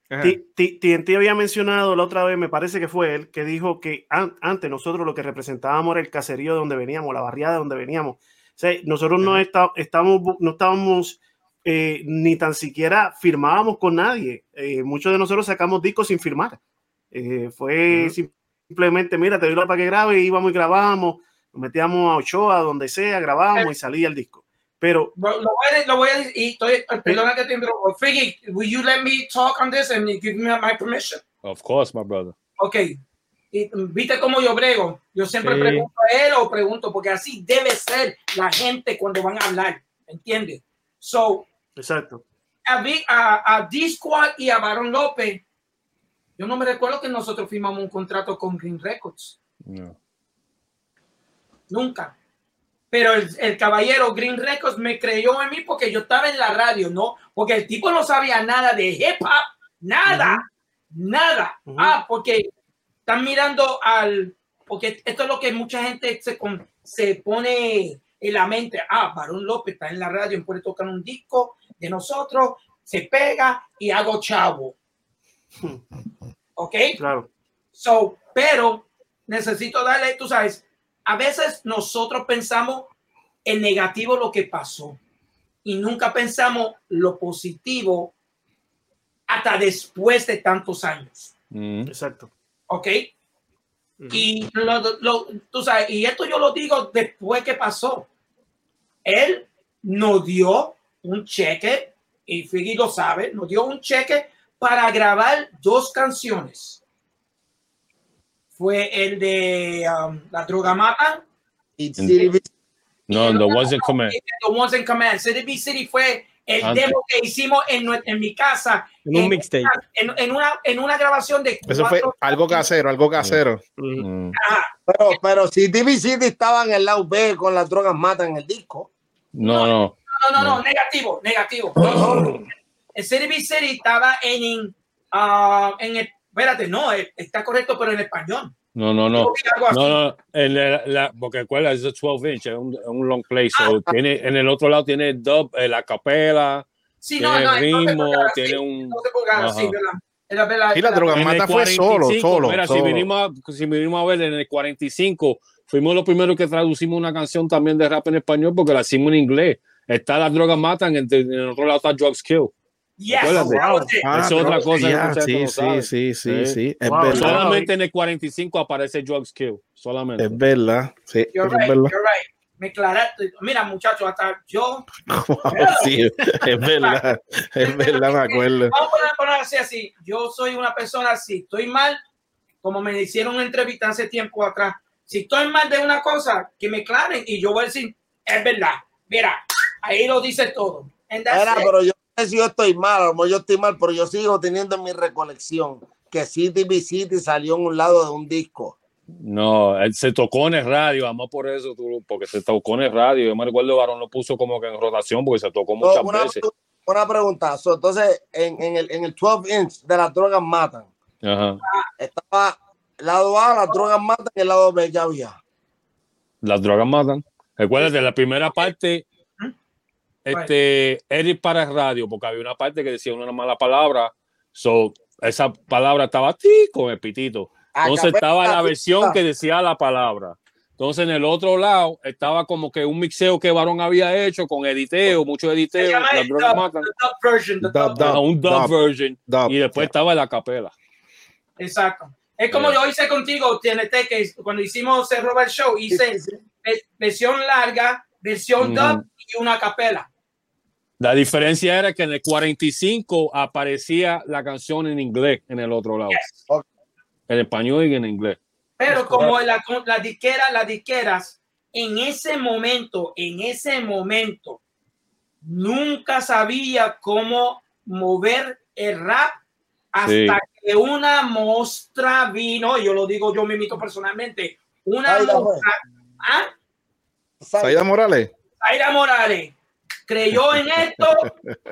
Speaker 3: TNT había mencionado la otra vez, me parece que fue él, que dijo que an antes nosotros lo que representábamos era el caserío de donde veníamos, la barriada de donde veníamos. O sea, nosotros no, está, estamos, no estábamos eh, ni tan siquiera firmábamos con nadie. Eh, muchos de nosotros sacamos discos sin firmar. Eh, fue uh -huh. simplemente, mira, te doy la para que grabe, íbamos y grabábamos, nos metíamos a Ochoa, donde sea, grabábamos y salía el disco.
Speaker 4: Pero
Speaker 7: lo voy a, lo voy a decir, y estoy, perdona que te interrumpa. Figgy, will you let me talk on this and give me my permission?
Speaker 2: Of course, my brother.
Speaker 7: Ok. Y, ¿Viste cómo yo brego? Yo siempre sí. pregunto a él o pregunto, porque así debe ser la gente cuando van a hablar, ¿entiendes? So,
Speaker 4: Exacto.
Speaker 7: A, a, a D-Squad y a Baron López, yo no me recuerdo que nosotros firmamos un contrato con Green Records.
Speaker 2: No.
Speaker 7: Nunca. Pero el, el, caballero Green Records me creyó en mí porque yo estaba en la radio, ¿no? Porque el tipo no sabía nada de hip hop, nada, uh -huh. nada. Uh -huh. Ah, porque están mirando al, porque esto es lo que mucha gente se, se pone en la mente. Ah, Barón López está en la radio, puede tocar un disco de nosotros, se pega y hago chavo. ¿Ok?
Speaker 4: Claro.
Speaker 7: So, pero necesito darle, tú sabes, a veces nosotros pensamos en negativo lo que pasó y nunca pensamos lo positivo hasta después de tantos años.
Speaker 2: Mm.
Speaker 4: Exacto.
Speaker 7: ¿Ok? Y lo, lo, tú sabes, y esto yo lo digo después que pasó. Él nos dio un cheque, y Figgy lo sabe, nos dio un cheque para grabar dos canciones. Fue el de um, La Droga Mata.
Speaker 5: Y City
Speaker 2: No, The Ones in Command.
Speaker 7: The Ones in Command. City B City fue el Antes. demo que hicimos en, en mi casa.
Speaker 1: En un mixtape.
Speaker 7: En, en, una, en una grabación de.
Speaker 3: Eso fue algo casero, algo casero.
Speaker 2: Mm.
Speaker 5: Pero, pero si TV City estaba en el lado B con las drogas matan el disco.
Speaker 2: No, no.
Speaker 7: No, no, no, negativo, negativo. el City B City estaba en, uh, en el, espérate, no, está correcto, pero en español.
Speaker 2: No, no, no. No, no, en la, la, porque recuerda, es 12 inch, es un, un, long play. So
Speaker 7: Ah,
Speaker 2: tiene, en el otro lado tiene dub, eh, la capela,
Speaker 7: Sí,
Speaker 2: tiene
Speaker 7: no, no,
Speaker 2: ritmo,
Speaker 7: no
Speaker 2: tiene
Speaker 7: sí,
Speaker 2: un.
Speaker 7: sí,
Speaker 3: Y la
Speaker 7: era
Speaker 3: droga.
Speaker 2: En el
Speaker 3: mata fue solo,
Speaker 2: 45,
Speaker 3: solo.
Speaker 2: Mira,
Speaker 3: solo.
Speaker 2: Si, vinimos a, si vinimos a ver en el 45, fuimos los primeros que traducimos una canción también de rap en español porque la hicimos en inglés. Está Las drogas matan, en, en el otro lado está Drugs Kill.
Speaker 7: Yes.
Speaker 3: Ah,
Speaker 2: es otra cosa que gente
Speaker 3: sí,
Speaker 2: no
Speaker 3: sí, sí, sí,
Speaker 2: Sí.
Speaker 3: sí, es
Speaker 4: Wow,
Speaker 3: verdad.
Speaker 2: Solamente en el 45 aparece Drugs Kill. Solamente.
Speaker 3: Es verdad, sí,
Speaker 7: You're
Speaker 3: es
Speaker 7: right,
Speaker 3: verdad.
Speaker 7: you're right. Me aclaraste. Mira, muchachos, hasta yo.
Speaker 3: Sí, es verdad, es verdad, me acuerdo.
Speaker 7: Vamos a poner, poner así, así. Yo soy una persona así. Estoy mal, como me hicieron una entrevista hace tiempo atrás. Si estoy mal de una cosa, que me aclaren y yo voy a decir, es verdad. Mira, ahí lo dice todo.
Speaker 5: Era, pero yo si yo estoy mal, a lo mejor yo estoy mal, pero yo sigo teniendo en mi recolección que City B City salió en un lado de un disco.
Speaker 2: No, él se tocó en el radio, además por eso, tú- porque se tocó en el radio. Yo me recuerdo, Varón lo puso como que en rotación porque se tocó muchas
Speaker 5: una,
Speaker 2: veces.
Speaker 5: una pregunta. So, entonces, en, en el, en el 12 inch de las drogas matan,
Speaker 2: Ajá.
Speaker 5: estaba lado A, las drogas matan, y el lado B ya había.
Speaker 2: Las drogas matan. Recuérdate, la primera parte, este, Eric para el radio, porque había una parte que decía una mala palabra. So, esa palabra estaba ti con el pitito. Entonces
Speaker 5: Acapella,
Speaker 2: estaba la versión que decía la palabra. Entonces en el otro lado estaba como que un mixeo que Varón había hecho con editeo, mucho
Speaker 7: Se
Speaker 2: editeo, un dub,
Speaker 3: dub,
Speaker 2: version
Speaker 3: dub,
Speaker 2: y después
Speaker 3: yeah.
Speaker 2: estaba la capela.
Speaker 7: Exacto. Es como
Speaker 2: Yeah.
Speaker 7: yo hice contigo, TNT, que cuando hicimos el Robert Show, hice ve- versión larga, versión dub y una capela.
Speaker 2: La diferencia era que en el 45 aparecía la canción en inglés en el otro lado.
Speaker 7: Yes.
Speaker 5: Ok.
Speaker 2: En español y en inglés.
Speaker 7: Pero como la, la disquera, las disqueras, en ese momento, en ese momento, nunca sabía cómo mover el rap hasta
Speaker 2: Sí.
Speaker 7: que una mostra vino, yo lo digo yo mismo personalmente, una mostra, ¿ah?
Speaker 3: Saida Morales.
Speaker 7: Zaira Morales creyó en esto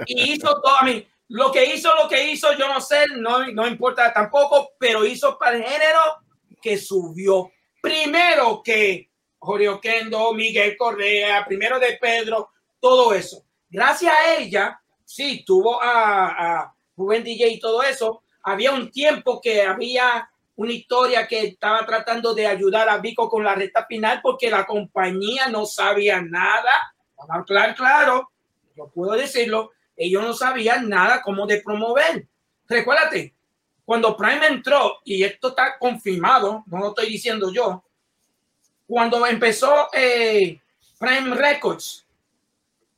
Speaker 7: y hizo todo. A mí, lo que hizo, lo que hizo, yo no sé, no, no importa tampoco, pero hizo para el género que subió. Primero que Jorge Oquendo, Miguel Correa, primero de Pedro, todo eso. Gracias a ella, sí, tuvo a, a Rubén DJ y todo eso. Había un tiempo que había una historia que estaba tratando de ayudar a Vico con la recta final porque la compañía no sabía nada. Hablar claro, yo puedo decirlo, ellos no sabían nada cómo de promover. Recuérdate, cuando Prime entró, y esto está confirmado, no lo estoy diciendo yo, cuando empezó eh, Prime Records,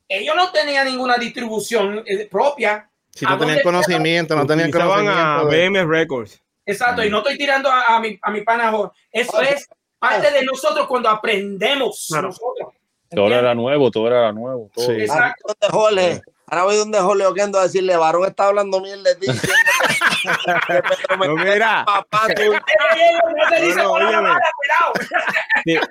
Speaker 7: ellos no tenían ninguna distribución eh, propia.
Speaker 3: Si no tenían conocimiento, no tenían conocimiento.
Speaker 1: a BM Records.
Speaker 7: Exacto, y no estoy tirando a, a mi, a mi pana Eso es parte de nosotros cuando aprendemos nosotros.
Speaker 2: Todo era nuevo, todo era nuevo. Todo.
Speaker 5: Sí. Exacto. Ahora voy donde Jorge Oquendo a decirle, varón está hablando miel de ti.
Speaker 1: no, mira. Papá, tú. No te dice no, no, cuidado.
Speaker 3: Mira.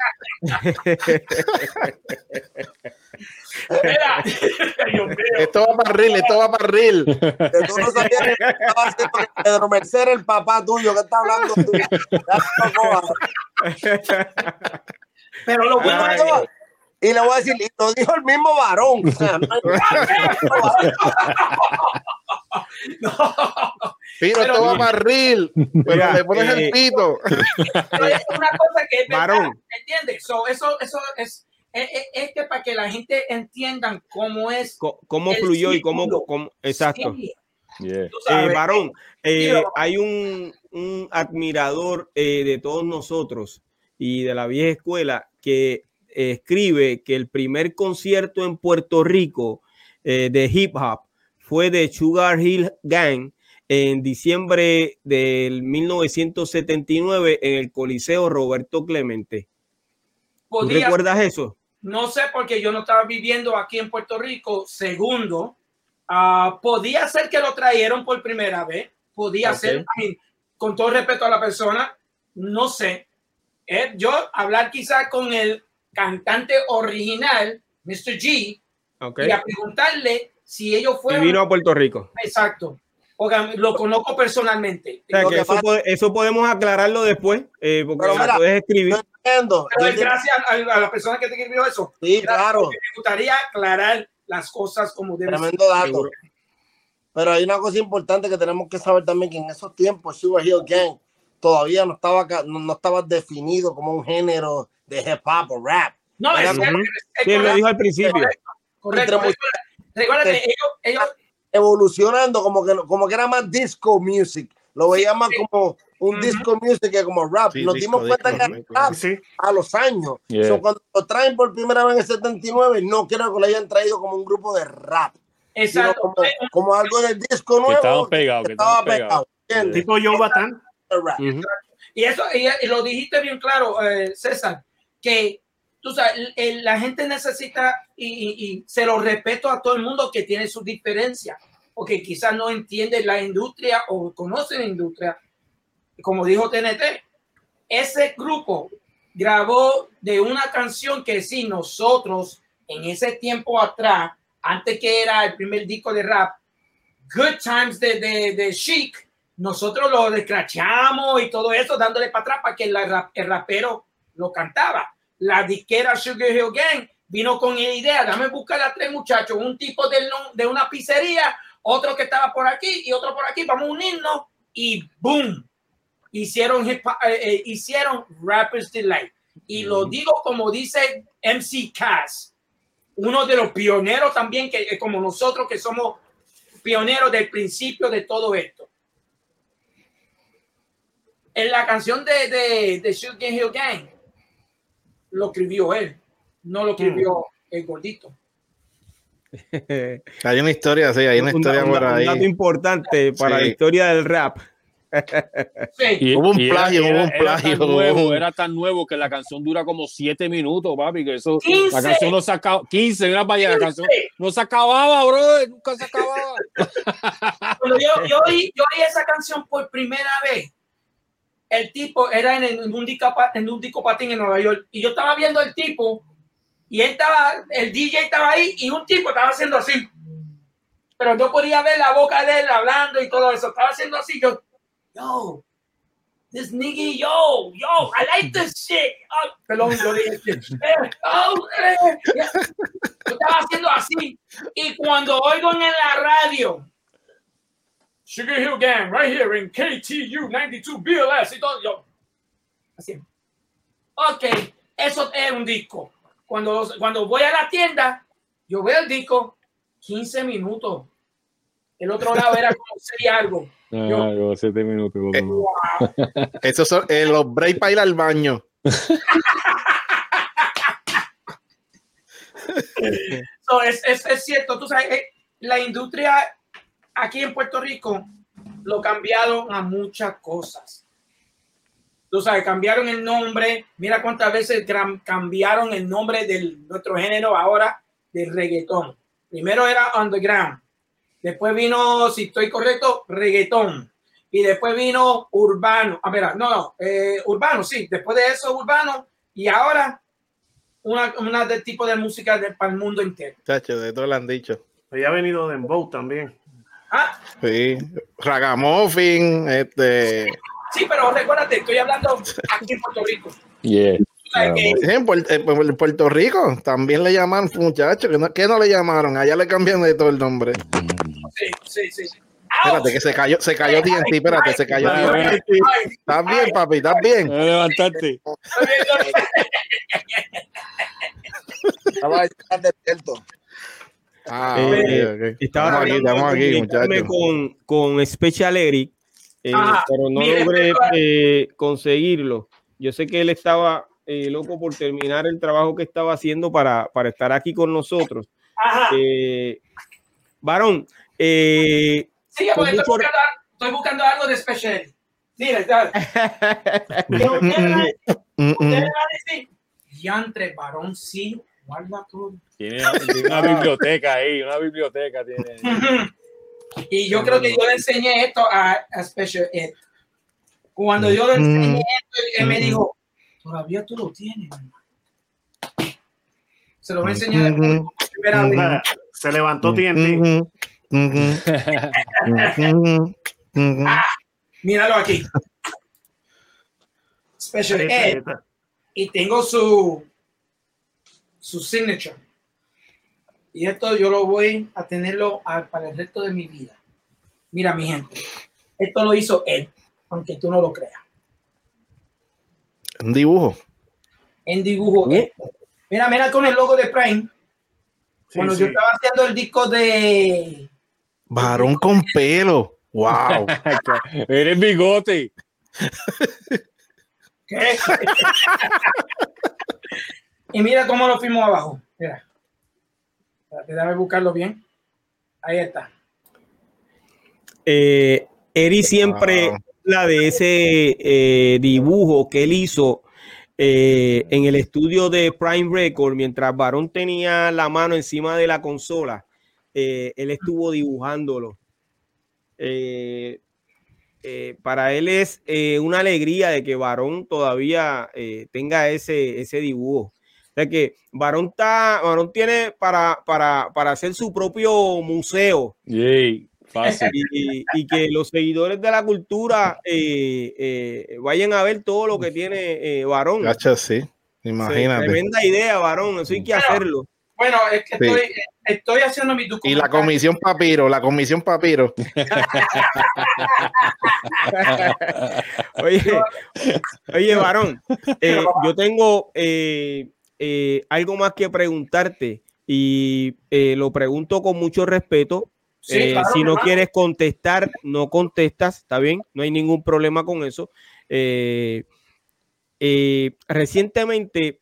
Speaker 3: Esto va para reel, esto va para reel.
Speaker 5: Que tú no sabías que estaba haciendo Pedro Mercer, el papá tuyo, que está hablando tú. Pero lo bueno y le voy a decir, y lo dijo el mismo varón.
Speaker 3: no. Pero, pero todo va pero Mira, le pones eh, el pito.
Speaker 7: Pero es una cosa que es varón. ¿entiendes? So, eso, eso es, es, es, que para que la gente entienda cómo es.
Speaker 1: C cómo fluyó y cómo, cómo, exacto. Sí. Yeah. Eh, varón, eh, hay un, un admirador eh, de todos nosotros y de la vieja escuela que escribe que el primer concierto en Puerto Rico eh, de hip hop fue de Sugar Hill Gang en diciembre del 1979 en el Coliseo Roberto Clemente. ¿Tú recuerdas eso?
Speaker 7: No sé porque yo no estaba viviendo aquí en Puerto Rico. Segundo, uh, podía ser que lo trajeron por primera vez. Podía okay. ser, con todo respeto a la persona, no sé. Eh, yo hablar quizás con el cantante original, Mr. G, okay. y a preguntarle si ellos fueron.
Speaker 1: Y vino a Puerto Rico.
Speaker 7: Exacto. Porque lo conozco personalmente.
Speaker 1: O sea, que eso, eso, podemos aclararlo después, eh, porque Pero mira, puedes escribir.
Speaker 7: Pero gracias a, a, la persona que te escribió eso.
Speaker 5: Sí, claro.
Speaker 7: Me gustaría aclarar las cosas como deben
Speaker 5: Tremendo dato. Pero hay una cosa importante que tenemos que saber también, que en esos tiempos Sugar Hill Gang todavía no estaba, no, no estaba definido como un género de hip hop o rap.
Speaker 7: No, es,
Speaker 1: es, lo dijo al principio.
Speaker 7: Correcto. Recuerda ellos, ellos
Speaker 5: evolucionando como que como que era más disco music. Lo veía más sí. como un uh -huh. disco music que como rap. Sí, Nos dimos cuenta disco, que rap sí. a los años. Yeah. So, cuando lo traen por primera vez en el 79, no creo que lo hayan traído como un grupo de rap.
Speaker 7: Exacto.
Speaker 5: Como, como, algo del disco nuevo. Que
Speaker 2: estaba pegado. Que estaba
Speaker 5: pegado.
Speaker 4: pegado. Tipo Joe Batán.
Speaker 7: Uh -huh. Y eso, y, y, lo dijiste bien claro, eh, César, que tú sabes, el, la gente necesita, y, y, y, se lo respeto a todo el mundo que tiene sus diferencias, porque quizás no entiende la industria o conoce la industria, como dijo TNT. Ese grupo grabó de una canción que sí, nosotros en ese tiempo atrás, antes que era el primer disco de rap, Good Times de, de, de Chic, nosotros lo descrachamos y todo eso, dándole para atrás para que la, el rapero lo cantaba. La disquera Sugar Hill Gang vino con la idea, dame buscar a tres muchachos, un tipo de, de una pizzería, otro que estaba por aquí y otro por aquí, vamos a unirnos y boom, hicieron, eh, eh, hicieron Rappers Delight. Y mm. lo digo como dice MC Cass, uno de los pioneros también, que eh, como nosotros que somos pioneros del principio de todo esto en la canción de, de, de Shooting Hill Gang, lo escribió él, no lo escribió mm. el gordito.
Speaker 3: hay una historia, sí, hay una un, historia
Speaker 1: un,
Speaker 3: por ahí.
Speaker 1: Un dato importante para sí. la historia del rap.
Speaker 3: Sí. Y, hubo un plagio, era, hubo un plagio.
Speaker 2: Era tan, nuevo, era tan nuevo que la canción dura como siete minutos, papi, que eso, 15. la canción no se acaba, 15, mira para allá, la canción no se acababa, bro, nunca se acababa.
Speaker 7: Cuando yo, yo, oí, yo oí esa canción por primera vez, el tipo era en, en, un disco, en un disco patín en Nueva York y yo estaba viendo el tipo y él estaba, el DJ estaba ahí y un tipo estaba haciendo así. Pero yo podía ver la boca de él hablando y todo eso. Estaba haciendo así. Yo, yo, this nigga, yo, yo, I like this shit. Oh, perdón, yo dije, eh, oh, eh, yeah. Yo estaba haciendo así. Y cuando oigo en la radio, Sugar Hill Gang, right here in KTU 92 BLS y todo. Yo, así. Ok, eso es un disco. Cuando, cuando voy a la tienda, yo veo el disco, 15 minutos. El otro lado era como 6 algo.
Speaker 2: Ah, yo, 7 minutos.
Speaker 3: Eh, wow. Esos son eh, los breaks para ir al baño.
Speaker 7: es, es, es, cierto, tú sabes, eh, la industria aquí en Puerto Rico lo cambiaron a muchas cosas. Tú sabes, cambiaron el nombre. Mira cuántas veces cambiaron el nombre de nuestro género ahora del reggaetón. Primero era underground. Después vino, si estoy correcto, reggaetón. Y después vino urbano. A ah, ver, no, no, eh, urbano, sí. Después de eso, urbano. Y ahora, una, una de tipo de música de, para el mundo entero.
Speaker 3: Chacho, de todo lo han dicho.
Speaker 4: Y ha venido Dembow también.
Speaker 3: Ah. Sí, Ragamuffin, este.
Speaker 7: Sí, pero recuérdate, estoy hablando aquí en Puerto Rico.
Speaker 3: Yeah. En, Puerto, Rico también le llamaron muchachos. ¿Qué no, le llamaron? Allá le cambian de todo el nombre.
Speaker 7: Sí, sí, sí.
Speaker 3: Espérate, que se cayó, se cayó TNT, espérate, se cayó TNT. ¿Estás bien, papi? ¿Estás bien?
Speaker 2: Levantarte.
Speaker 5: Estaba despierto.
Speaker 1: Ah, eh, Estaba aquí, estamos aquí, muchachos. Con, con Special Eric, eh, pero no logré eh, conseguirlo. Yo sé que él estaba eh, loco por terminar el trabajo que estaba haciendo para, para estar aquí con nosotros. Eh, varón,
Speaker 7: eh, sí, estoy, buscando, estoy, buscando, algo de Special. Mira, ustedes van a decir, Yantre, varón, sí, guarda todo.
Speaker 2: Tiene, una biblioteca ahí, una biblioteca tiene.
Speaker 7: y yo creo que yo le enseñé esto a, a Special Ed. Cuando yo le enseñé esto, él me dijo, todavía tú lo tienes. Se lo voy a enseñar.
Speaker 4: Se levantó TNT.
Speaker 7: ah, míralo aquí. Special Ed. Y tengo su su signature. Y esto yo lo voy a tenerlo para el resto de mi vida. Mira, mi gente, esto lo hizo él, aunque tú no lo creas.
Speaker 3: Un dibujo.
Speaker 7: En dibujo. Mira, mira con el logo de Prime. Cuando yo estaba haciendo el disco de.
Speaker 3: Varón con pelo. ¡Wow!
Speaker 2: Eres bigote.
Speaker 7: ¿Qué? y mira cómo lo firmó abajo. Mira. Déjame buscarlo bien. Ahí está.
Speaker 1: Eh, Eri siempre la de ese eh, dibujo que él hizo eh, en el estudio de Prime Record, mientras Barón tenía la mano encima de la consola, eh, él estuvo dibujándolo. para él es una alegría de que Barón todavía tenga ese, ese dibujo. O sea que Barón, está, Barón tiene para, para, para hacer su propio museo. Y, que los seguidores de la cultura eh, eh, vayan a ver todo lo que tiene eh, Varón.
Speaker 3: sí, imagínate.
Speaker 1: tremenda idea, Varón, eso hay que hacerlo.
Speaker 7: Bueno, es que estoy, estoy, haciendo mi.
Speaker 3: Y la comisión Papiro, la comisión Papiro.
Speaker 1: oye, oye, Varón, yo tengo algo más que preguntarte y lo pregunto con mucho respeto eh, si no quieres contestar, no contestas, está bien, no hay ningún problema con eso. Eh, eh, recientemente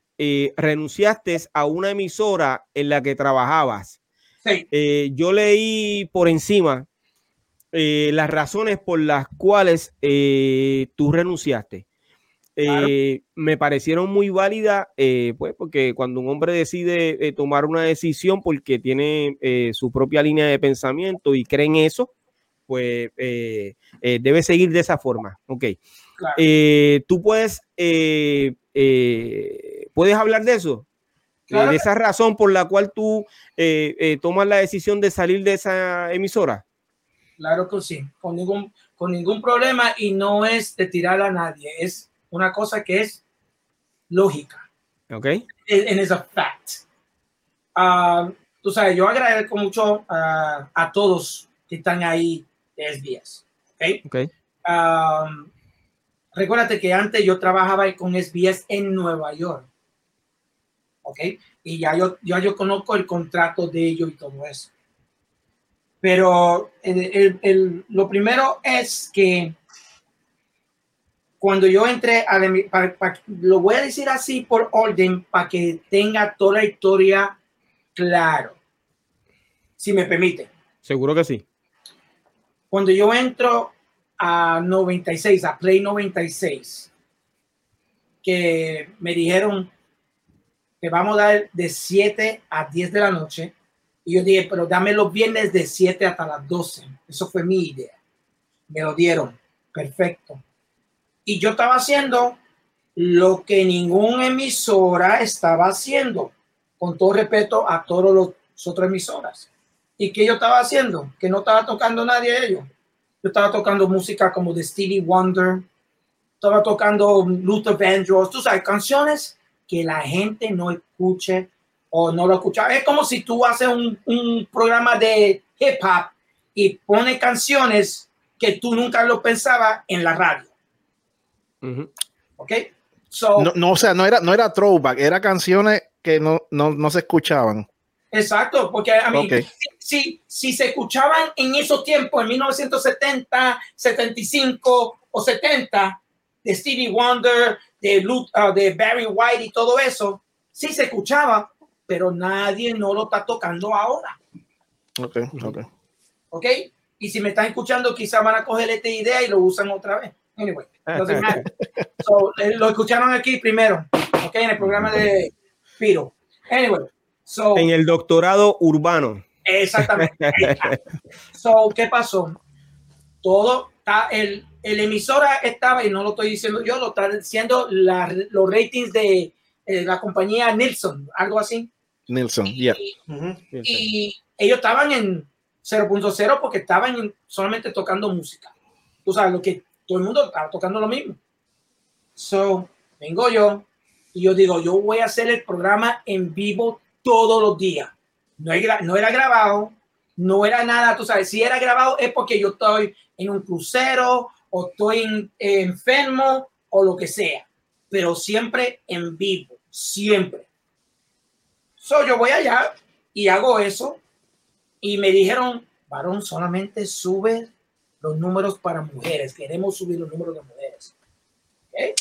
Speaker 1: renunciaste a una emisora en la que trabajabas. yo leí por encima las razones por las cuales tú renunciaste. Eh, me parecieron muy válidas, eh, pues porque cuando un hombre decide eh, tomar una decisión porque tiene su propia línea de pensamiento y cree en eso, pues debe seguir de esa forma. Ok. Tú puedes, puedes hablar de eso, de esa razón por la cual tú tomas la decisión de salir de esa emisora.
Speaker 7: Claro que sí, con ningún, con ningún problema y no es de tirar a nadie, es una cosa que es lógica.
Speaker 1: Ok.
Speaker 7: En es a fact. Ah, tú sabes, yo agradezco mucho a todos que están ahí de SBS. Ok.
Speaker 1: okay.
Speaker 7: Um, recuérdate que antes yo trabajaba con SBS en Nueva York. ¿Ok? Y ya yo, yo, yo conozco el contrato de ellos y todo eso. Pero el, el, lo primero es que cuando yo entré, a lo voy a decir así por orden para que tenga toda la historia claro. si me permite.
Speaker 1: Seguro que sí.
Speaker 7: Cuando yo entro a 96, a Play 96, que me dijeron que vamos a dar de 7 a 10 de la noche. Y yo dije, pero dame los viernes de 7 hasta las 12. Eso fue mi idea. Me lo dieron. Perfecto. Y yo estaba haciendo lo que ninguna emisora estaba haciendo, con todo respeto a todos los otros emisoras. ¿Y qué yo estaba haciendo? Que no estaba tocando nadie de ellos. Yo estaba tocando música como de Stevie Wonder, estaba tocando Luther Vandross, tú sabes, canciones que la gente no escuche o no lo escucha. Es como si tú haces un, un programa de hip hop y pones canciones que tú nunca lo pensabas en la radio. ¿Ok?
Speaker 3: no, no, o sea, no era, no era throwback, era canciones que no, no, no se escuchaban.
Speaker 7: Exacto, porque a mí, si, si, se escuchaban en esos tiempos, en 1970, 75 o 70, de Stevie Wonder, de, uh, de Barry White y todo eso, sí se escuchaba, pero nadie no lo está tocando ahora.
Speaker 3: Ok, ok.
Speaker 7: Ok, y si me están escuchando, quizás van a coger esta idea y lo usan otra vez. Anyway, so, eh, lo escucharon aquí primero, ok, en el programa de Piro. Anyway, so.
Speaker 1: En el doctorado urbano.
Speaker 7: Exactamente. so, ¿qué pasó? Todo está, el, el emisora estaba, y no lo estoy diciendo yo, lo están diciendo la, los ratings de eh, la compañía Nielsen, algo así.
Speaker 3: Nielsen, ya.
Speaker 7: Y, ellos estaban en 0.0 porque estaban solamente tocando música. Tú sabes, lo que todo el mundo estaba tocando lo mismo. So, vengo yo y yo digo, yo voy a hacer el programa en vivo todos los días. No, no era grabado, no era nada, tú sabes, si era grabado es porque yo estoy en un crucero o estoy enfermo o lo que sea, pero siempre en vivo, siempre. So, yo voy allá y hago eso y me dijeron, varón, solamente sube los números para mujeres, queremos subir los números de mujeres. Okay.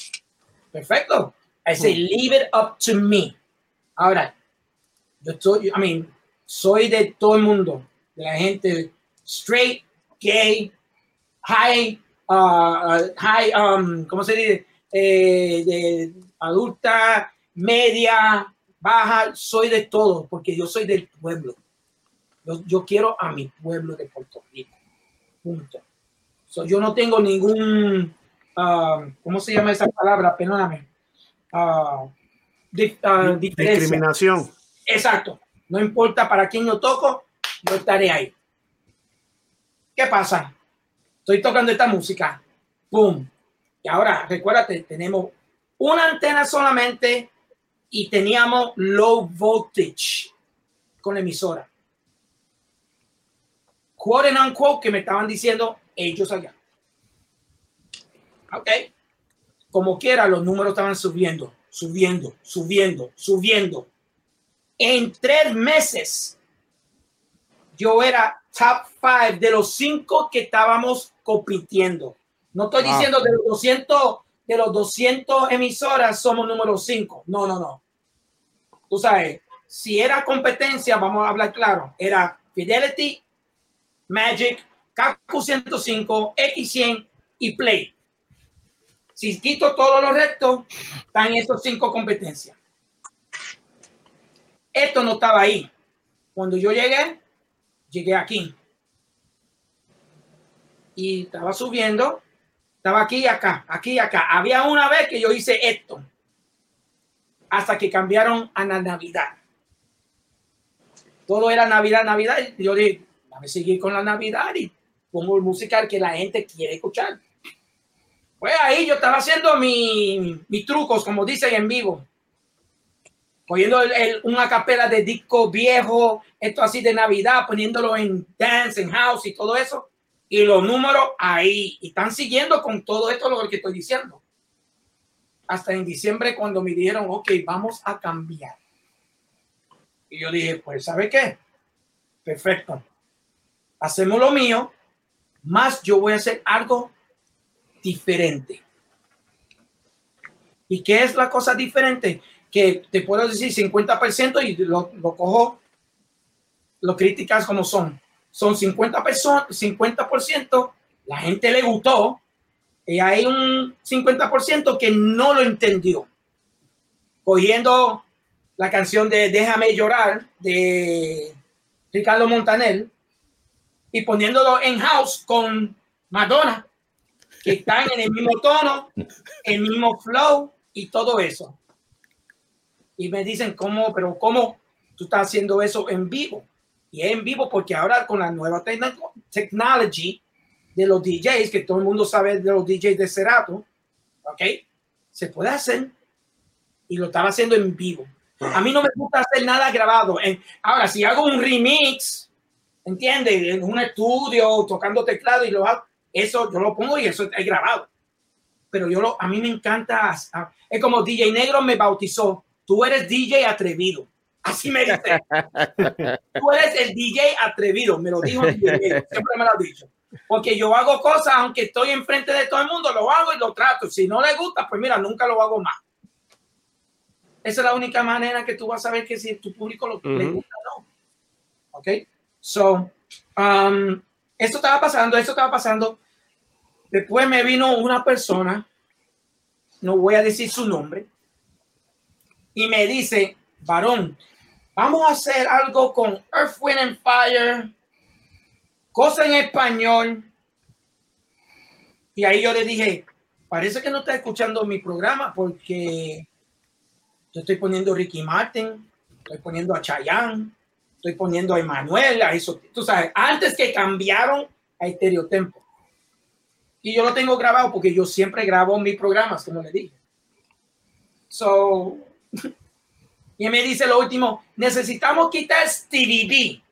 Speaker 7: Perfecto. I say, leave it up to me. Ahora, yo estoy, I mean, soy de todo el mundo, de la gente straight, gay, high, uh, high, um, ¿cómo se dice? Eh, de adulta, media, baja, soy de todo, porque yo soy del pueblo. Yo, yo quiero a mi pueblo de Puerto Rico. Punto. Yo no tengo ningún, uh, ¿cómo se llama esa palabra? Perdóname. Uh,
Speaker 4: discriminación.
Speaker 7: Exacto. No importa para quién yo toco, yo estaré ahí. ¿Qué pasa? estoy tocando esta música, ¡pum! Y ahora, recuérdate, tenemos una antena solamente y teníamos low voltage con la emisora. Quote and unquote que me estaban diciendo ellos allá. Ok. Como quiera, los números estaban subiendo, subiendo, subiendo, subiendo. En tres meses, yo era top five de los cinco que estábamos compitiendo. No estoy diciendo de los 200, de los 200 emisoras somos número 5. No, no, no. Tú sabes, si era competencia, vamos a hablar claro, era Fidelity, Magic, KQ 105, X100 y Play. Si quito todos los restos, están estos cinco competencias. Esto no estaba ahí. Cuando yo llegué, llegué aquí y estaba subiendo, estaba aquí y acá, aquí y acá. Había una vez que yo hice esto, hasta que cambiaron a la Navidad. Todo era Navidad, Navidad. Y yo dije, a seguir con la Navidad y pongo el musical que la gente quiere escuchar. Pues ahí yo estaba haciendo mis trucos, como dicen en vivo. Poniendo una capela de disco viejo, esto así de Navidad, poniéndolo en dance, en house y todo eso y los números ahí. Y están siguiendo con todo esto lo que estoy diciendo. Hasta en diciembre cuando me dijeron, ok, vamos a cambiar. Y yo dije, pues, ¿sabe qué? Perfecto. Hacemos lo mío, más yo voy a hacer algo diferente. ¿Y qué es la cosa diferente? Que te puedo decir 50% y lo, lo cojo lo críticas como son. Son 50 personas, 50%, la gente le gustó y hay un 50% que no lo entendió. Cogiendo la canción de Déjame llorar de Ricardo Montaner y poniéndolo en house con Madonna, que están en el mismo tono, el mismo flow y todo eso. Y me dicen, ¿cómo? Pero ¿cómo tú estás haciendo eso en vivo? Y es en vivo porque ahora con la nueva tecnología de los DJs, que todo el mundo sabe de los DJs de Cerato, ¿ok? Se puede hacer y lo estaba haciendo en vivo. A mí no me gusta hacer nada grabado. Ahora, si hago un remix, ¿entiendes? En un estudio, tocando teclado y lo hago, eso yo lo pongo y eso es grabado. Pero yo lo, a mí me encanta, es como DJ Negro me bautizó, tú eres DJ atrevido. Así me dice. tú eres el DJ atrevido, me lo dijo siempre me lo ha dicho. Porque yo hago cosas, aunque estoy enfrente de todo el mundo, lo hago y lo trato. Si no le gusta, pues mira, nunca lo hago más. Esa es la única manera que tú vas a ver que si tu público lo, le gusta o no. ¿Ok? So, um, esto estaba pasando, esto estaba pasando. Después me vino una persona, no voy a decir su nombre, y me dice, varón, vamos a hacer algo con Earth, Wind and Fire, cosa en español. Y ahí yo le dije, parece que no está escuchando mi programa porque yo estoy poniendo Ricky Martin, estoy poniendo a Chayanne, estoy poniendo a Emanuel, a eso, tú sabes, antes que cambiaron a Estereotempo. Y yo lo tengo grabado porque yo siempre grabo mis programas, como le dije. So, y me dice lo último, necesitamos quitar Stevie.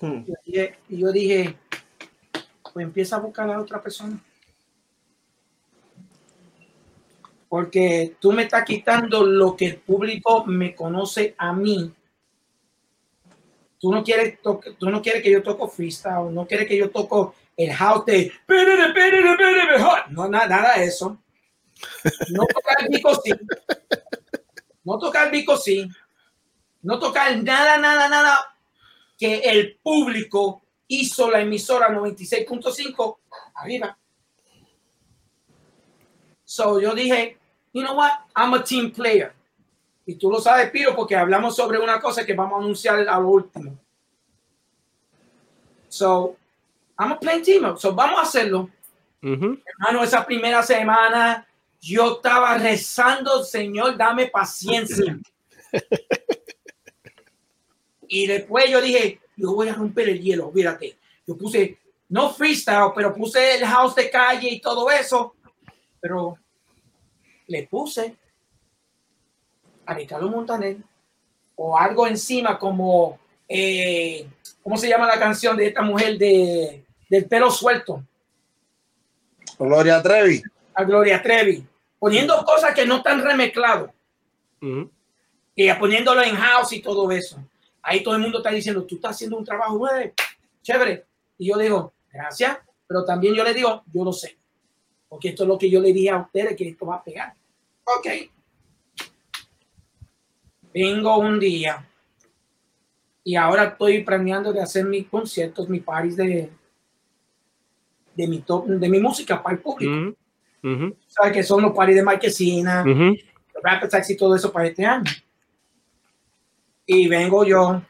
Speaker 7: Hmm. Y yo dije, pues empieza a buscar a otra persona. Porque tú me estás quitando lo que el público me conoce a mí. Tú no quieres, tú no quieres que yo toco freestyle, no quieres que yo toco el house de no nada, nada de eso. No tocar bico sí. No tocar bico sí. No tocar nada, nada, nada que el público hizo la emisora 96.5 arriba. So yo dije, you know what? I'm a team player. Y tú lo sabes, Piro, porque hablamos sobre una cosa que vamos a anunciar a lo último. So, I'm a playing team. So, vamos a hacerlo. Hermano, esa primera semana yo estaba rezando, Señor, dame paciencia. y después yo dije, yo voy a romper el hielo, fíjate. Yo puse, no freestyle, pero puse el house de calle y todo eso. Pero le puse a Ricardo Montaner o algo encima como, eh, ¿cómo se llama la canción de esta mujer de, del pelo suelto?
Speaker 5: Gloria Trevi.
Speaker 7: A Gloria Trevi. Poniendo cosas que no están remezcladas. Y poniéndolo en house y todo eso. Ahí todo el mundo está diciendo, tú estás haciendo un trabajo chévere. Y yo digo, gracias. Pero también yo le digo, yo lo sé. Porque esto es lo que yo le dije a ustedes, que esto va a pegar. Ok. Vengo un día y ahora estoy planeando de hacer mis conciertos, mis paris de, de, mi, top, de mi música para el público. ¿Sabes que son los paris de Marquesina, uh Rap Taxi y todo eso para este año? Y vengo yo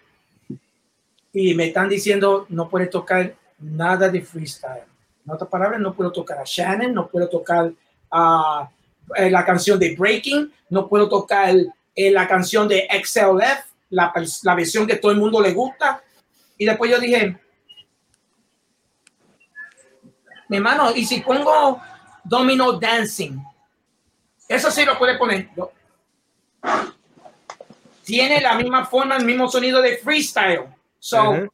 Speaker 7: y me están diciendo no puedes tocar nada de freestyle. En otras palabras, no puedo tocar a Shannon, no puedo tocar a eh, la canción de Breaking, no puedo tocar eh, la canción de XLF, la, la versión que todo el mundo le gusta. Y después yo dije, mi hermano, y si pongo Domino Dancing, eso sí lo puede poner. Tiene la misma forma, el mismo sonido de freestyle. So,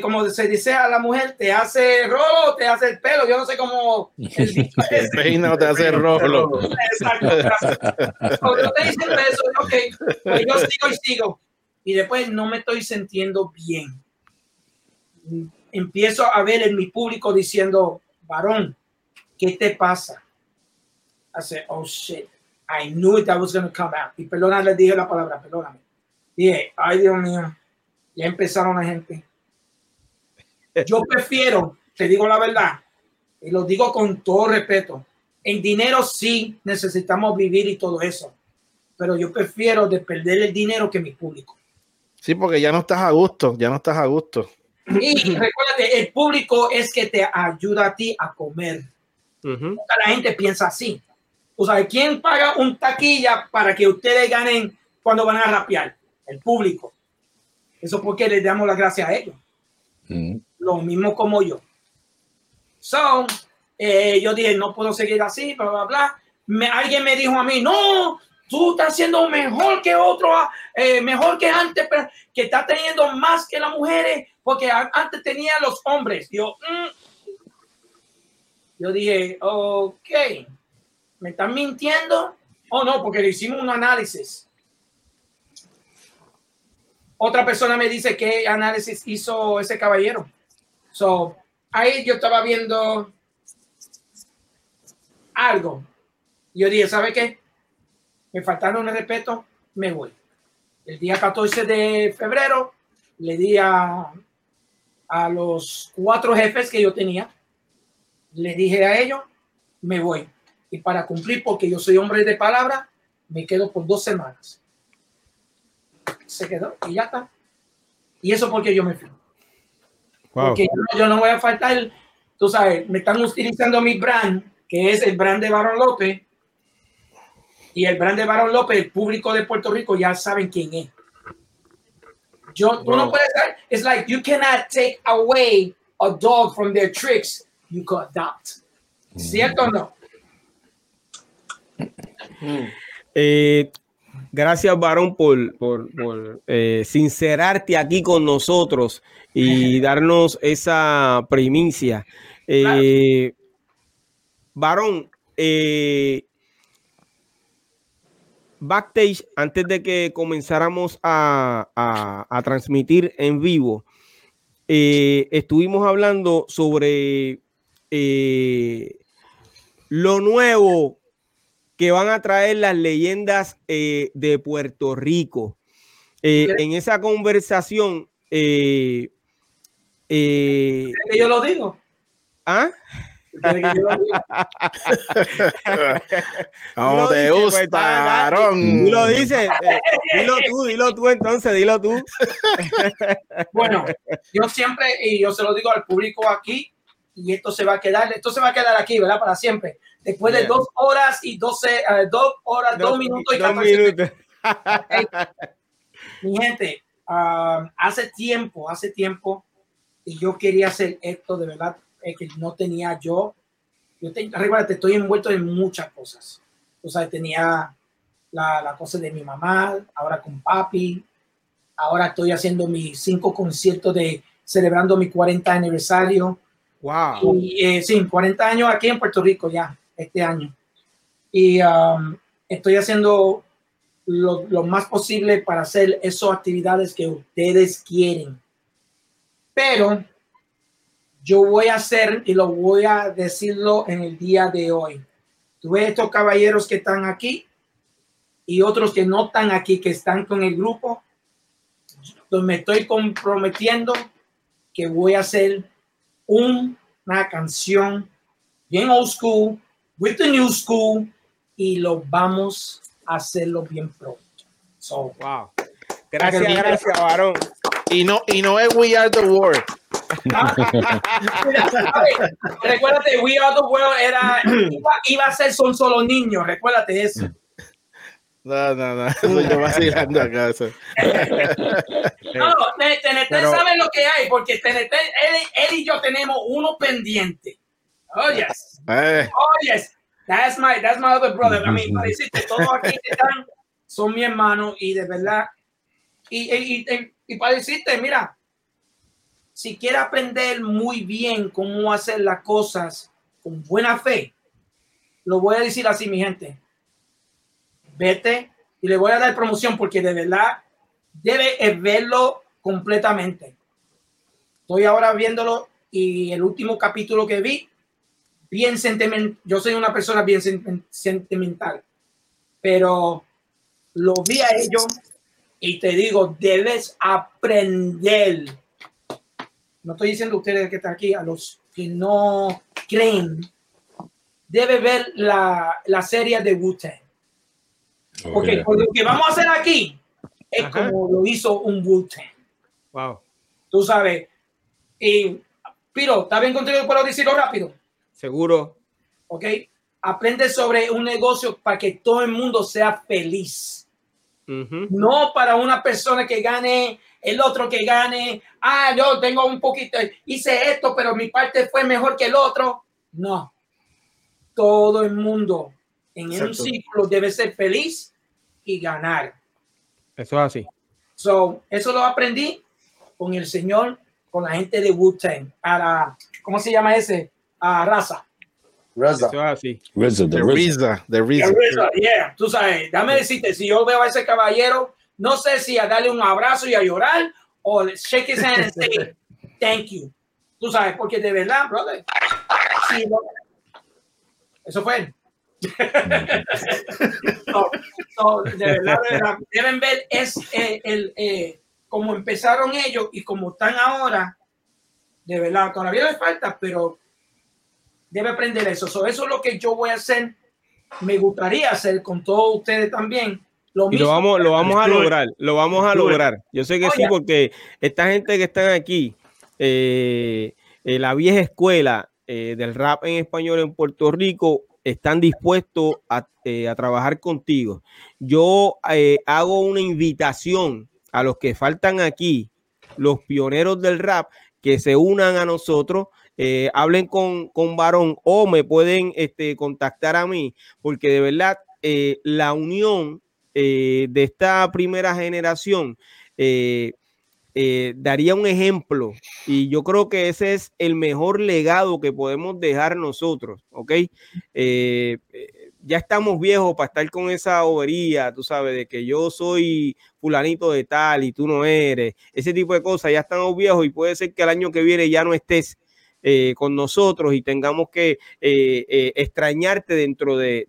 Speaker 7: como se dice a la mujer, te hace rolo, te hace el pelo, yo no sé cómo. El
Speaker 3: peino te hace rolo.
Speaker 7: Exacto. yo te dicen eso, ok, pues yo sigo y sigo. Y después no me estoy sintiendo bien. Empiezo a ver en mi público diciendo, varón, ¿qué te pasa? Hace, oh shit, I knew that was going to come out. Y perdona, le dije la palabra, perdóname. Dije, ay Dios mío, ya empezaron la gente. Yo prefiero, te digo la verdad, y lo digo con todo respeto, en dinero sí necesitamos vivir y todo eso, pero yo prefiero de perder el dinero que mi público.
Speaker 3: Sí, porque ya no estás a gusto, ya no estás a gusto.
Speaker 7: Y recuérdate, el público es que te ayuda a ti a comer. La gente piensa así. O sea, ¿quién paga un taquilla para que ustedes ganen cuando van a rapear? El público. Eso porque les damos las gracias a ellos. Lo mismo como yo. So, eh, yo dije, no puedo seguir así, bla, bla, bla. Me, alguien me dijo a mí, no, tú estás haciendo mejor que otro, eh, mejor que antes, pero que está teniendo más que las mujeres, porque antes tenía los hombres. Yo, mm". yo dije, ok, ¿me están mintiendo? Oh, no, porque le hicimos un análisis. Otra persona me dice qué análisis hizo ese caballero. So, ahí yo estaba viendo algo. Yo dije, ¿sabe qué? Me faltaron el respeto, me voy. El día 14 de febrero le di a, a los cuatro jefes que yo tenía, le dije a ellos, me voy. Y para cumplir, porque yo soy hombre de palabra, me quedo por dos semanas. Se quedó y ya está. Y eso porque yo me fui. Porque yo, yo, no voy a faltar, tú sabes, me están utilizando mi brand que es el brand de Barón López. Y el brand de Barón López, el público de Puerto Rico ya saben quién es. Yo, tú no puedes dar, it's like you cannot take away a dog from their tricks, you can adopt. ¿Cierto o no?
Speaker 1: Eh, gracias, Barón, por, por, por eh, sincerarte aquí con nosotros y darnos esa primicia. Eh, Varón, eh, backstage, antes de que comenzáramos a, transmitir en vivo, eh, estuvimos hablando sobre eh, lo nuevo que van a traer las leyendas de Puerto Rico. en esa conversación...
Speaker 7: yo lo digo.
Speaker 1: ¿Ah?
Speaker 3: ¿Cómo te gusta,
Speaker 1: Lo dices, eh, dilo tú, dilo tú entonces, dilo tú.
Speaker 7: bueno, yo siempre, y yo se lo digo al público aquí, y esto se va a quedar, esto se va a quedar aquí, ¿verdad? Para siempre. Después de dos horas y doce, uh, dos horas, dos, minutos y catorce minutos. Mi gente, um, hace tiempo, hace tiempo, y yo quería hacer esto de verdad que no tenía yo. Yo te, te estoy envuelto en muchas cosas. O sea, tenía la, la cosa de mi mamá, ahora con papi, ahora estoy haciendo mis cinco conciertos de celebrando mi 40 aniversario.
Speaker 1: Wow.
Speaker 7: Y, eh, sí, 40 años aquí en Puerto Rico ya, este año. Y um, estoy haciendo lo, lo, más posible para hacer esas actividades que ustedes quieren. Pero yo voy a hacer y lo voy a decirlo en el día de hoy. Tú ves estos caballeros que están aquí y otros que no están aquí, que están con el grupo. Pues me estoy comprometiendo que voy a hacer una canción bien old school, with the new school, y lo vamos a hacerlo bien pronto. So,
Speaker 1: wow. Gracias, gracias, varón.
Speaker 3: Y no, y no es We Are the World.
Speaker 7: recuérdate, We Are the World era, iba, a ser Son Solo Niños, recuérdate eso.
Speaker 3: No, no, no, eso yo vacilando acá. Eso.
Speaker 7: no, TNT Pero... sabe lo que hay, porque TNT, él, y yo tenemos uno pendiente. Oh, yes. Eh. Oh, yes. That's my, that's my other brother. I mean, para decirte, todos aquí están son mi hermano y de verdad. Y, y, y, y para decirte, mira, si quiere aprender muy bien cómo hacer las cosas con buena fe, lo voy a decir así, mi gente. Vete y le voy a dar promoción porque de verdad debe verlo completamente. Estoy ahora viéndolo y el último capítulo que vi, bien sentimental. Yo soy una persona bien sentimental. pero lo vi a ellos y te digo, debes aprender. No estoy diciendo a ustedes que están aquí, a los que no creen, debe ver la, la serie de wu Porque lo que vamos a hacer aquí es como lo hizo un wu
Speaker 1: Wow.
Speaker 7: Tú sabes. Y, Piro, ¿está bien contigo? ¿Puedo decirlo rápido?
Speaker 1: Seguro.
Speaker 7: Ok. Aprende sobre un negocio para que todo el mundo sea feliz. No para una persona que gane, el otro que gane. Ah, yo tengo un poquito, hice esto, pero mi parte fue mejor que el otro. No. Todo el mundo en un ciclo debe ser feliz y ganar.
Speaker 1: Eso es así.
Speaker 7: So, eso lo aprendí con el Señor, con la gente de Wu-Tang, a la, ¿cómo se llama ese? A Raza.
Speaker 5: Reza.
Speaker 1: así.
Speaker 3: Reza, the Reza, the Reza.
Speaker 7: Yeah, tú sabes, dame decirte, si yo veo a ese caballero, no sé si a darle un abrazo y a llorar o shake his hand and say thank you. Tú sabes, porque de verdad, brother. Sí, eso fue. no, no, de, verdad, de verdad, deben ver es eh, el, eh, como empezaron ellos y como están ahora. De verdad, todavía les falta, pero debe aprender eso. eso es lo que yo voy a hacer. Me gustaría hacer con todos ustedes también.
Speaker 1: Lo, y lo vamos, lo vamos a lograr, lo vamos a lograr. Yo sé que sí, porque esta gente que están aquí, eh, eh, la vieja escuela eh, del rap en español en Puerto Rico, están dispuestos a, a trabajar contigo. Yo hago una invitación a los que faltan aquí, los pioneros del rap, que se unan a nosotros eh, hablen con, con Varón o me pueden este, contactar a mí, porque de verdad eh, la unión eh, de esta primera generación daría un ejemplo y yo creo que ese es el mejor legado que podemos dejar nosotros, ¿ok? ya estamos viejos para estar con esa bobería, tú sabes, de que yo soy fulanito de tal y tú no eres, ese tipo de cosas, ya estamos viejos y puede ser que el año que viene ya no estés eh, con nosotros y tengamos que eh, eh, extrañarte dentro de,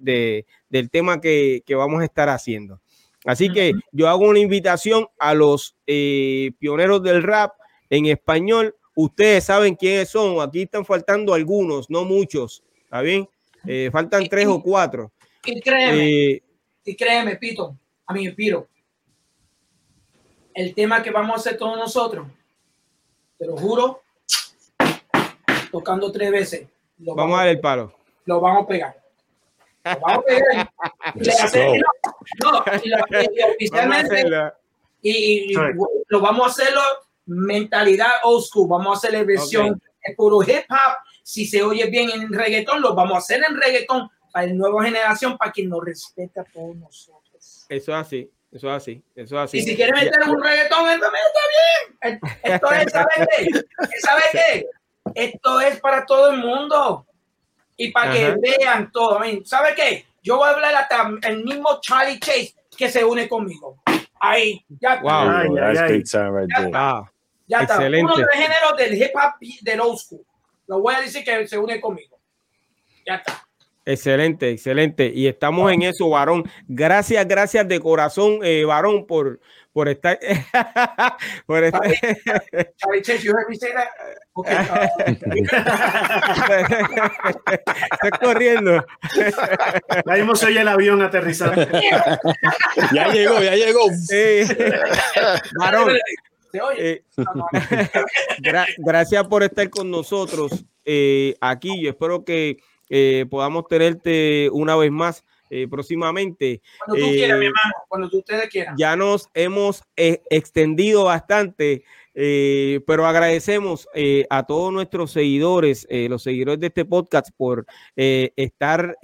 Speaker 1: del tema que, vamos a estar haciendo. Así que yo hago una invitación a los pioneros del rap en español. Ustedes saben quiénes son. Aquí están faltando algunos, no muchos. ¿Está bien? faltan tres o cuatro.
Speaker 7: Y créeme, y créeme, Pito, a mí, Piro, el tema que vamos a hacer todos nosotros, te lo juro, tocando tres veces.
Speaker 1: vamos, a dar el palo.
Speaker 7: Lo vamos a pegar. Lo vamos a pegar. y, lo vamos a hacerlo mentalidad old school. Vamos a hacer la versión de puro hip hop. Si se oye bien en reggaetón, lo vamos a hacer en reggaetón para la nueva generación, para que nos respete a todos nosotros.
Speaker 1: Eso es así. Eso es así, eso es así.
Speaker 7: Y si quieres meter un reggaetón, también está bien. Esto es, ¿sabes qué? ¿Sabes qué? Esto es para todo el mundo y para que vean todo. ¿Sabe qué? Yo voy a hablar hasta el mismo Charlie Chase que se une conmigo. Ahí, ya está.
Speaker 2: Wow, that's
Speaker 7: ya está. Uno de los géneros del hip hop del old school. Lo voy a decir que se une conmigo. Ya está.
Speaker 1: Excelente, excelente. Y estamos en eso, varón. Gracias, gracias de corazón, eh, varón, por, por estar. por estar. Estoy corriendo.
Speaker 4: Ya mismo se oye el avión aterrizar.
Speaker 2: ya llegó, ya llegó.
Speaker 1: varón. Eh, gracias por estar con nosotros eh, aquí. Yo espero que eh, podamos tenerte una vez más eh, próximamente.
Speaker 7: Cuando tú quieras, mi eh, hermano, cuando ustedes quieran.
Speaker 1: Ya nos hemos extendido bastante, pero agradecemos a todos nuestros seguidores, los seguidores de este podcast, por estar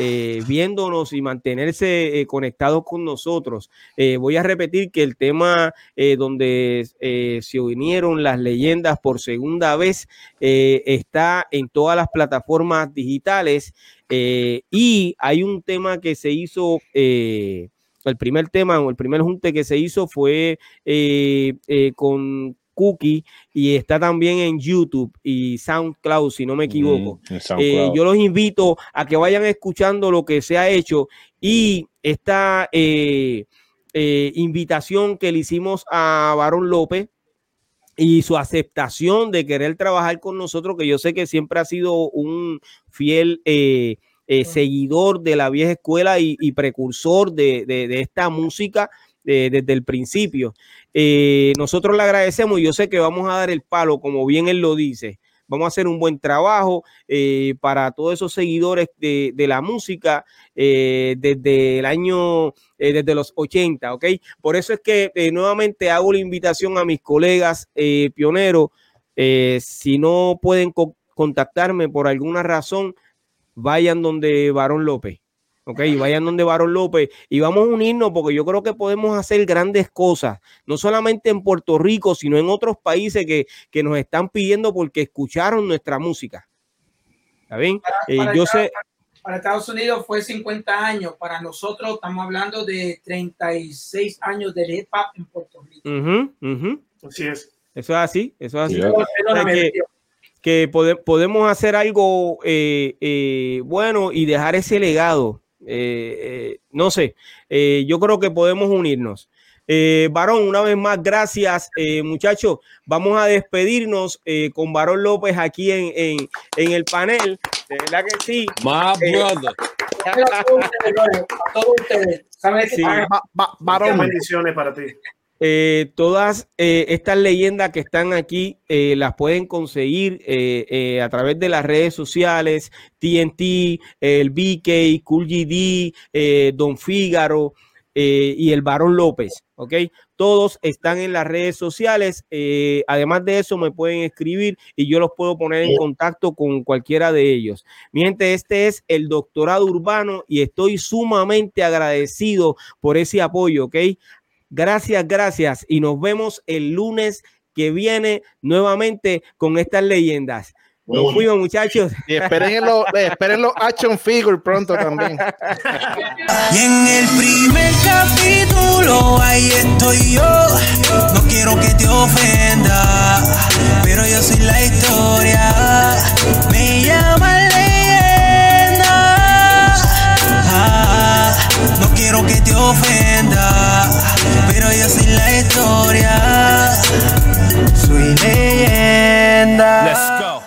Speaker 1: eh, viéndonos y mantenerse eh, conectados con nosotros. Eh, voy a repetir que el tema donde se unieron las leyendas por segunda vez está en todas las plataformas digitales y hay un tema que se hizo el primer tema o el primer junte que se hizo fue con Cookie y está también en YouTube y SoundCloud, si no me equivoco. Eh, yo los invito a que vayan escuchando lo que se ha hecho y esta eh, eh, invitación que le hicimos a Barón López y su aceptación de querer trabajar con nosotros, que yo sé que siempre ha sido un fiel seguidor de la vieja escuela y, precursor de, de esta música desde el principio. Eh, nosotros le agradecemos y yo sé que vamos a dar el palo, como bien él lo dice. Vamos a hacer un buen trabajo eh, para todos esos seguidores de, la música eh, desde el año, desde los 80, ¿ok? Por eso es que nuevamente hago la invitación a mis colegas pioneros. si no pueden contactarme por alguna razón, vayan donde Varón López. Ok, vayan donde Barón López y vamos a unirnos porque yo creo que podemos hacer grandes cosas, no solamente en Puerto Rico, sino en otros países que, nos están pidiendo porque escucharon nuestra música. ¿Está bien?
Speaker 7: Eh, yo sé. Para Estados Unidos fue 50 años, para nosotros estamos hablando de 36 años de hip hop en Puerto Rico.
Speaker 4: Así es.
Speaker 1: Eso es así, eso es así. que, podemos hacer algo eh, eh, bueno y dejar ese legado eh, eh, no sé, eh, yo creo que podemos unirnos. Varón, una vez más, gracias, muchachos. Vamos a despedirnos con Varón López aquí en, en, el panel. De verdad que sí.
Speaker 5: My brother.
Speaker 4: bendiciones para ti.
Speaker 1: Eh, todas eh, estas leyendas que están aquí eh, las pueden conseguir a través de las redes sociales, TNT, el BK, Cool GD, Don Fígaro y el Barón López, ¿ok? Todos están en las redes sociales. además de eso, me pueden escribir y yo los puedo poner en contacto con cualquiera de ellos. Miente, este es el doctorado urbano y estoy sumamente agradecido por ese apoyo, ¿ok? Gracias, gracias. Y nos vemos el lunes que viene nuevamente con estas leyendas. Muy fuimos, muchachos.
Speaker 3: Y esperen eh, los, esperen action figures pronto también.
Speaker 8: Y en el primer capítulo, ahí estoy yo. No quiero que te ofenda, pero yo soy la historia.
Speaker 1: Me llaman leyenda. Ah, no quiero que te ofenda pero yo soy la historia. Soy leyenda. Let's
Speaker 2: go.